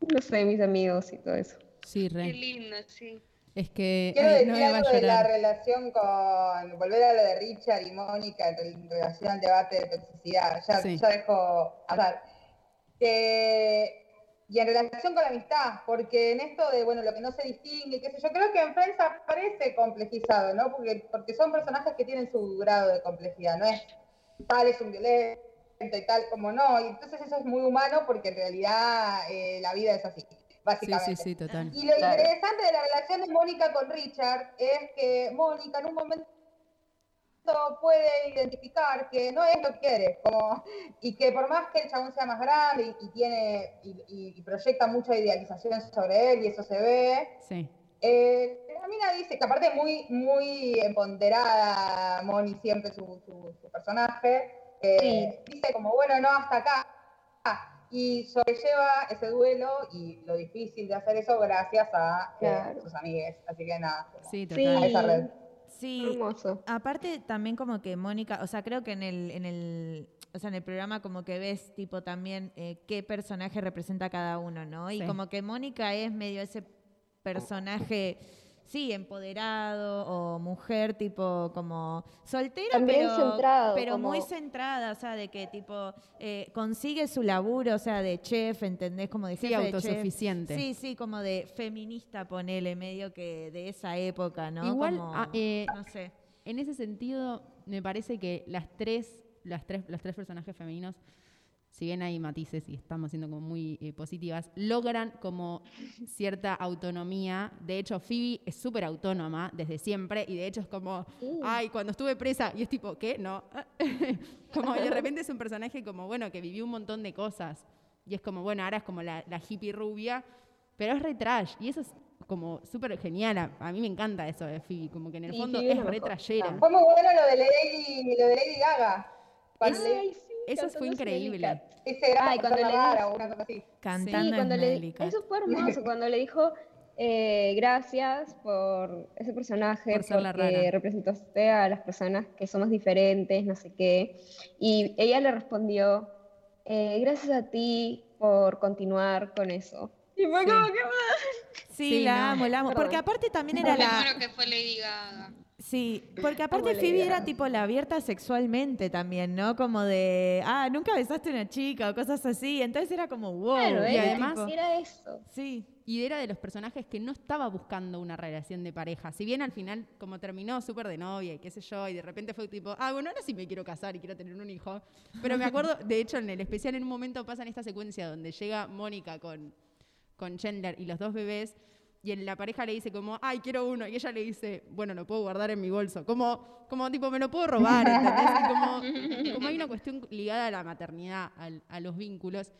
no sé, mis amigos y todo eso. Sí, Qué re. lindo, sí. Es que. Quiero ay, decir no me algo de la relación con, volver a lo de Richard y Mónica en rel- relación al debate de toxicidad. Ya, Sí. ya dejo hablar. Que, y en relación con la amistad, porque en esto de, bueno, lo que no se distingue, qué sé yo, creo que en Friends aparece complejizado, ¿no? Porque, porque son personajes que tienen su grado de complejidad, no es tal es un violento y tal como no, y entonces eso es muy humano porque en realidad eh, la vida es así, Sí, básicamente. sí, sí, total. Y lo Claro. interesante de la relación de Mónica con Richard es que Mónica en un momento puede identificar que no es lo que quiere, como, y que por más que el chabón sea más grande y, y tiene y, proyecta mucha idealización sobre él y eso se ve, Sí. eh, la mina dice que aparte muy, muy empoderada Moni siempre su, su- su personaje, eh, dice como bueno no hasta acá y sobrelleva ese duelo y lo difícil de hacer eso gracias a eh, sus amigues, así que nada, como Sí, Sí, total. a esa red. Sí, hermoso. aparte también como que Mónica, o sea, creo que en el, en el, o sea, en el programa como que ves tipo también eh, qué personaje representa cada uno, ¿no? Y Sí. como que Mónica es medio ese personaje, sí, empoderado o mujer tipo como soltera, También pero, centrado, pero muy centrada, o sea, de que tipo eh, consigue su laburo, o sea, de chef, ¿entendés? Como de Sí, jefe de chef. autosuficiente. Sí, sí, como de feminista, ponele, medio que de esa época, ¿no? Igual, Como, ah, eh, no sé. En ese sentido, me parece que las tres, las tres, los tres personajes femeninos, si bien hay matices y estamos siendo como muy eh, positivas, logran como cierta autonomía. De hecho, Phoebe es súper autónoma desde siempre y de hecho es como, ay, cuando estuve presa, y es tipo, ¿qué? No. como de repente es un personaje como, bueno, que vivió un montón de cosas. Y es como, bueno, ahora es como la, la hippie rubia, pero es re trash. Y eso es como súper genial. A, a mí me encanta eso de Phoebe, como que en el Sí, fondo es re trashera. Fue muy bueno lo de Lady, lo de Lady Gaga. Cuando Eso fue increíble. Ay, cuando le dijo- una cosa así. Cantando Sí, cuando le, eso fue hermoso, cuando le dijo eh, gracias por ese personaje, Por ser la porque rara. representaste a las personas que somos diferentes, no sé qué. Y ella le respondió, eh, gracias a ti por continuar con eso. Y fue Sí. como que... Sí, Sí, la no. amo, la amo. Perdón. Porque aparte también Me era la... muero que fue Lady Gaga. Sí, porque aparte Phoebe era tipo la abierta sexualmente también, ¿no? Como de, ah, nunca besaste a una chica o cosas así. Entonces era como, wow. Claro, y era, además- tipo, era eso. sí. Y era de los personajes que no estaba buscando una relación de pareja. Si bien al final, como terminó súper de novia y qué sé yo, y de repente fue tipo, ah, bueno, ahora sí me quiero casar y quiero tener un hijo. Pero me acuerdo, de hecho, en el especial en un momento pasa en esta secuencia donde llega Mónica con, con Chandler y los dos bebés. Y en la pareja le dice como, ay, quiero uno. Y ella le dice, bueno, lo puedo guardar en mi bolso. Como, como tipo, me lo puedo robar, ¿entendés? Y como, como hay una cuestión ligada a la maternidad, al- a los vínculos,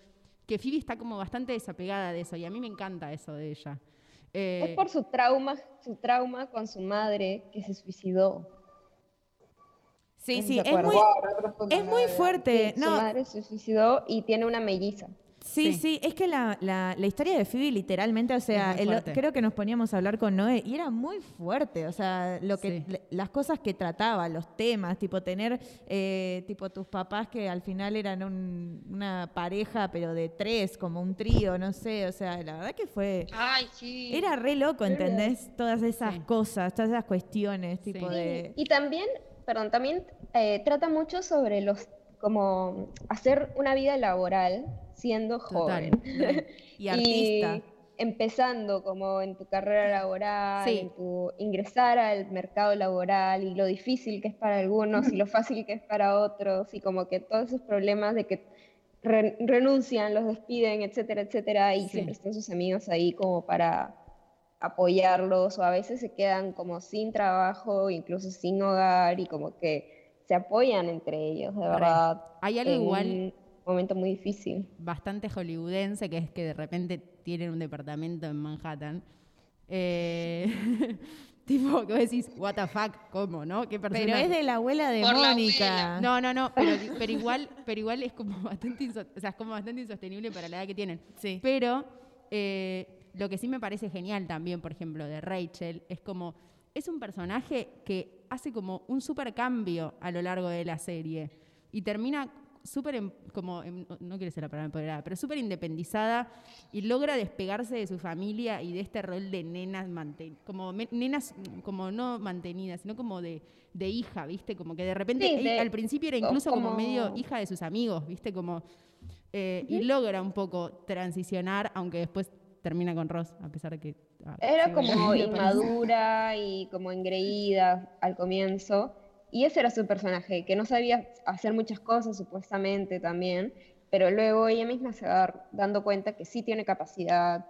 que Phoebe está como bastante desapegada de eso. Y a mí me encanta eso de ella. Eh, Es por su trauma, su trauma con su madre que se suicidó. Sí, sí, es muy, es muy no, fuerte. Su No, madre se suicidó y tiene una melliza. Sí, Sí. sí, es que la, la- la historia de Phoebe literalmente, o sea, el- creo que nos poníamos a hablar con Noé y era muy fuerte, o sea, lo que, Sí. le- las cosas que trataba, los temas, tipo tener, eh, tipo tus papás que al final eran un- una pareja, pero de tres, como un trío, no sé, o sea, la verdad que fue... Ay, sí. Era re loco, ¿entendés? Todas esas Sí. cosas, todas esas cuestiones, tipo Sí. de... Y también, perdón, también eh, trata mucho sobre los, como hacer una vida laboral siendo Total. joven. Y artista. empezando como en tu carrera laboral, Sí. en tu ingresar al mercado laboral y lo difícil que es para algunos y lo fácil que es para otros y como que todos esos problemas de que re- renuncian, los despiden, etcétera, etcétera, y Sí. siempre están sus amigos ahí como para apoyarlos o a veces se quedan como sin trabajo, incluso sin hogar y como que se apoyan entre ellos, de verdad. Hay algo en igual momento muy difícil. bastante hollywoodense, que es que de repente tienen un departamento en Manhattan. Eh, tipo, que vos decís, what the fuck, ¿cómo, no? ¿Qué persona? Pero es de la abuela de Por Mónica. No, no, no, pero, pero igual, pero igual es como bastante, inso- o sea, es como bastante insostenible para la edad que tienen. Sí. Pero eh, lo que sí me parece genial también, por ejemplo, de Rachel, es como, es un personaje que hace como un super cambio a lo largo de la serie y termina súper, em- como, em- no- quiero ser la palabra empoderada, pero súper independizada y logra despegarse de su familia y de este rol de nenas manten como nenas como no mantenidas, sino como de, de hija, ¿viste? Como que de repente Sí, de- al principio era incluso como, como- medio hija de sus amigos, ¿viste? Como eh, y logra un poco transicionar, aunque después termina con Ross, a pesar de que ah, Era como inmadura y como engreída al comienzo. Y ese era su personaje, que no sabía hacer muchas cosas supuestamente también, pero luego ella misma se va dando cuenta que sí tiene capacidad,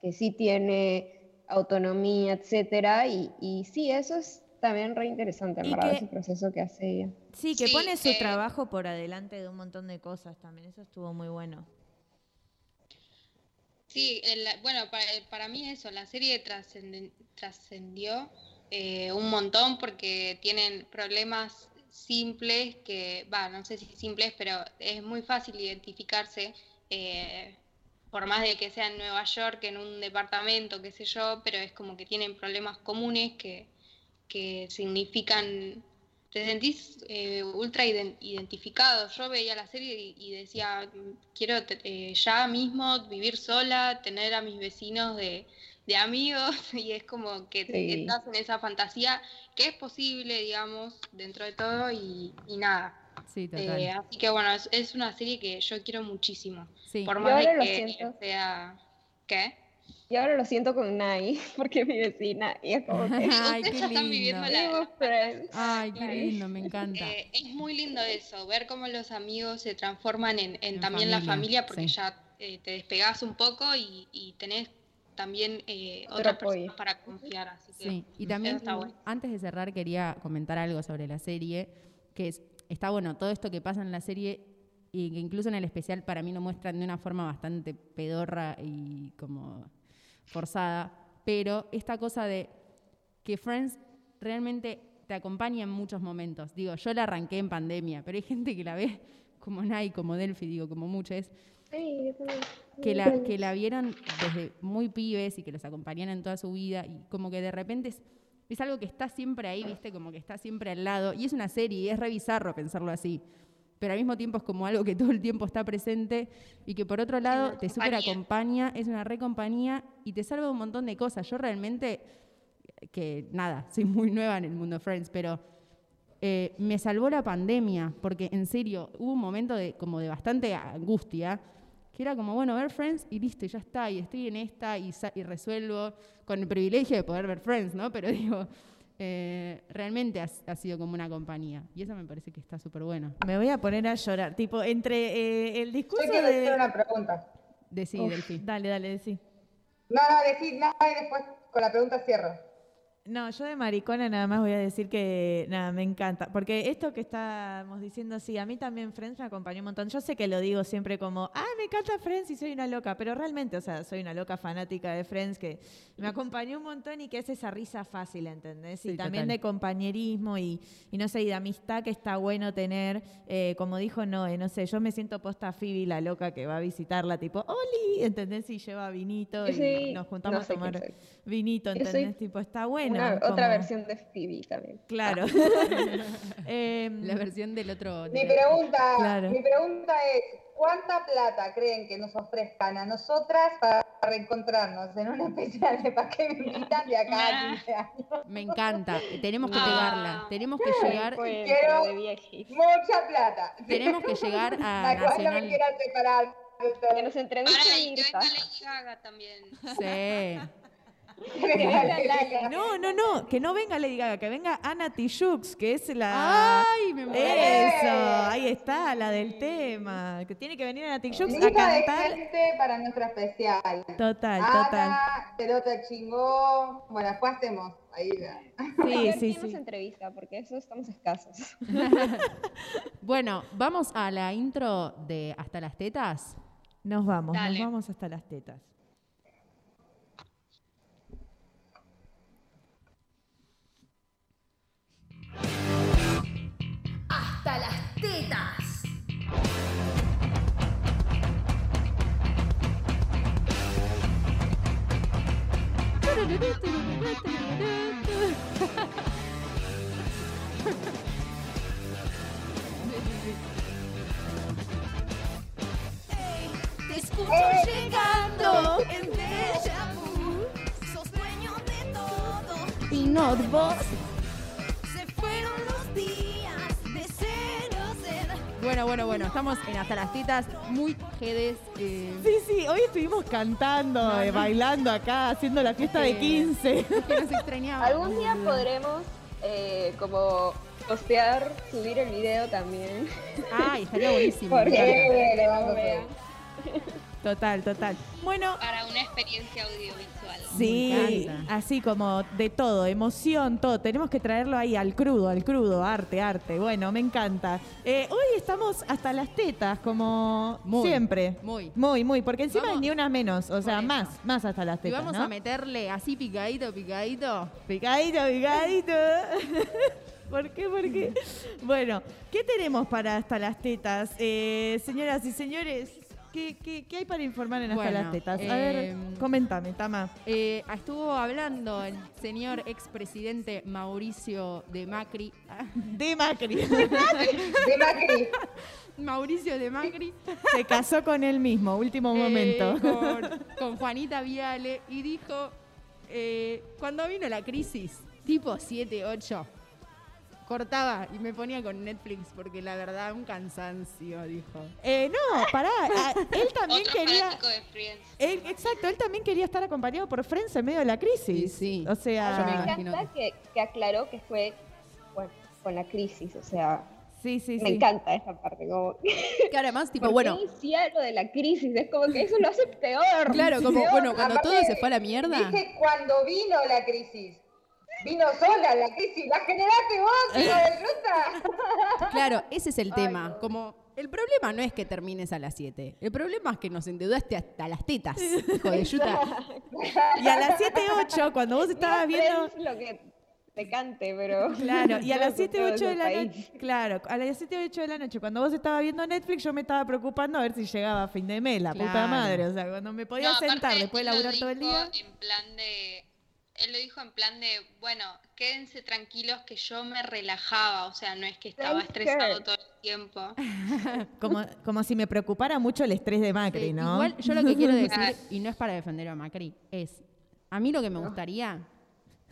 que sí tiene autonomía, etcétera. Y, y sí, eso es también re interesante, en verdad, que- ese proceso que hace ella. Sí, que Sí, pone su eh, trabajo por adelante de un montón de cosas también. Eso estuvo muy bueno. Sí, el- bueno, para, para mí eso, la serie trascendió eh, un montón porque tienen problemas simples que, va, no sé si simples, pero es muy fácil identificarse, eh, por más de que sea en Nueva York, en un departamento, qué sé yo, pero es como que tienen problemas comunes que, que significan, te sentís eh, ultra iden- identificado. Yo veía la serie y, y decía, "Mm, quiero eh, ya mismo vivir sola, tener a mis vecinos de, de amigos, y es como que te- Sí. estás en esa fantasía que es posible, digamos, dentro de todo, y, y nada. Sí, total. Eh, así que bueno, es, es una serie que yo quiero muchísimo. Sí. Por más de que siento. sea... ¿Qué? Y ahora lo siento con Nai, porque es mi vecina. Y es como que... Ay, Ustedes qué ya están viviendo lindo. la. Ay, qué lindo, me encanta. Eh, es muy lindo eso, ver cómo los amigos se transforman en, en En también la familia, familia, porque sí. ya eh, te despegás un poco y, y tenés también eh, apoyo. personas para confiar. Así que Sí, y también está bueno. antes de cerrar quería comentar algo sobre la serie, que es, está bueno, todo esto que pasa en la serie y que incluso en el especial para mí lo muestran de una forma bastante pedorra y como forzada, pero esta cosa de que Friends realmente te acompaña en muchos momentos. Digo, yo la arranqué en pandemia, pero hay gente que la ve como Nai, como Delphi, digo, como muchos, Sí, yo también. que la, que la vieron desde muy pibes y que los acompañaron en toda su vida y como que de repente es, es algo que está siempre ahí, viste, como que está siempre al lado y es una serie y es re bizarro pensarlo así, pero al mismo tiempo es como algo que todo el tiempo está presente y que por otro lado te compañía. acompaña, es una re compañía y te salva un montón de cosas. Yo realmente, que nada, soy muy nueva en el mundo Friends, pero eh, me salvó la pandemia, porque en serio, hubo un momento de, como de bastante angustia, que era como, bueno, ver Friends y listo, y ya está, y estoy en esta y, resuelvo con el privilegio de poder ver Friends, ¿no? Pero digo, eh, realmente ha, ha sido como una compañía, y eso me parece que está súper bueno. Me voy a poner a llorar. Tipo, entre eh, el Yo discurso quiero hacer de. una pregunta. De sí, Uf, Delphi. Dale, dale, sí. No, no, decir nada y después con la pregunta cierro. No, yo de maricona nada más voy a decir que nada, me encanta. Porque esto que estábamos diciendo, sí, a mí también Friends me acompañó un montón. Yo sé que lo digo siempre como, ah, me encanta Friends y soy una loca, pero realmente, o sea, soy una loca fanática de Friends que me acompañó un montón y que es esa risa fácil, ¿entendés? Y también total. de compañerismo y, y no sé, y de amistad que está bueno tener. Eh, como dijo Noé, no sé, yo me siento posta Phoebe, la loca que va a visitarla, tipo, ¡Oli! ¿Entendés? Y lleva vinito y Sí, nos juntamos no sé a tomar vinito, soy ¿entendés? Tipo, está bueno. Una- como- Otra versión de Phoebe también. Claro. Em, La versión del otro. Mi pregunta, Claro. mi pregunta es, ¿cuánta plata creen que nos ofrezcan a nosotras para reencontrarnos en una especial de para que me invitan de acá a 15 años? Me encanta. Tenemos que pegarla. Tenemos que llegar. Fue Quiero-. Mucha plata. Tenemos que llegar a La cual no me Nacional. quiera separar. Que nos Para entreviste y que Mirta. venga Lady Gaga también. Sí. No, no, no, que no venga Lady Gaga, que venga Ana Tijoux, que es la... Ay, me muero. Eso, ahí está, la del tema. Que tiene que venir Ana Tijoux a Lista de cantar. gente para nuestra especial. Total, total. Ana, Pelota chingó. Bueno, después hacemos. Ahí ya. A Sí, ver sí, sí. entrevista, porque eso estamos escasos. Bueno, vamos a la intro de Hasta las Tetas. Nos vamos, Dale. nos vamos hasta las tetas. Te escucho llegando en déjà vu. Sos dueño de todo. Y no vos. Bueno, bueno, bueno, estamos en Hasta las Tetas, muy jedes. eh, Sí, sí, hoy estuvimos cantando, eh, bailando acá, haciendo la fiesta de Eh, 15. que nos extrañaba. Algún día podremos eh, como postear, subir el video también. Ay, estaría buenísimo. Porque le vamos a. Total, total. Bueno, Para una experiencia audiovisual. Sí, así como de todo, emoción, todo. Tenemos que traerlo ahí al crudo, al crudo, arte, arte. Bueno, me encanta. Eh, hoy estamos hasta las tetas, como Muy, siempre. muy. Muy, muy, porque encima Vamos- hay ni una menos, o sea, más, más hasta las Y tetas, vamos ¿no? a meterle así picadito, picadito. Picadito, picadito. ¿Por qué? ¿Por qué? Bueno, ¿qué tenemos para hasta las tetas? Eh, señoras y señores, ¿qué, qué, qué hay para informar en hasta Bueno, las tetas? A ver, em, coméntame, Tama. Eh, estuvo hablando el señor expresidente Mauricio de Macri. De Macri. De Macri. Mauricio de Macri. Se casó con él mismo, último eh, momento. con, con Juanita Viale y dijo, eh, cuando vino la crisis, tipo 7, 8, cortaba y me ponía con Netflix porque la verdad un cansancio, dijo. Eh, no, pará. a- él también Otro quería. fanático de Friends. él- exacto, él también quería estar acompañado por Friends en medio de la crisis. Sí, sí. O sea. Yo me encanta que, que aclaró que fue bueno, con la crisis, o sea, Sí, sí, me sí. encanta esa parte. Como, Que además, tipo, ¿por qué bueno, iniciar lo de la crisis? Es como que eso lo hace peor. claro, como, Peor, bueno, cuando aparte, todo se fue a la mierda. Dije cuando vino la crisis. Vino sola la crisis. La generaste vos, hijo de puta. Claro, ese es el Ay, tema. no. Como el problema no es que termines a las 7. El problema es que nos endeudaste hasta las tetas, hijo de yuta. Y a las 7, 8, cuando vos estabas viendo. Friends lo que te cante, pero... Claro, y a las no 7, todo 8 ese de la noche. Claro, a las 7, 8 de la noche, cuando vos estabas viendo Netflix, yo me estaba preocupando a ver si llegaba a fin de mes, la puta madre. O sea, cuando me podía No, sentar después de laburar todo el día. En plan de, él lo dijo en plan de, bueno, quédense tranquilos que yo me relajaba, o sea, no es que estaba estresado todo el tiempo. Como, como si me preocupara mucho el estrés de Macri, Sí, ¿no? Igual yo lo que quiero decir, y no es para defender a Macri, es, a mí lo que me gustaría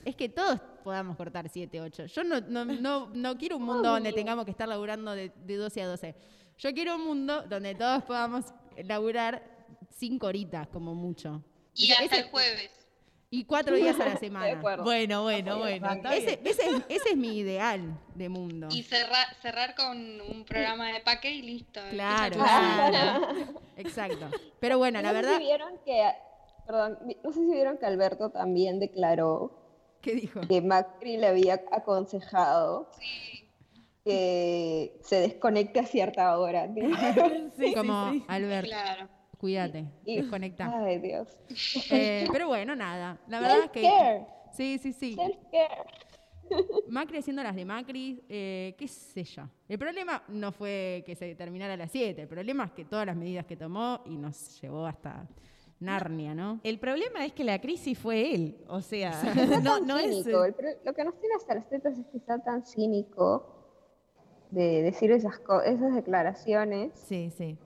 es que todos podamos cortar 7, 8. Yo no, no, no, no quiero un mundo donde tengamos que estar laburando de, de 12 a 12. Yo quiero un mundo donde todos podamos laburar 5 horitas como mucho. Y Ese- hasta ese- el jueves. Y cuatro días a la De semana. acuerdo. Bueno, bueno, bueno. Ese, ese, es- ese es mi ideal de mundo. Y cerrar, cerrar con un programa de paque y listo. Claro, claro. Exacto. Pero bueno, la no sé verdad, si vieron que, perdón, no sé si vieron que Alberto también declaró ¿Qué dijo? que Macri le había aconsejado que se desconecte a cierta hora. ¿no? Como, Albert, Claro. Cuídate, Y- desconecta. Ay, Dios. Eh, pero bueno, nada. La verdad es que. Sí, sí, sí. Macri haciendo las de Macri, eh, qué sé yo. El problema no fue que se terminara a las 7, el problema es que todas las medidas que tomó y nos llevó hasta Narnia, ¿no? El problema es que la crisis fue él. O sea, no, no es. lo que nos tiene hasta las tetas es que está tan cínico de decir esas, co- esas declaraciones Sí, sí.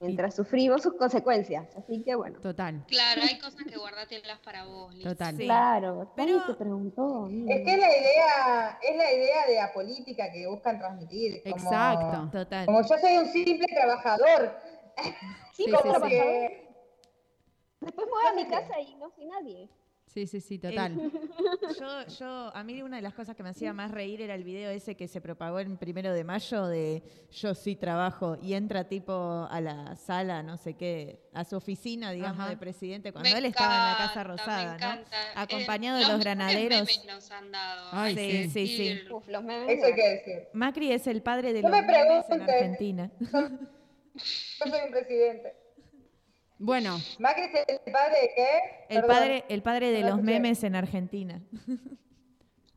Mientras sufrimos sus consecuencias. Así que bueno. Total, Claro, hay cosas que guardatelas para vos, Liz. total. Sí. Claro, Pero- te preguntó. Es que es la idea, es la idea de la política que buscan transmitir. como- Exacto. Total. Como yo soy un simple trabajador. Sí, Sí, como sí, que- Después me voy a mi casa y no soy nadie. Sí, sí, sí, total. Yo, yo, a mí una de las cosas que me hacía más reír era el video ese que se propagó el primero de mayo de yo sí trabajo y entra tipo a la sala, no sé qué, a su oficina, digamos, Ajá. de presidente, cuando Me él estaba en la Casa me Rosada, ¿no? encanta. Acompañado Eh, de los granaderos. memes nos han dado. Ay, sí, sí, sí. decir. Uf, los memes. Eso hay que decir. Macri es el padre de No los me memes en. Argentina. Yo soy un presidente. Bueno, ¿Macri es el padre de qué? El Perdón. padre, el padre de No los escuché. memes en Argentina.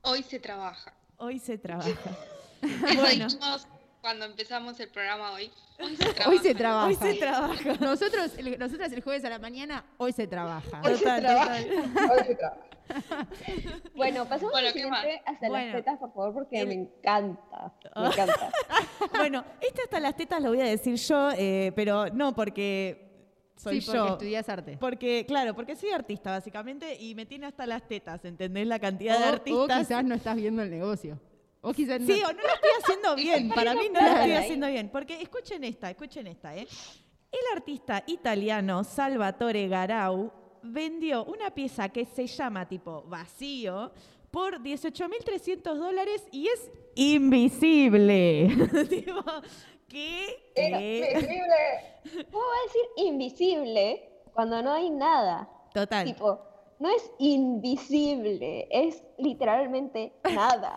Hoy se trabaja. Hoy se trabaja. Eso Bueno. dijimos cuando empezamos el programa hoy. Hoy se trabaja. hoy se trabaja. Hoy se trabaja. Nosotros, el, nosotras el jueves a la mañana, hoy se trabaja. Hoy se Total, trabaja. total. Hoy se trabaja. Bueno, pasamos Bueno, al ¿qué siguiente hasta Bueno. las tetas, por favor, porque me encanta. Me encanta. Bueno, este hasta las tetas lo voy a decir yo, eh, pero no porque soy sí, porque yo. estudias arte. Porque, claro, porque soy artista básicamente y me tiene hasta las tetas, ¿entendés? La cantidad de O- O, artistas. quizás no estás viendo el negocio. O quizás no. Sí, o no lo estoy haciendo bien. Para mí no lo estoy haciendo bien. Porque escuchen esta, escuchen esta, ¿eh? El artista italiano Salvatore Garau vendió una pieza que se llama tipo vacío por 18.300 dólares y es invisible. tipo, ¿qué? Invisible. ¿Cómo va a decir invisible cuando no hay nada? Total. Tipo, no es invisible, es literalmente nada.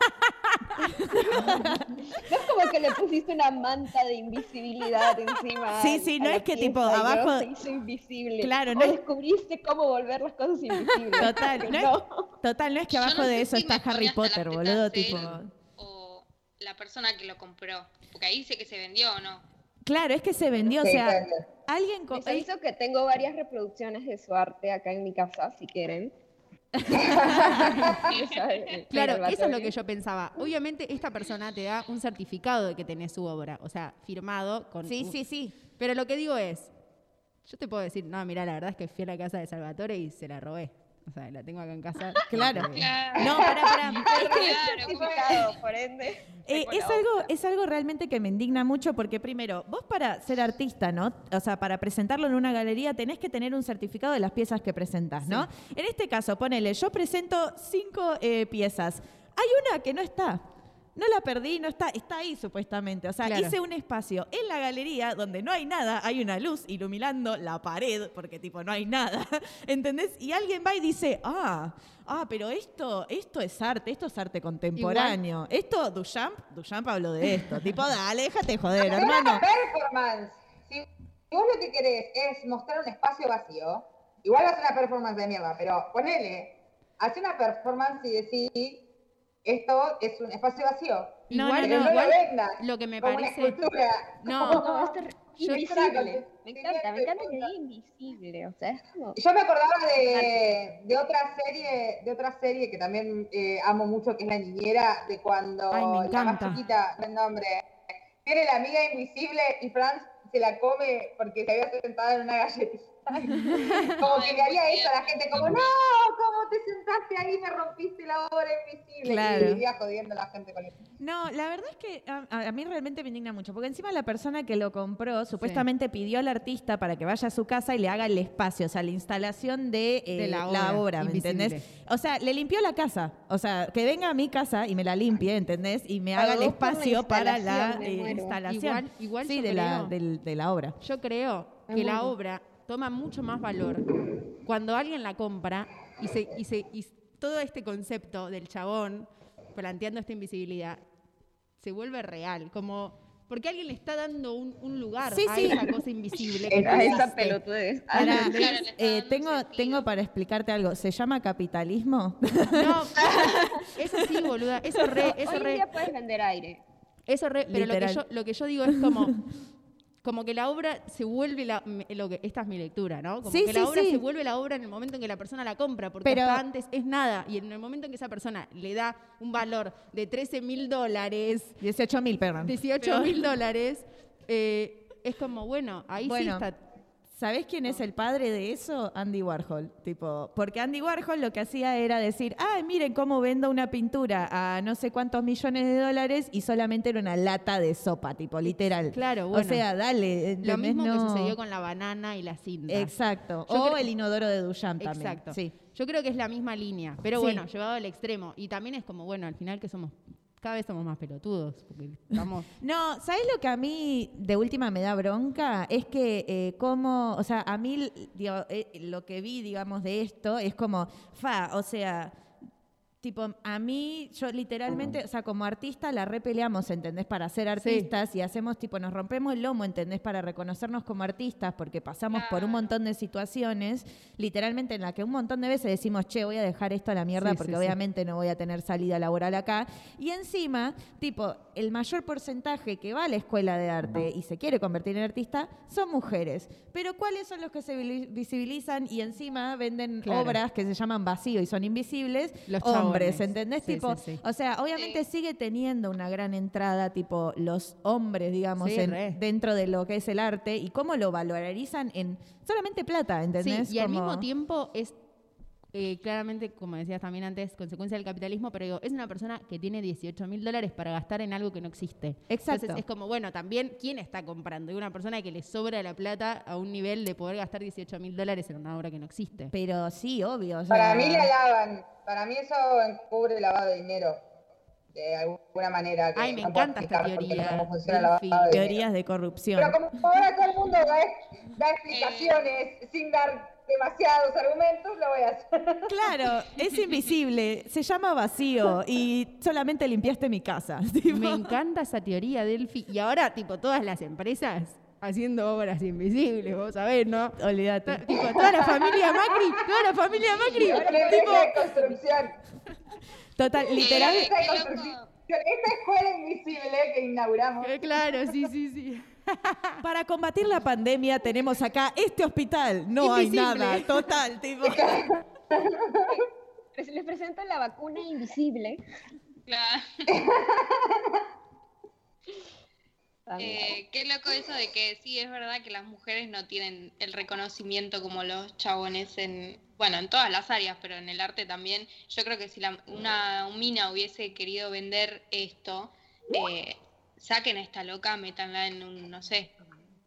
no es como que le pusiste una manta de invisibilidad encima. Sí, sí, no es que tipo abajo- se hizo invisible. Claro, O no es- descubriste cómo volver las cosas invisibles. Total, Pero no es- Total, no es que abajo no de eso si está Harry Potter, boludo, él tipo. O la persona que lo compró. Porque ahí dice que se vendió o no. Claro, es que se vendió, o sea, claro. alguien co- Les aviso que tengo varias reproducciones de su arte acá en mi casa, si quieren. Claro, eso es lo que yo pensaba. Obviamente esta persona te da un certificado de que tenés su obra, o sea, firmado con... Sí, un- sí, sí. Pero lo que digo es, yo te puedo decir, no, mira, la verdad es que fui a la casa de Salvatore y se la robé. O sea, la tengo acá en casa. Claro. No, pará, pará. Es que- Claro, certificado, por ende. Eh, es, algo, es algo realmente que me indigna mucho porque primero, vos para ser artista, ¿no? O sea, para presentarlo en una galería tenés que tener un certificado de las piezas que presentás, ¿no? En este caso, ponele, yo presento cinco eh, piezas. Hay una que no está. No la perdí, no está, está ahí supuestamente. O sea, Claro. hice un espacio en la galería donde no hay nada, hay una luz iluminando la pared, porque tipo no hay nada, ¿entendés? Y alguien va y dice, ah, ah, pero esto, esto es arte, esto es arte contemporáneo. Esto, Duchamp, Duchamp habló de esto. tipo, dale, déjate joder, Pero hermano. una performance. Si vos lo que querés es mostrar un espacio vacío, igual hace una performance de mierda, pero ponele, hace una performance y decís, esto es un espacio vacío. No, Igual, no, no, igual, lo vendas lo que me parece... No, No, es ter- Yo- invisible. Me encanta, me encanta que diga invisible. O sea, es como. Yo me acordaba de, de otra serie, de otra serie que también eh, amo mucho, que es La Niñera, de cuando Ay, me la más encanta. chiquita, no el nombre, tiene la amiga invisible y Franz se la come porque se había sentado en una galletita. como que le haría eso a la gente, como, no, ¿cómo te sentaste ahí y me rompiste la obra invisible? Claro. Y vivía jodiendo a la gente con eso. No, la verdad es que a, mí realmente me indigna mucho, porque encima la persona que lo compró supuestamente pidió al artista para que vaya a su casa y le haga el espacio, o sea, la instalación de, eh, De la la obra, ¿me entendés? O sea, le limpió la casa, o sea, que venga a mi casa y me la limpie, ¿entendés? Y me haga el espacio para la instalación, eh, instalación. Igual- igual sí, yo de la, de la obra. Yo creo que la obra toma mucho más valor cuando alguien la compra y se, y se, y todo este concepto del chabón planteando esta invisibilidad se vuelve real, como porque alguien le está dando un, un lugar Sí, a sí. esa cosa invisible. que Era no esa pelotudez. Claro, eh, tengo, sentido. tengo para explicarte algo. ¿Se llama capitalismo? No, eso sí, boluda, eso re, eso Hoy en re, día puedes vender aire. eso re, pero lo que, Literal. yo, lo que yo digo es como, como que la obra se vuelve la, lo que, esta es mi lectura, ¿no? Como Sí, que la sí, obra sí. se vuelve la obra en el momento en que la persona la compra, porque Pero- hasta antes es nada, y en el momento en que esa persona le da un valor de 13 mil dólares, 18 mil, perdón. 18 mil dólares, eh, es como, bueno, ahí Bueno, sí está. ¿Sabés quién es el padre de eso? Andy Warhol. Tipo, porque Andy Warhol lo que hacía era decir, ay, miren cómo vendo una pintura a no sé cuántos millones de dólares y solamente era una lata de sopa, tipo, literal. Claro, bueno. O sea, dale. Lo mismo que sucedió con la banana y la cinta. Exacto. Yo o el inodoro de Duchamp también. Exacto. Sí. Yo creo que es la misma línea, pero Sí. bueno, llevado al extremo. Y también es como, bueno, al final que somos, cada vez somos más pelotudos, porque. No, ¿sabes lo que a mí de última me da bronca? Es que eh, como, o sea, a mí eh, lo que vi, digamos, de esto es como, fa, o sea, tipo, a mí, yo literalmente, o sea, como artista la repeleamos, ¿entendés? Para ser artistas y hacemos, tipo, nos rompemos el lomo, ¿entendés? Para reconocernos como artistas, porque pasamos por un montón de situaciones, literalmente en la que un montón de veces decimos, che, voy a dejar esto a la mierda Sí, porque sí, sí. obviamente no voy a tener salida laboral acá. Y encima, tipo, el mayor porcentaje que va a la escuela de arte y se quiere convertir en artista son mujeres. Pero ¿cuáles son los que se visibilizan y encima venden Claro. obras que se llaman vacío y son invisibles? Los hombres, chabones. ¿entendés? Sí, tipo, sí, sí. o sea, obviamente sigue teniendo una gran entrada, tipo, los hombres, digamos, Sí, en- dentro de lo que es el arte y cómo lo valorizan en solamente plata, ¿entendés? Sí, y al mismo tiempo es eh, claramente, como decías también antes, consecuencia del capitalismo, pero digo, es una persona que tiene 18 mil dólares para gastar en algo que no existe. Exacto. Entonces es como, bueno, también, ¿quién está comprando? Hay una persona que le sobra la plata a un nivel de poder gastar 18 mil dólares en una obra que no existe. Pero sí, obvio. o Para mí la lavan. Para mí eso encubre lavado de dinero. De alguna manera. Que Ay, me no encanta esta teoría, cómo funciona el dinero. Teorías de corrupción. Pero como ahora todo el mundo da, da explicaciones sin dar demasiados argumentos, lo voy a hacer. Claro, es invisible, se llama vacío y solamente limpiaste mi casa. tipo. Me encanta esa teoría, Delphi. Y ahora, tipo, todas las empresas haciendo obras invisibles, vos sabés, ¿no? Olvídate. Tipo, toda la familia Macri, toda la familia Macri. Tipo, de construcción. Total, literal. Esta escuela invisible que inauguramos. eh, claro, sí, sí, sí. Para combatir la pandemia tenemos acá este hospital. No hay nada. Total, tipo. Les presento la vacuna invisible. Claro. Eh, qué loco eso de que sí, es verdad que las mujeres no tienen el reconocimiento como los chabones en, bueno, en todas las áreas, pero en el arte también. Yo creo que si la, una un mina hubiese querido vender esto, eh, saquen a esta loca, métanla en un, no sé.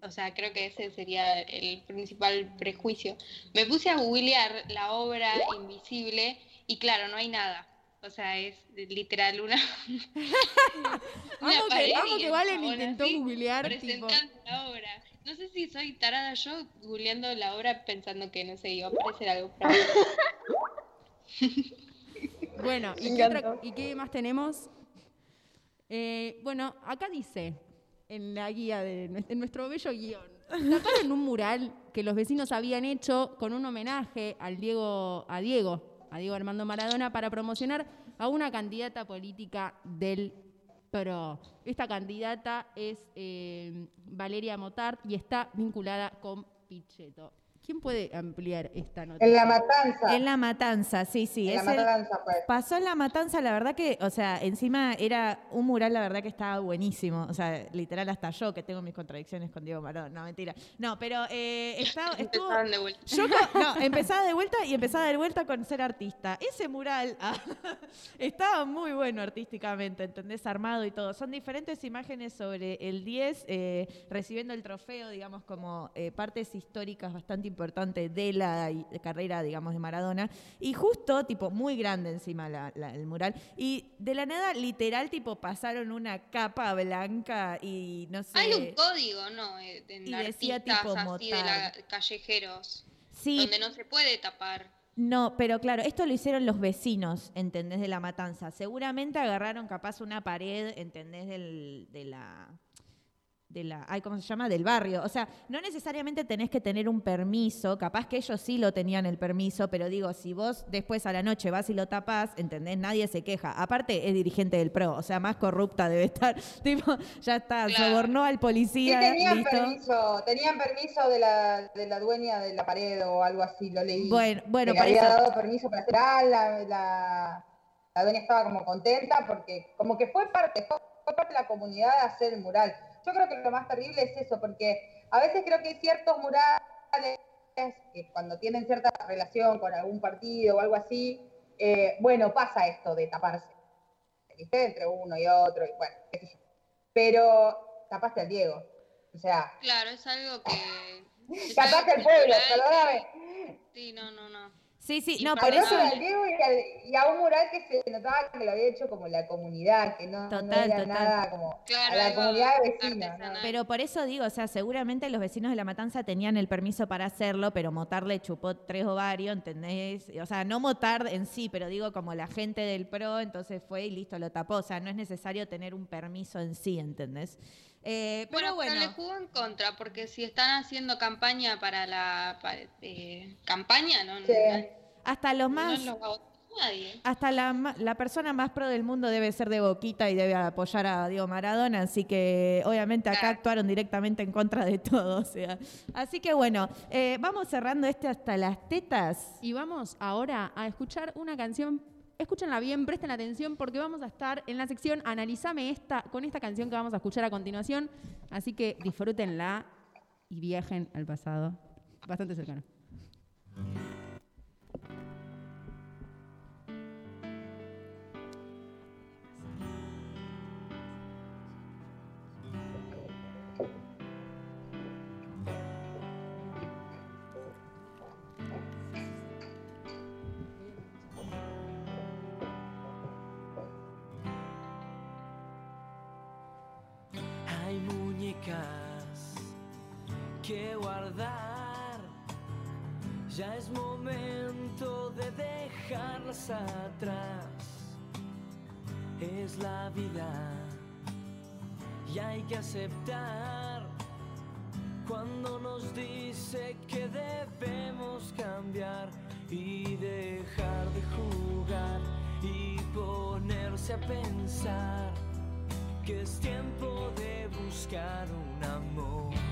O sea, creo que ese sería el principal prejuicio. Me puse a googlear la obra invisible y claro, no hay nada. O sea, es literal una... una Amo que, que Valen intentó así googlear, tipo, presentando la obra. No sé si soy tarada yo googleando la obra pensando que, no sé, iba a aparecer algo. Bueno, ¿y qué, otra- y qué más tenemos? Eh, bueno, acá dice, en la guía de nuestro bello guion, taparon un mural que los vecinos habían hecho con un homenaje al Diego, a Diego, a Diego Armando Maradona, para promocionar a una candidata política del PRO. Esta candidata es eh, Valeria Motart y está vinculada con Pichetto. ¿Quién puede ampliar esta noticia? En la matanza. En la matanza, sí, sí. En la el- matanza, pues. Pasó en la matanza, la verdad que, o sea, encima era un mural, la verdad que estaba buenísimo. O sea, literal hasta yo, que tengo mis contradicciones con Diego Marón. No, mentira. No, pero eh, estaba, estuvo... Empezaron de vuelta. Yo no, empezaba de vuelta y empezaba de vuelta con ser artista. Ese mural ah, estaba muy bueno artísticamente, ¿entendés? Armado y todo. Son diferentes imágenes sobre el 10 eh, recibiendo el trofeo, digamos, como eh, partes históricas bastante importantes de la carrera, digamos, de Maradona. Y justo, tipo, muy grande encima la- la- el mural. Y de la nada, literal, tipo, pasaron una capa blanca y no sé. Hay un código, ¿no? Eh, En Y decía tipo así de la, callejeros, Sí, donde no se puede tapar. No, pero claro, esto lo hicieron los vecinos, ¿entendés? De la matanza. Seguramente agarraron capaz una pared, ¿entendés? Del, de la de la, ay, ¿cómo se llama? Del barrio. O sea, no necesariamente tenés que tener un permiso, capaz que ellos sí lo tenían el permiso, pero digo, si vos después a la noche vas y lo tapás, ¿entendés? Nadie se queja. Aparte es dirigente del PRO, o sea, más corrupta debe estar. tipo, ya está, sobornó al Sí, policía. tenían listo. permiso, tenían permiso de la, de la dueña de la pared o algo así, lo leí. Bueno, bueno, que había eso. dado permiso para hacer algo, la, la, la dueña estaba como contenta porque como que fue parte, fue parte de la comunidad de hacer el mural. Yo creo que lo más terrible es eso, porque a veces creo que hay ciertos murales que cuando tienen cierta relación con algún partido o algo así, eh, bueno, pasa esto de taparse, ¿viste? Entre uno y otro, y bueno, qué sé yo. Pero tapaste al Diego, o sea, Claro, es algo que. tapaste al pueblo, perdóname. Sí, no, no, no. Sí, sí, Y no, por eso. Tapaste al Diego y, al- y a un mural que se notaba que lo había hecho como la comunidad, que no, no Total, era total. nada como Claro, a la comunidad vecina. ¿no? Pero por eso digo, o sea, seguramente los vecinos de La Matanza tenían el permiso para hacerlo, pero Motar le chupó tres ovarios, ¿entendés? O sea, no Motar en sí, pero digo como la gente del PRO, entonces fue y listo, lo tapó. O sea, no es necesario tener un permiso en sí, ¿entendés? Eh, pero Bueno, bueno, pero le jugó en contra, porque si están haciendo campaña para la para, eh, campaña, no, Sí. hasta los más... no los nadie. Hasta la, ma- la persona más pro del mundo debe ser de Boquita y debe apoyar a Diego Maradona, así que obviamente acá Claro. actuaron directamente en contra de todo. O sea. Así que bueno, eh, vamos cerrando este hasta las tetas. Y vamos ahora a escuchar una canción. Escúchenla bien, presten atención porque vamos a estar en la sección Analízame esta con esta canción que vamos a escuchar a continuación. Así que disfrútenla y viajen al pasado. Bastante cercano. Ya es momento de dejarlas atrás. Es la vida y hay que aceptar cuando nos dice que debemos cambiar y dejar de jugar y ponerse a pensar que es tiempo de buscar un amor.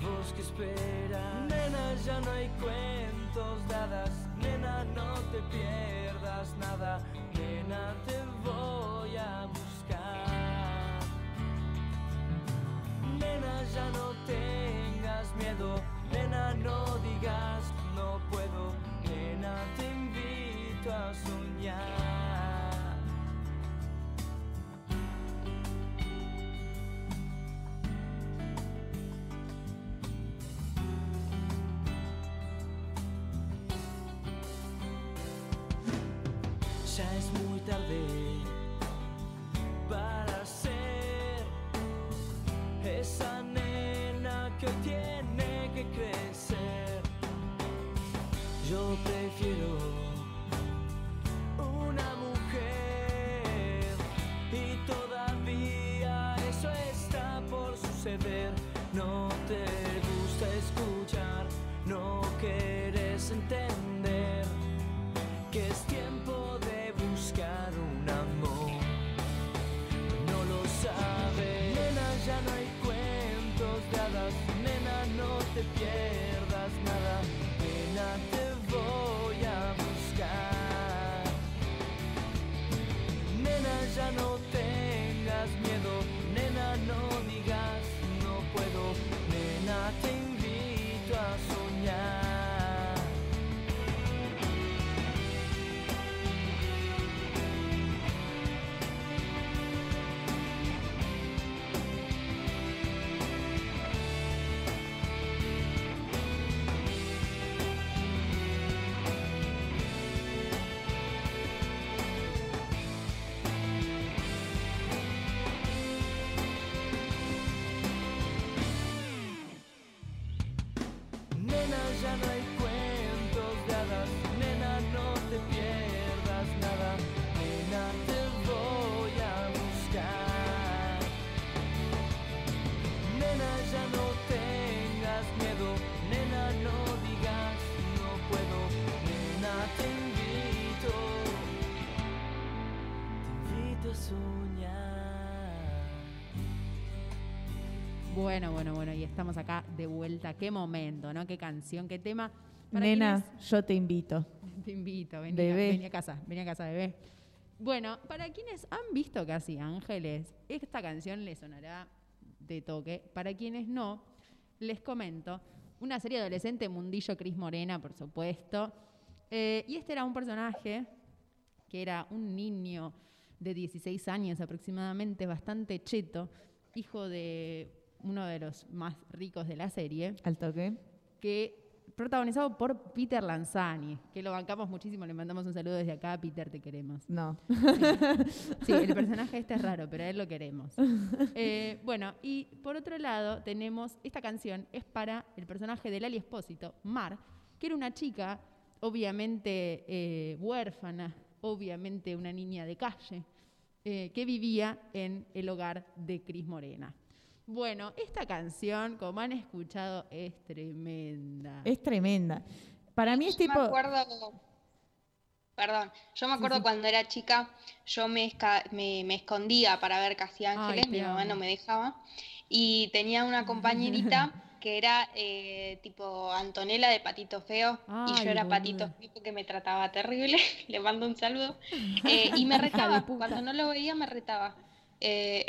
¿Y vos qué esperas? Nena, ya no hay cuentos de hadas. Nena, no te pierdas nada. Nena, te voy a buscar. Nena, ya no tengas miedo. Nena, no digas no puedo. Nena, te invito a soñar. Bueno, bueno, bueno, y estamos acá de vuelta. Qué momento, ¿no? Qué canción, qué tema. Nena, yo te invito. te invito, vení, Bebé. A, vení a casa, vení a casa, bebé. Bueno, para quienes han visto Casi Ángeles, esta canción les sonará de toque. Para quienes no, les comento. Una serie adolescente, Mundillo Cris Morena, por supuesto. Eh, y este era un personaje que era un niño de 16 años aproximadamente, bastante cheto, hijo de uno de los más ricos de la serie, Al toque. que protagonizado por Peter Lanzani, que lo bancamos muchísimo, le mandamos un saludo desde acá, Peter, te queremos. No. Sí, el personaje este es raro, pero a él lo queremos. Eh, bueno, y por otro lado tenemos, esta canción es para el personaje de Lali Espósito, Mar, que era una chica, obviamente eh, huérfana, obviamente una niña de calle, eh, que vivía en el hogar de Cris Morena. Bueno, esta canción, como han escuchado, es tremenda. Es tremenda. Para mí es Yo tipo. me acuerdo, perdón, yo me acuerdo cuando era chica, yo me, esca- me, me escondía para ver Casi Ángeles, mi mamá no me dejaba, y tenía una compañerita que era eh, tipo Antonella de Patito Feo, y yo era. Patito Feo porque me trataba terrible, le mando un saludo, eh, y me retaba, cuando no lo veía me retaba. Eh,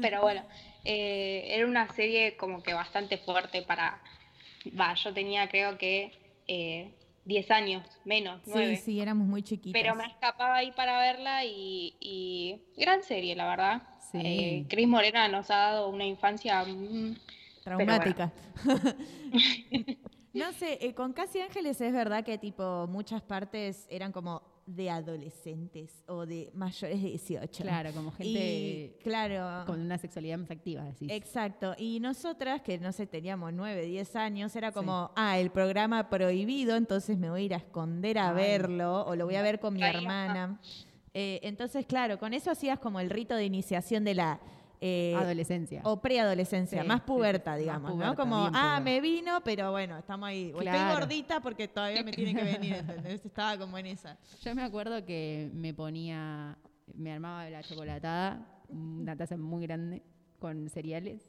pero bueno, eh, era una serie como que bastante fuerte para, va, yo tenía creo que eh, 10 años, menos, 9. Sí, sí, éramos muy chiquitas. Pero me escapaba ahí para verla y, y gran serie, la verdad. Sí. Eh, Cris Morena nos ha dado una infancia mm, bueno. Traumática. no sé, eh, con Casi Ángeles es verdad que tipo muchas partes eran como de adolescentes o de mayores de 18. Claro, como gente Y, claro. con una sexualidad más activa, decís. Exacto. Y nosotras, que no sé, teníamos 9, 10 años, era como, ah, el programa prohibido, entonces me voy a ir a esconder a Ay. verlo o lo voy a ver con mi hermana. Eh, entonces, claro, con eso hacías como el rito de iniciación de la... eh, Adolescencia. o preadolescencia, Sí, más puberta, sí, digamos, más ¿no? Como, ah, puberta. me vino, pero bueno, estamos ahí. O Claro. estoy gordita porque todavía me tiene que venir, ¿entendés? Estaba como en esa. Yo me acuerdo que me ponía, me armaba la chocolatada, una taza muy grande, con cereales,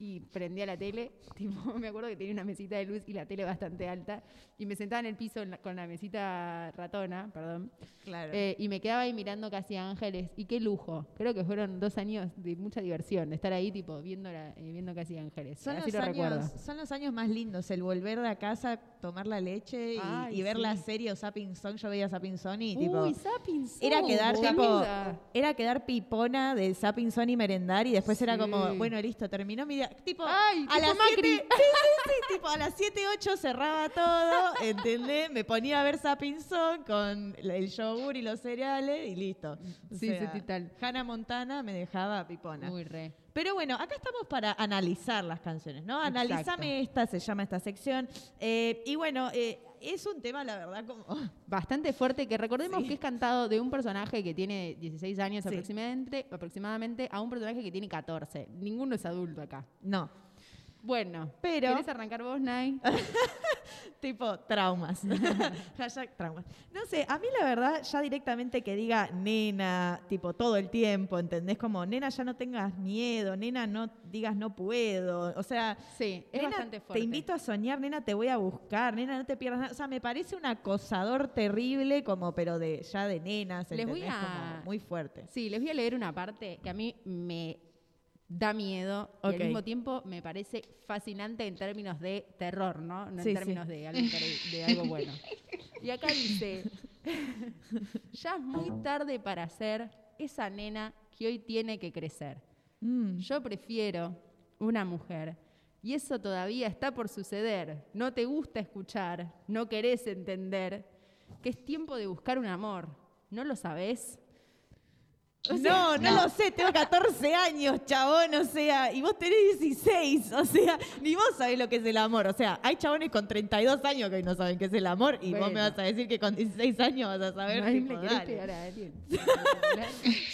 y prendía la tele. Tipo, me acuerdo que tenía una mesita de luz y la tele bastante alta, y me sentaba en el piso en la- con la mesita ratona, perdón, Claro. eh, y me quedaba ahí mirando casi Ángeles. Y qué lujo. Creo que fueron dos años de mucha diversión, de estar ahí, tipo, viendo, la- eh, viendo casi Ángeles. Son Así los, lo años, son los años más lindos, el volver de casa, tomar la leche y, Ay, y ver sí. la serie o Sapping Song. Yo veía Sapping Song y tipo... Uy, Zapping Era Song, quedar tipo, era quedar pipona de Sapping Son y merendar y después era como, bueno, listo, terminó mi día. Tipo, Ay, a tipo las Macri. 7, sí, sí, sí, tipo, a las 7, 8 cerraba todo, ¿entendés? Me ponía a ver Sapping con el yogur y los cereales y listo. O Sí, sí, total. Hannah Montana me dejaba pipona. Muy re. Pero bueno, acá estamos para analizar las canciones, ¿no? Exacto. Analízame esta, se llama esta sección. Eh, y bueno, eh, es un tema, la verdad, como... bastante fuerte que recordemos que es cantado de un personaje que tiene 16 años Sí. aproximadamente, aproximadamente a un personaje que tiene 14. Ninguno es adulto acá. No, Bueno, Pero- ¿querés arrancar vos, Nay? tipo traumas. Hashtag traumas. No sé, a mí la verdad, ya directamente que diga nena, tipo todo el tiempo, ¿entendés? Como, nena, ya no tengas miedo, nena, no digas no puedo. O sea, Sí, es nena, bastante fuerte. te invito a soñar, nena, te voy a buscar, nena, no te pierdas nada. O sea, me parece un acosador terrible, como, pero de ya de nenas, Les voy ¿entendés? a- Como muy fuerte. Sí, les voy a leer una parte que a mí me da miedo y Ok. al mismo tiempo me parece fascinante en términos de terror, ¿no? No Sí, en sí. términos de algo, de algo bueno. Y acá dice, ya es muy tarde para ser esa nena que hoy tiene que crecer. Mm. Yo prefiero una mujer. Y eso todavía está por suceder. No te gusta escuchar, no querés entender que es tiempo de buscar un amor. ¿No lo sabés? O sea, no, no, lo sé, tengo 14 años, chabón, o sea, y vos tenés 16, o sea, ni vos sabés lo que es el amor, o sea, hay chabones con 32 años que hoy no saben qué es el amor y vos me Bueno. vas a decir que con 16 años vas a saber, no tipo, le pegar a alguien.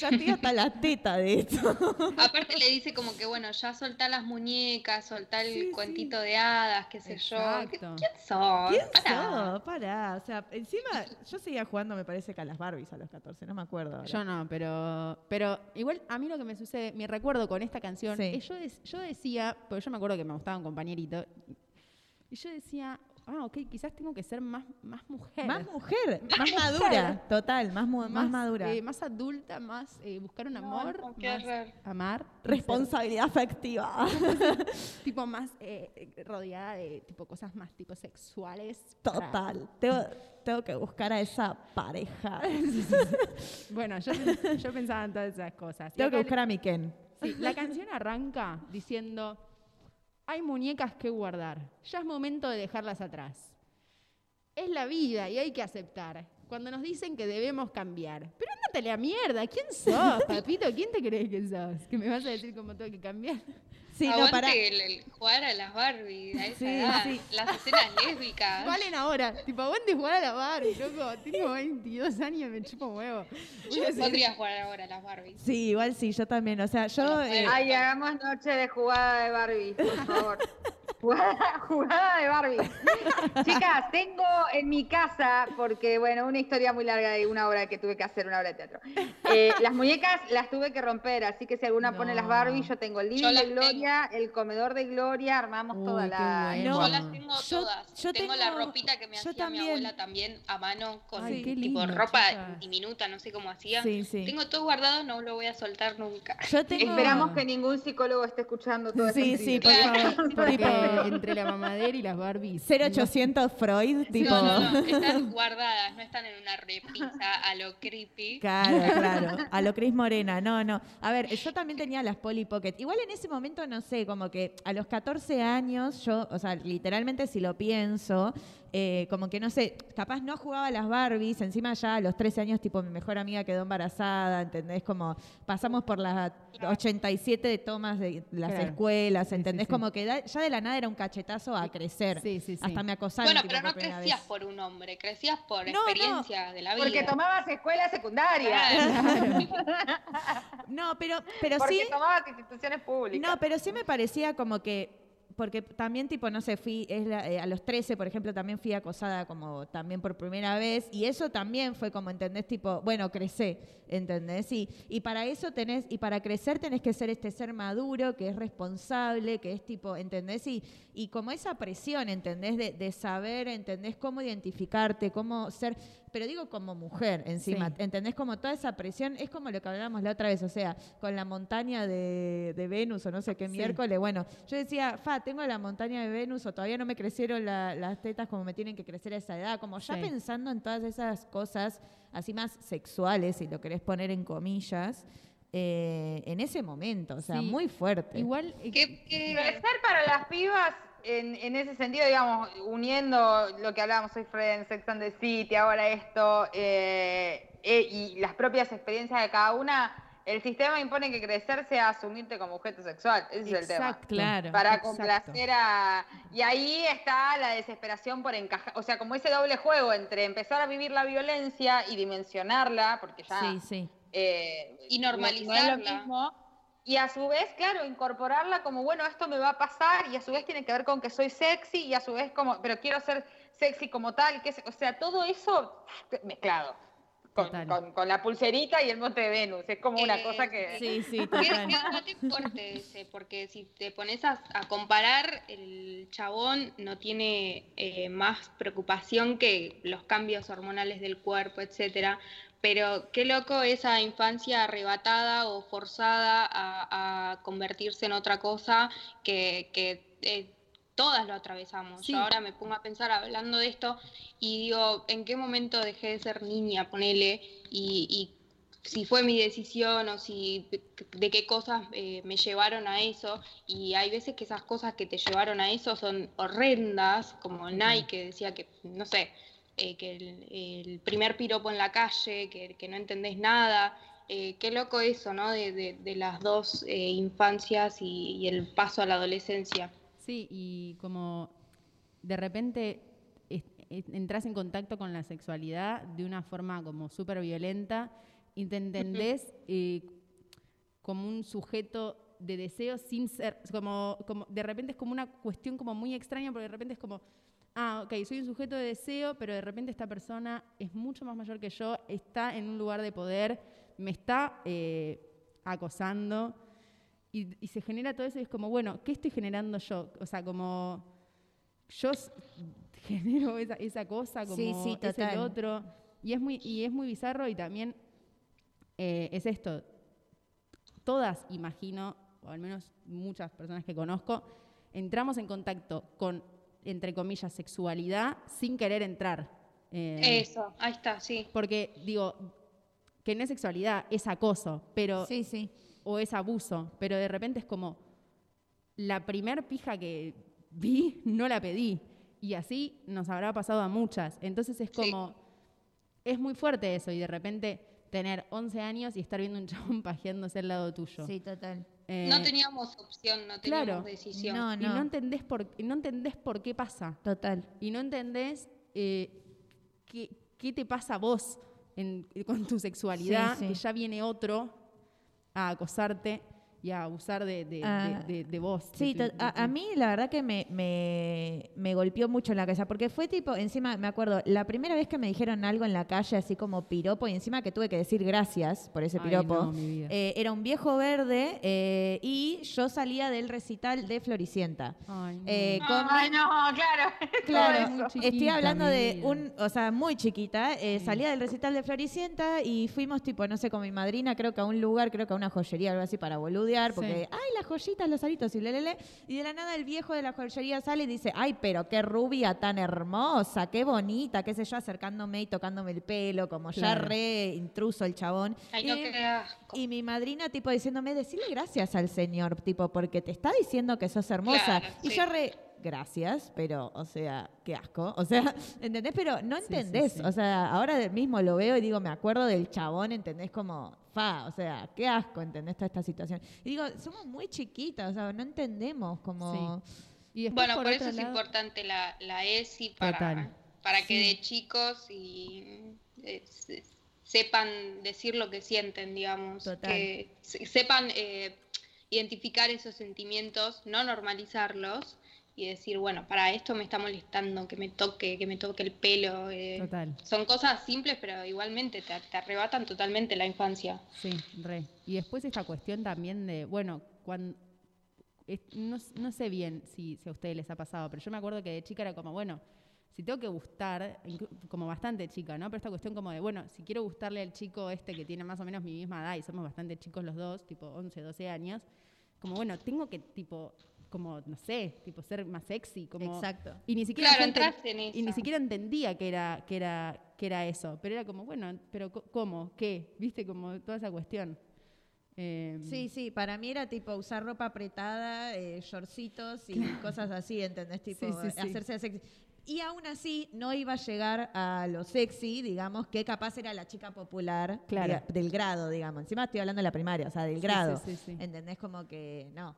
ya estoy hasta la teta de esto. Aparte le dice como que, bueno, ya soltá las muñecas, soltá el Sí, sí. cuentito de hadas, qué sé yo. ¿Qué- Exacto. ¿Quién sos? ¿Quién Pará. sos? Pará, o sea, encima yo seguía jugando, me parece que a las Barbies a los 14, no me acuerdo. ahora. Yo no, pero Pero, pero igual a mí lo que me sucede, mi recuerdo con esta canción, Sí. es yo, yo decía, porque yo me acuerdo que me gustaba un compañerito, y yo decía, ah, ok, quizás tengo que ser más, más mujer. Más mujer, más madura, total, más, mu- más, madura. eh, más adulta, más eh, buscar un amor, no, más amar. Responsabilidad afectiva. tipo más eh, rodeada de tipo cosas más tipo sexuales. para- Total. Tengo, tengo que buscar a esa pareja. Bueno, yo, yo pensaba en todas esas cosas. Tengo que buscar a mi Ken. Sí, la canción arranca diciendo, hay muñecas que guardar, ya es momento de dejarlas atrás. Es la vida y hay que aceptar. Cuando nos dicen que debemos cambiar. Pero ándate a la mierda, ¿quién sos, papito? ¿Quién te crees que sos? Que me vas a decir cómo tengo que cambiar. Sí, no, Aguante para. el, el jugar a las Barbie a esa Sí, edad. sí. Las escenas lésbicas. Valen ahora. Tipo, aguante jugar a la Barbie, loco. Tengo 22 años, me chupo huevo. Yo podría jugar ahora a las Barbies. Sí, igual sí, yo también. O sea, yo. eh, Ay, hagamos noche de jugada de Barbie, por favor. jugada, jugada de Barbie. Chicas, tengo en mi casa, porque bueno, una historia muy larga de una obra que tuve que hacer, una obra de teatro. Eh, las muñecas las tuve que romper, así que si alguna pone las Barbie, yo tengo el living de Gloria, el comedor de Gloria, armamos toda Uy, la. bueno. yo las tengo yo- todas. yo tengo, la ropita que me yo hacía también. mi abuela también a mano con Ay, qué tipo lindo, ropa diminuta, no sé cómo hacía. Sí, sí. Tengo todo guardado, no lo voy a soltar nunca. Yo tengo. Esperamos que ningún psicólogo esté escuchando todo Sí, esto. sí, por favor. Porque Tipo, entre la mamadera y las Barbies. 0800 Freud, tipo. No, no, no, están guardadas, no están en una repisa a lo creepy. Claro, claro. A lo Cris Morena. No, no. A ver, yo también tenía las Polly Pocket. Igual en ese momento, no sé, como que a los 14 años, yo, o sea, literalmente si lo pienso, eh, como que no sé, capaz no jugaba a las Barbies, encima ya a los 13 años, tipo, mi mejor amiga quedó embarazada, ¿entendés? Como pasamos por las 87 de tomas de las Claro. escuelas, ¿entendés? sí, sí. Como que da- ya de la nada era un cachetazo a crecer. Sí, sí, sí. Hasta me acosaron. Bueno, tipo, pero no por crecías vez. por un hombre, crecías por No, no. experiencia de la vida. Porque tomabas escuela secundaria. No, pero, pero Porque sí. tomabas instituciones públicas. No, pero sí me parecía como que, porque también tipo, no sé, fui, es la- eh, a los 13, por ejemplo, también fui acosada como también por primera vez, y eso también fue como, ¿entendés? Tipo, bueno, crecé, ¿entendés? Y, y para eso tenés, y para crecer tenés que ser este ser maduro, que es responsable, que es tipo, ¿entendés? Y, y como esa presión, ¿entendés? De, de saber, ¿entendés? Cómo identificarte, cómo ser, pero digo como mujer encima, Sí. ¿entendés? Como toda esa presión, es como lo que hablábamos la otra vez, o sea, con la montaña de, de Venus o no sé qué Sí. miércoles, bueno, yo decía, fa, tengo la montaña de Venus o todavía no me crecieron la- las tetas como me tienen que crecer a esa edad, como ya Sí. pensando en todas esas cosas así más sexuales, si lo querés poner en comillas, eh, en ese momento, o sea, Sí. muy fuerte. Igual, eh, ¿Qué- qué- Crecer para las pibas, en, en ese sentido, digamos, uniendo lo que hablábamos hoy, Friends, Sex and the City, ahora esto, eh, eh, y las propias experiencias de cada una, el sistema impone que crecer sea asumirte como objeto sexual. Ese es el tema. Claro. Para exacto. complacer a... Y ahí está la desesperación por encajar, o sea, como ese doble juego entre empezar a vivir la violencia y dimensionarla, porque ya... Sí, sí. eh, Y no- no es lo normalizarla. mismo. Y a su vez, claro, incorporarla como, bueno, esto me va a pasar, y a su vez tiene que ver con que soy sexy, y a su vez como, pero quiero ser sexy como tal, que o sea, todo eso mezclado. Con, con- con la pulserita y el monte de Venus. Es como una Eh, cosa que. Sí, sí, total. fuerte ese, porque si te pones a, a comparar, el chabón no tiene eh, más preocupación que los cambios hormonales del cuerpo, etcétera. Pero qué loco esa infancia arrebatada o forzada a, a convertirse en otra cosa que, que, eh, todas lo atravesamos. Sí. Yo ahora me pongo a pensar hablando de esto y digo, ¿en qué momento dejé de ser niña, ponele? Y, y si fue mi decisión o si de qué cosas eh, me llevaron a eso. Y hay veces que esas cosas que te llevaron a eso son horrendas, como Nike que decía que, no sé, eh, que el, el primer piropo en la calle, que, que no entendés nada. Eh, qué loco eso, ¿no? De, de- de las dos eh, infancias y, y el paso a la adolescencia. Sí, y como de repente es- es- entras en contacto con la sexualidad de una forma como súper violenta y te entendés como un sujeto de deseo sin ser, como, como de repente es como una cuestión como muy extraña porque de repente es como, ah, ok, soy un sujeto de deseo, pero de repente esta persona es mucho más mayor que yo, está en un lugar de poder, me está eh, acosando y, y se genera todo eso y es como, bueno, ¿qué estoy generando yo? O sea, como yo genero esa, esa cosa, como Sí, sí, es el otro. Y es muy, y es muy bizarro y también eh, es esto. Todas, imagino, o al menos muchas personas que conozco, entramos en contacto con, entre comillas, sexualidad sin querer entrar. Eh, Eso, ahí está, sí. Porque, digo, que no es sexualidad, es acoso, pero. Sí, sí. O es abuso, pero de repente es como. La primer pija que vi, no la pedí. Y así nos habrá pasado a muchas. Entonces es como. Es muy fuerte eso, y de repente tener 11 años y estar viendo un chabón pajeándose al lado tuyo. Sí, total. Eh, no teníamos opción, no teníamos claro. decisión. No, Y no entendés por, y no entendés por qué pasa. Total. Y no entendés eh, qué, qué te pasa a vos en- con tu sexualidad, Sí, sí. que ya viene otro a acosarte y a abusar de, de- Ah, de- de- de vos. Sí, de tu- to- de a, tu- a mí la verdad que me, me, me golpeó mucho en la cabeza, porque fue tipo, encima, me acuerdo, la primera vez que me dijeron algo en la calle, así como piropo, y encima que tuve que decir gracias por ese Ay, piropo, no, mi vida. eh, era un viejo verde eh, y yo salía del recital de Floricienta. Ay, no. Eh, con Ay, no, claro. Claro, estoy hablando de un, o sea, muy chiquita, eh, salía del recital de Floricienta y fuimos tipo, no sé, con mi madrina, creo que a un lugar, creo que a una joyería, algo así para porque, Sí. ay, las joyitas, los aritos y lelele, y de la nada el viejo de la joyería sale y dice, ay, pero qué rubia tan hermosa, qué bonita, qué sé yo, acercándome y tocándome el pelo, como ya re intruso el chabón. Ay, no, Y- qué asco. y mi madrina, tipo, diciéndome, decirle gracias al señor, tipo, porque te está diciendo que sos hermosa. Claro, y sí. yo re, gracias, pero, o sea, qué asco. O sea, ¿entendés? Pero no Sí, sí, entendés. sí. O sea, ahora mismo lo veo y digo, me acuerdo del chabón, ¿entendés? Como, fa, o sea, qué asco, ¿entendés? Toda esta situación. Y digo, somos muy chiquitas, o sea, no entendemos como... Y Bueno, por, eso es importante la, la ESI para, Total. para que Sí. de chicos y eh, se- sepan decir lo que sienten, digamos, Total. que se- sepan eh, identificar esos sentimientos, no normalizarlos y decir, bueno, para esto me está molestando, que me toque, que me toque el pelo. eh, Total. Son cosas simples, pero igualmente te, te arrebatan totalmente la infancia. Sí, re. Y después esta cuestión también de, bueno, cuando, no, no sé bien si, si a ustedes les ha pasado, pero yo me acuerdo que de chica era como, bueno, si tengo que gustar, como bastante chica, ¿no? Pero esta cuestión como de, bueno, si quiero gustarle al chico este que tiene más o menos mi misma edad y somos bastante chicos los dos, tipo 11, 12 años, como, bueno, tengo que, tipo, como, no sé, tipo ser más sexy, como... Exacto. Y ni siquiera Claro, entras en y ni siquiera entendía que era, que era, que era eso. Pero era como, bueno, pero ¿cómo? ¿Qué? ¿Viste? Como toda esa cuestión. Eh, Sí, sí, para mí era tipo usar ropa apretada, eh, shortcitos y cosas así, ¿entendés? Tipo, Sí, sí, sí. hacerse sexy. Y aún así no iba a llegar a lo sexy, digamos, que capaz era la chica popular Claro. diga- del grado, digamos. Encima estoy hablando de la primaria, o sea, del Sí, grado. sí, sí, sí. ¿Entendés? Como que no,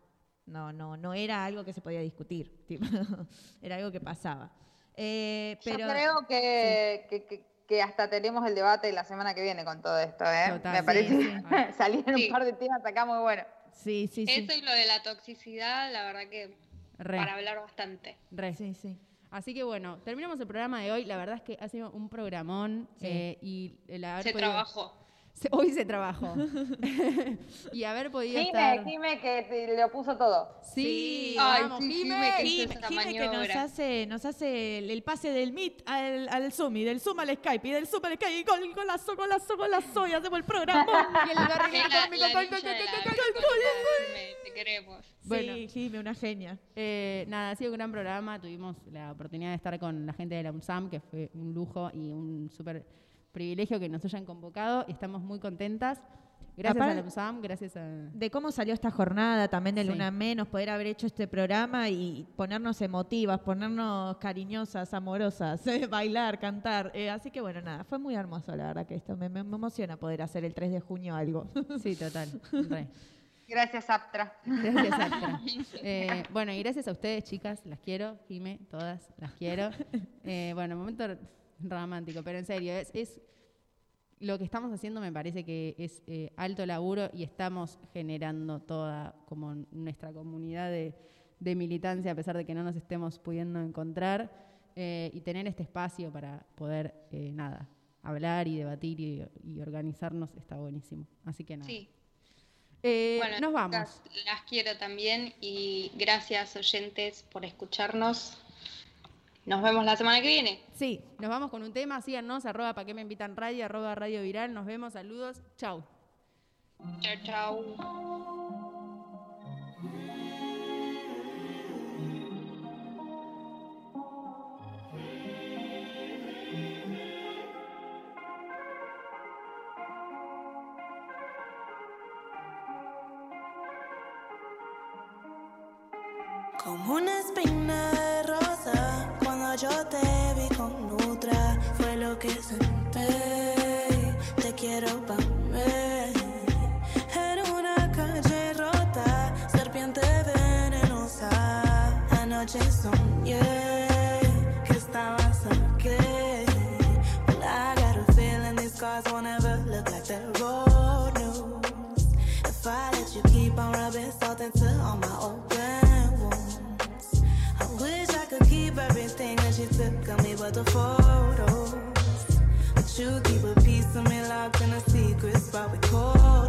no, no, no era algo que se podía discutir. tipo, era algo que pasaba. Eh, pero, Yo creo que, que, que- que hasta tenemos el debate la semana que viene con todo esto, ¿eh? Total, Me sí, parece sí. que salieron Sí. un par de temas acá muy buenos. Sí, sí, sí. Eso y lo de la toxicidad, la verdad que Re. para hablar bastante. Re. Sí, sí. Así que bueno, terminamos el programa de hoy. La verdad es que ha sido un programón Sí. eh, y el haber Se podido- trabajó. Hoy se trabajó. y haber podido Jime, estar. Jime que te lo puso todo. Sí, Ay, vamos, sí, Jime. Jime, que Jime, que nos hace, nos hace el, el pase del Meet al, al Zoom y del Zoom al Skype y del Zoom al Skype y gol, golazo, golazo, golazo y hacemos el programa. Y el barrio Te queremos. Bueno. Sí, Jime, una genia. Eh, nada, ha sido un gran programa. Tuvimos la oportunidad de estar con la gente de la UNSAM, que fue un lujo y un súper privilegio que nos hayan convocado. Estamos muy contentas. Gracias Aparte- a la UNSAM, gracias a... De cómo salió esta jornada, también de Sí. Luna Menos, poder haber hecho este programa y ponernos emotivas, ponernos cariñosas, amorosas, eh, bailar, cantar. Eh, así que bueno, nada, fue muy hermoso, la verdad que esto me, me- emociona poder hacer el 3 de junio algo. Sí, total. Re. Gracias, Aptra. Gracias, Astra. Eh, bueno, y gracias a ustedes, chicas. Las quiero, Jime, todas, las quiero. Eh, bueno, momento romántico, pero en serio, es, es lo que estamos haciendo me parece que es eh, alto laburo y estamos generando toda como nuestra comunidad de, de, militancia, a pesar de que no nos estemos pudiendo encontrar, eh, y tener este espacio para poder, eh, nada, hablar y debatir y, organizarnos está buenísimo. Así que nada. Sí. Eh, bueno, nos vamos. Las quiero también y gracias oyentes por escucharnos. Nos vemos la semana que viene. Sí, nos vamos con un tema, síganos, arroba para que me invitan radio, arroba radio viral, nos vemos, saludos, chau. Chau, chau. the photos. But you keep a piece of me locked in a secret spot we call.